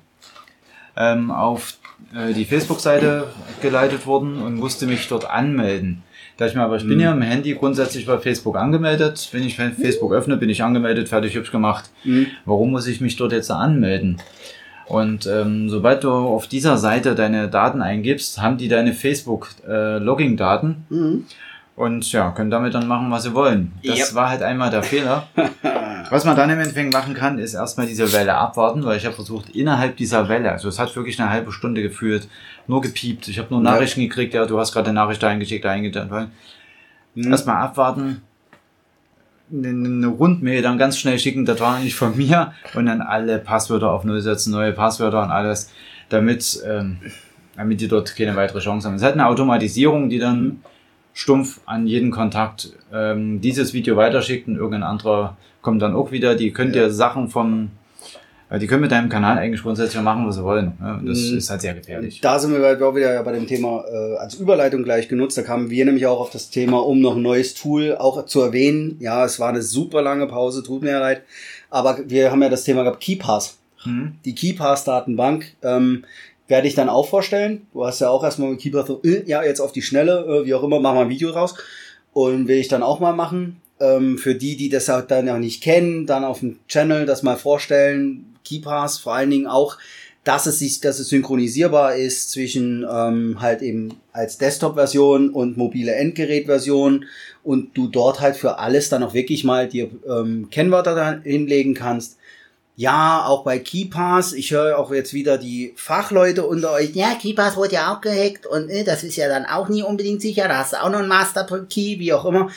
ähm, auf äh, die Facebook-Seite geleitet worden und musste mich dort anmelden. Da ich mir aber, ich bin Mhm. ja im Handy grundsätzlich bei Facebook angemeldet. Wenn ich Facebook öffne, bin ich angemeldet, fertig, hübsch gemacht. Mhm. Warum muss ich mich dort jetzt anmelden? Und ähm, sobald du auf dieser Seite deine Daten eingibst, haben die deine Facebook-Logging-Daten Mhm. und ja, können damit dann machen, was sie wollen. Das Yep. war halt einmal der Fehler. *laughs* Was man dann im Endeffekt machen kann, ist erstmal diese Welle abwarten, weil ich habe versucht, innerhalb dieser Welle, also es hat wirklich eine halbe Stunde gefühlt, nur gepiept. Ich habe nur Ja. Nachrichten gekriegt, ja, du hast gerade eine Nachricht eingeschickt, eingeschickt. Mhm. Erstmal abwarten, eine, Rundmail dann ganz schnell schicken, das war nicht von mir, und dann alle Passwörter auf Null setzen, neue Passwörter und alles, damit, ähm, damit die dort keine weitere Chance haben. Es hat eine Automatisierung, die dann stumpf an jeden Kontakt ähm, dieses Video weiterschickt und irgendein anderer kommt dann auch wieder. Die könnt ihr Sachen vom, äh, die können mit deinem Kanal eigentlich grundsätzlich machen, was sie wollen. Und das Mhm. ist halt sehr gefährlich. Da sind wir halt auch wieder bei dem Thema äh, als Überleitung gleich genutzt. Da kamen wir nämlich auch auf das Thema, um noch ein neues Tool auch zu erwähnen. Ja, es war eine super lange Pause, tut mir ja leid. Aber wir haben ja das Thema gehabt, KeyPass. Mhm. Die KeyPass-Datenbank ähm, werde ich dann auch vorstellen. Du hast ja auch erstmal mit KeyPass so, äh, ja, jetzt auf die Schnelle, äh, wie auch immer, mach mal ein Video raus. Und will ich dann auch mal machen. Ähm, für die, die das halt dann noch nicht kennen, dann auf dem Channel das mal vorstellen. KeyPass vor allen Dingen auch, dass es sich, dass es synchronisierbar ist zwischen ähm, halt eben als Desktop-Version und mobile Endgerät-Version und du dort halt für alles dann auch wirklich mal dir ähm, Kennwörter da hinlegen kannst. Ja, auch bei KeyPass, ich höre auch jetzt wieder die Fachleute unter euch, ja, KeyPass wurde ja auch gehackt und äh, das ist ja dann auch nie unbedingt sicher, da hast du auch noch einen Master Key, wie auch immer.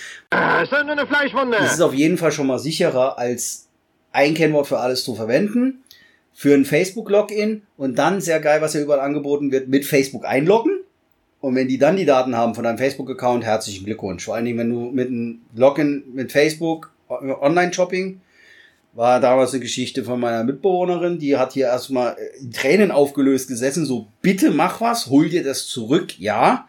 Fleischwunde. Das ist auf jeden Fall schon mal sicherer, als ein Kennwort für alles zu verwenden. Für ein Facebook-Login und dann sehr geil, was ja überall angeboten wird, mit Facebook einloggen. Und wenn die dann die Daten haben von deinem Facebook-Account, herzlichen Glückwunsch. Vor allen Dingen, wenn du mit einem Login mit Facebook äh, Online-Shopping war damals eine Geschichte von meiner Mitbewohnerin, die hat hier erstmal in Tränen aufgelöst gesessen, so bitte mach was, hol dir das zurück, ja.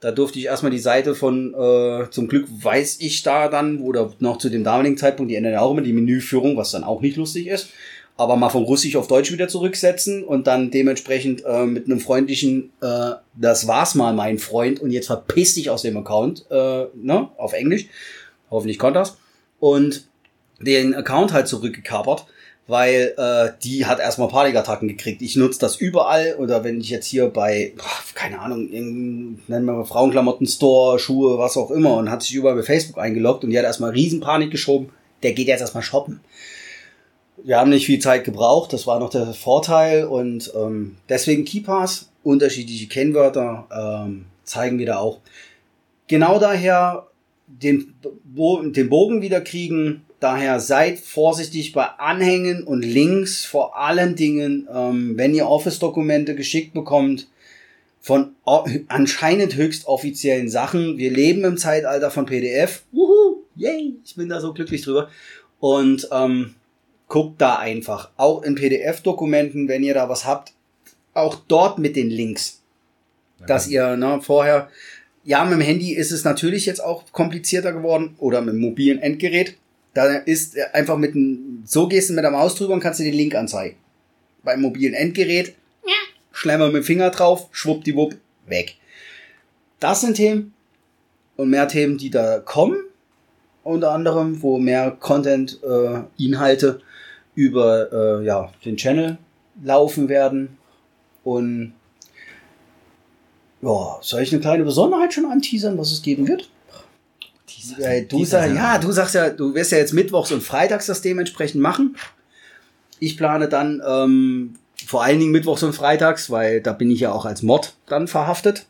Da durfte ich erstmal die Seite von, äh, zum Glück weiß ich da dann, oder noch zu dem damaligen Zeitpunkt, die ändern ja auch immer die Menüführung, was dann auch nicht lustig ist, aber mal von Russisch auf Deutsch wieder zurücksetzen und dann dementsprechend äh, mit einem freundlichen, äh, das war's mal, mein Freund, und jetzt verpiss dich aus dem Account, äh, ne, auf Englisch. Hoffentlich konnte das. Und den Account halt zurückgekapert, weil äh, die hat erstmal Panikattacken gekriegt. Ich nutze das überall oder wenn ich jetzt hier bei, boah, keine Ahnung, nennen wir mal Frauenklamotten Store, Schuhe, was auch immer und hat sich überall bei Facebook eingeloggt und die hat erstmal riesen Panik geschoben. Der geht jetzt erstmal shoppen. Wir haben nicht viel Zeit gebraucht, das war noch der Vorteil und ähm, deswegen KeyPass, unterschiedliche Kennwörter ähm, zeigen wir da auch. Genau daher den, den Bogen wieder kriegen, Daher seid vorsichtig bei Anhängen und Links, vor allen Dingen, ähm, wenn ihr Office-Dokumente geschickt bekommt von anscheinend höchst offiziellen Sachen. Wir leben im Zeitalter von PDF. Wuhu, yay, ich bin da so glücklich drüber. Und ähm, guckt da einfach, auch in PDF-Dokumenten, wenn ihr da was habt, auch dort mit den Links, dass ihr ne, vorher, ja, mit dem Handy ist es natürlich jetzt auch komplizierter geworden oder mit dem mobilen Endgerät. Da ist einfach mit dem, so gehst du mit der Maus drüber und kannst dir den Link anzeigen. Beim mobilen Endgerät, schlemmer mit dem Finger drauf, schwuppdiwupp, weg. Das sind Themen und mehr Themen, die da kommen. Unter anderem, wo mehr Content, äh, Inhalte über äh, ja, den Channel laufen werden. Und ja, soll ich eine kleine Besonderheit schon anteasern, was es geben wird? Äh, du sag, ja, du sagst ja, du wirst ja jetzt mittwochs und freitags das dementsprechend machen. Ich plane dann ähm, vor allen Dingen mittwochs und freitags, weil da bin ich ja auch als Mod dann verhaftet.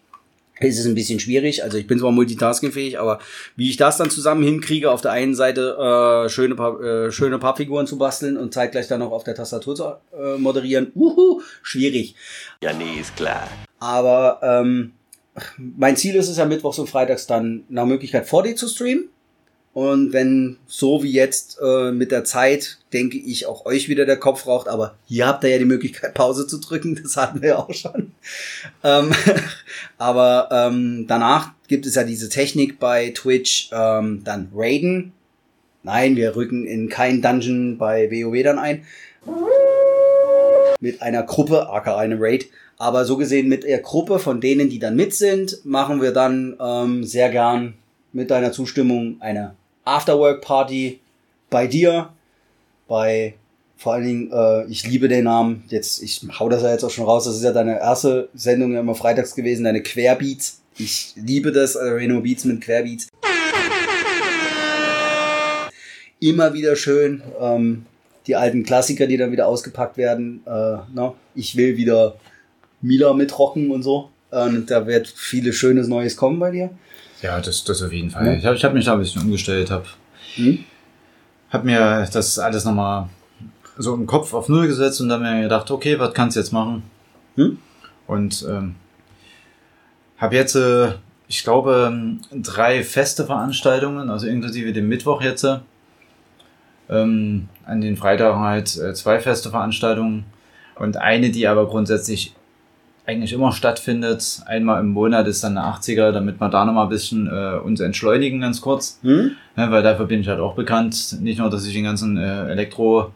Es ist ein bisschen schwierig, also ich bin zwar multitaskingfähig, aber wie ich das dann zusammen hinkriege, auf der einen Seite äh, schöne, Pa- äh, schöne Pappfiguren zu basteln und zeitgleich dann noch auf der Tastatur zu äh, moderieren, uhu, schwierig. Ja, nee, ist klar. Aber ähm, mein Ziel ist es ja mittwochs und freitags dann nach Möglichkeit vor dir zu streamen. Und wenn so wie jetzt äh, mit der Zeit, denke ich, auch euch wieder der Kopf raucht, aber hier habt ihr ja die Möglichkeit, Pause zu drücken, *laughs* das hatten wir ja auch schon. Ähm, *laughs* aber ähm, danach gibt es ja diese Technik bei Twitch, ähm, dann Raiden. Nein, wir rücken in kein Dungeon bei WoW dann ein. Mit einer Gruppe, aka einem Raid. Aber so gesehen mit der Gruppe von denen, die dann mit sind, machen wir dann ähm, sehr gern mit deiner Zustimmung eine Afterwork-Party bei dir, bei vor allen Dingen, äh, ich liebe den Namen, jetzt, ich hau das ja jetzt auch schon raus, das ist ja deine erste Sendung ja immer freitags gewesen, deine Querbeats. Ich liebe das, äh, Reno Beats mit Querbeats. Immer wieder schön, ähm, die alten Klassiker, die dann wieder ausgepackt werden. Äh, na, ich will wieder Mila mitrocken und so. Und da wird vieles Schönes Neues kommen bei dir. Ja, das, das auf jeden Fall. Ja. Ich habe ich hab mich da ein bisschen umgestellt, habe Hm? hab mir das alles nochmal so im Kopf auf Null gesetzt und dann mir gedacht, okay, was kannst du jetzt machen? Hm? Und ähm, habe jetzt, äh, ich glaube, ähm, drei feste Veranstaltungen, also inklusive dem Mittwoch jetzt. äh, Ähm, an den Freitagen halt äh, zwei feste Veranstaltungen und eine, die aber grundsätzlich eigentlich immer stattfindet. Einmal im Monat ist dann eine 80er, damit wir da nochmal ein bisschen äh, uns entschleunigen, ganz kurz. Hm? Ja, weil dafür bin ich halt auch bekannt. Nicht nur, dass ich den ganzen äh, Elektro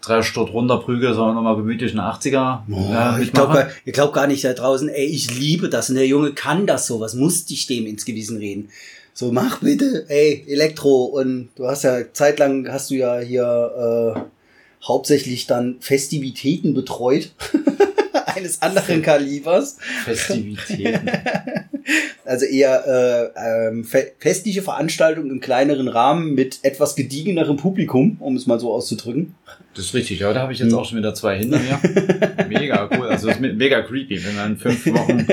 drei Stunden runterprügel, sondern nochmal gemütlich eine 80er. Oh, ja, ich glaube ihr glaubt gar nicht da draußen, ey, ich liebe das und der Junge kann das so, was musste ich dem ins Gewissen reden? So, mach bitte, ey, Elektro und du hast ja, zeitlang hast du ja hier äh, hauptsächlich dann Festivitäten betreut. *laughs* *laughs* Eines anderen Kalibers. Festivitäten. *laughs* Also eher äh, ähm, fe festliche Veranstaltungen im kleineren Rahmen mit etwas gediegenerem Publikum, um es mal so auszudrücken. Das ist richtig, ja, da habe ich jetzt auch schon wieder zwei hinter mir. *laughs* mega cool, also ist mega creepy, wenn man fünf Wochen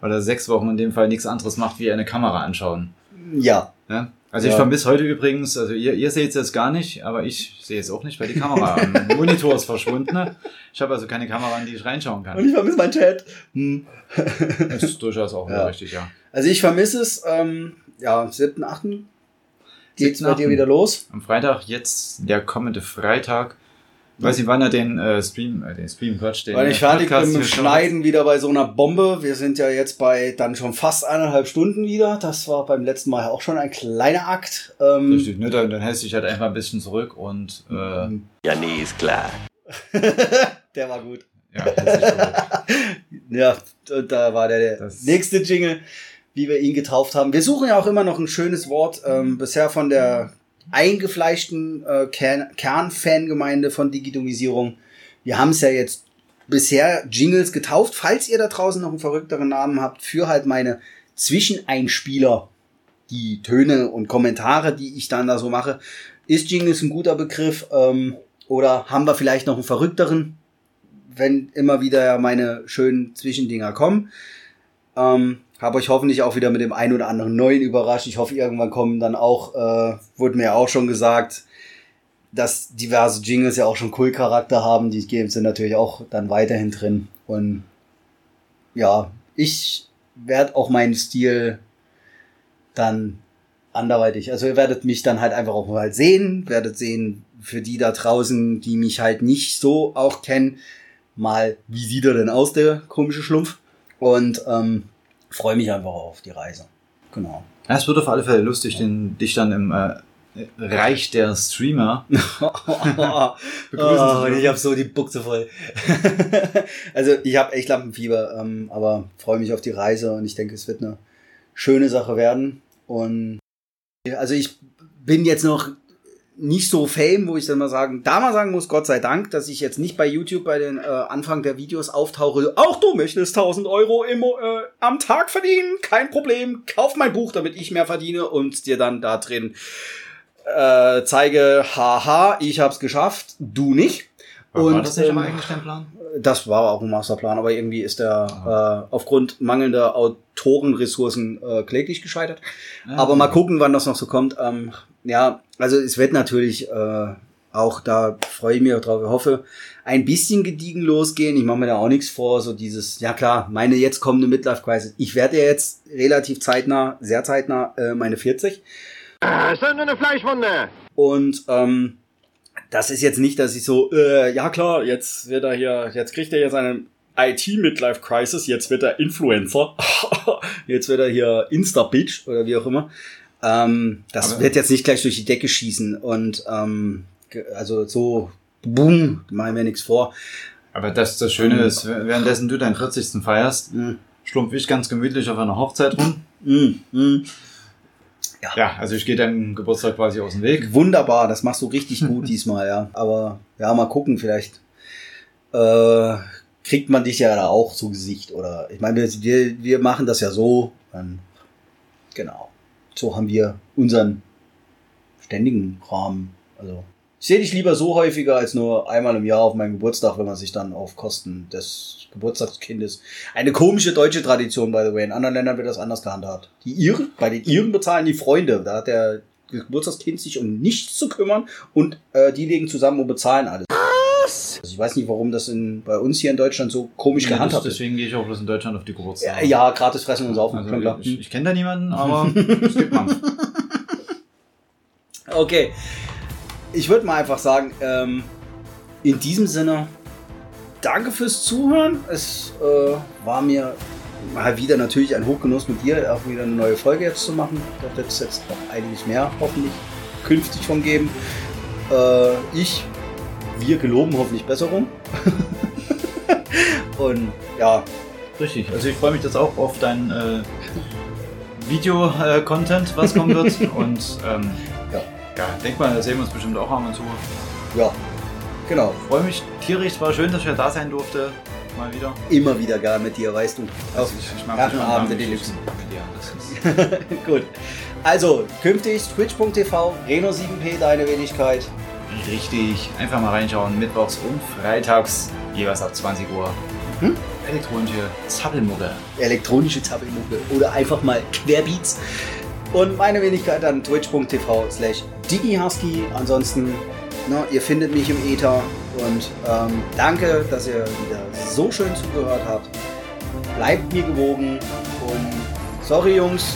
oder sechs Wochen in dem Fall nichts anderes macht, wie eine Kamera anschauen. Ja. Ja? Also ich Ja. vermisse heute übrigens, also ihr, ihr seht es jetzt gar nicht, aber ich sehe es auch nicht, weil die Kamera am *laughs* Monitor ist verschwunden. ne? Ich habe also keine Kamera, in die ich reinschauen kann. Und ich vermisse mein Chat. Hm. *laughs* Das ist durchaus auch Ja. richtig, ja. Also ich vermisse es, ähm, ja, am 7., 8. geht's bei 7.8.. dir wieder los. Am Freitag, jetzt der kommende Freitag. Weiß nicht, wann er den äh, Stream, äh, den Stream, Quatsch, den Weil ich äh, fertig bin mit. Schneiden wieder bei so einer Bombe. Wir sind ja jetzt bei dann schon fast eineinhalb Stunden wieder. Das war beim letzten Mal auch schon ein kleiner Akt. Ähm, Richtig, ne? Dann, dann hältst du dich halt einfach ein bisschen zurück und äh, Ja, nee, ist klar. *laughs* Der war gut. Ja. *laughs* Ja, und da war der, der nächste Jingle, wie wir ihn getauft haben. Wir suchen ja auch immer noch ein schönes Wort. Ähm, bisher von der eingefleischten äh, Kern Kernfangemeinde von Digitalisierung. Wir haben es ja jetzt bisher Jingles getauft. Falls ihr da draußen noch einen verrückteren Namen habt für halt meine Zwischeneinspieler, die Töne und Kommentare, die ich dann da so mache, ist Jingles ein guter Begriff? Ähm, oder haben wir vielleicht noch einen verrückteren? wenn immer wieder meine schönen Zwischendinger kommen. Ähm, habe euch hoffentlich auch wieder mit dem einen oder anderen neuen überrascht. Ich hoffe, irgendwann kommen dann auch, äh, wurde mir auch schon gesagt, dass diverse Jingles ja auch schon Cool-Charakter haben. Die geben sind natürlich auch dann weiterhin drin. Und ja, ich werde auch meinen Stil dann anderweitig. Also ihr werdet mich dann halt einfach auch mal sehen, werdet sehen, für die da draußen, die mich halt nicht so auch kennen, mal, wie sieht er denn aus, der komische Schlumpf? Und ähm, freue mich einfach auf die Reise. Genau. Ja, es wird auf alle Fälle lustig, den, dich dann im äh, Reich der Streamer *laughs* oh, dürfen. ich habe so die Buchse voll. *laughs* also ich habe echt Lampenfieber, ähm, aber freue mich auf die Reise und ich denke, es wird eine schöne Sache werden. Und also ich bin jetzt noch nicht so fame, wo ich dann mal sagen, da mal sagen muss, Gott sei Dank, dass ich jetzt nicht bei YouTube bei den äh, Anfang der Videos auftauche. Auch du möchtest 1000 Euro im, äh, am Tag verdienen, kein Problem. Kauf mein Buch, damit ich mehr verdiene und dir dann da drin äh, zeige, haha, ich hab's geschafft, du nicht. War und das nicht ähm, eigentlich dein Plan? Das war auch ein Masterplan, aber irgendwie ist der äh, aufgrund mangelnder Autorenressourcen äh, kläglich gescheitert. Ah, aber mal gucken, wann das noch so kommt. Ähm, ja, also es wird natürlich äh, auch da freue ich mich auch drauf. Ich hoffe, ein bisschen gediegen losgehen. Ich mache mir da auch nichts vor. So dieses, ja klar, meine jetzt kommende Midlife Crisis. Ich werde ja jetzt relativ zeitnah, sehr zeitnah äh, meine 40. Äh, nur eine Fleischwunde. Und ähm, das ist jetzt nicht, dass ich so, äh, ja klar, jetzt wird er hier, jetzt kriegt er jetzt eine IT-Midlife-Crisis, jetzt wird er Influencer, *laughs* jetzt wird er hier Insta-Bitch oder wie auch immer. Ähm, das Aber- wird jetzt nicht gleich durch die Decke schießen und ähm, also so, boom, machen wir nichts vor. Aber das, das Schöne ist, währenddessen du deinen 40. feierst, schlumpf ich ganz gemütlich auf einer Hochzeit rum. Mm, mm. Ja. also ich gehe deinem Geburtstag quasi aus dem Weg. Wunderbar, das machst du richtig gut *laughs* diesmal, ja. Aber ja, mal gucken, vielleicht äh, kriegt man dich ja da auch zu Gesicht. Oder ich meine, wir, wir, wir machen das ja so. Dann, genau. So haben wir unseren ständigen Rahmen. Also ich sehe dich lieber so häufiger als nur einmal im Jahr auf meinem Geburtstag, wenn man sich dann auf Kosten des Geburtstagskindes. Eine komische deutsche Tradition, by the way. In anderen Ländern wird das anders gehandhabt. Die Iren, bei den Iren bezahlen die Freunde. Da hat der Geburtstagskind sich um nichts zu kümmern und äh, die legen zusammen und bezahlen alles. Ich weiß nicht, warum das in, bei uns hier in Deutschland so komisch Ja, gehandhabt wird. deswegen gehe ich auch bloß in Deutschland auf die Geburtstage. Ja, ja, gratis fressen und saufen. Also klar. ich, ich kenne da niemanden, *laughs* aber es gibt man. Okay. Ich würde mal einfach sagen, ähm, in diesem Sinne, danke fürs Zuhören. Es äh, war mir mal wieder natürlich ein Hochgenuss mit dir, auch wieder eine neue Folge jetzt zu machen. Da wird es jetzt noch einiges mehr hoffentlich künftig von geben. Äh, ich, wir geloben hoffentlich Besserung. *laughs* Und ja. Richtig. Also ich freue mich jetzt auch auf dein äh, Video-Content, was kommen wird. *laughs* Und ähm, ja. ja, denk mal, da sehen wir uns bestimmt auch ab und zu. Ja, genau. Freue mich tierisch, es war schön, dass ich ja da sein durfte. Mal wieder. Immer wieder gern mit dir, weißt du. Auf ich, ich mag dich Deluxe. Ja, das ist *laughs* Gut. Also, künftig twitch.tv, Reno7p, deine Wenigkeit. Richtig. Einfach mal reinschauen. Mittwochs und freitags, jeweils ab 20 Uhr. Hm? Elektronische Zappelmucke. Elektronische Tabelmucke oder einfach mal Querbeats. Und meine Wenigkeit dann twitch.tv slash digihusky. Ansonsten, ne, ihr findet mich im Ether. Und ähm, danke, dass ihr wieder so schön zugehört habt. Bleibt mir gewogen. Und sorry Jungs,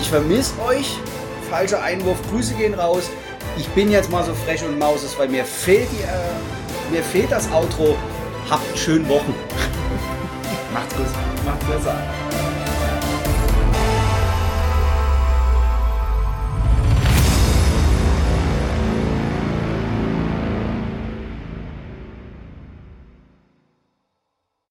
ich vermisse euch. Falscher Einwurf, Grüße gehen raus. Ich bin jetzt mal so frech und mauses, weil mir fehlt, die, äh, mir fehlt das Outro. Habt schönen Wochen. Macht's gut. Macht's besser.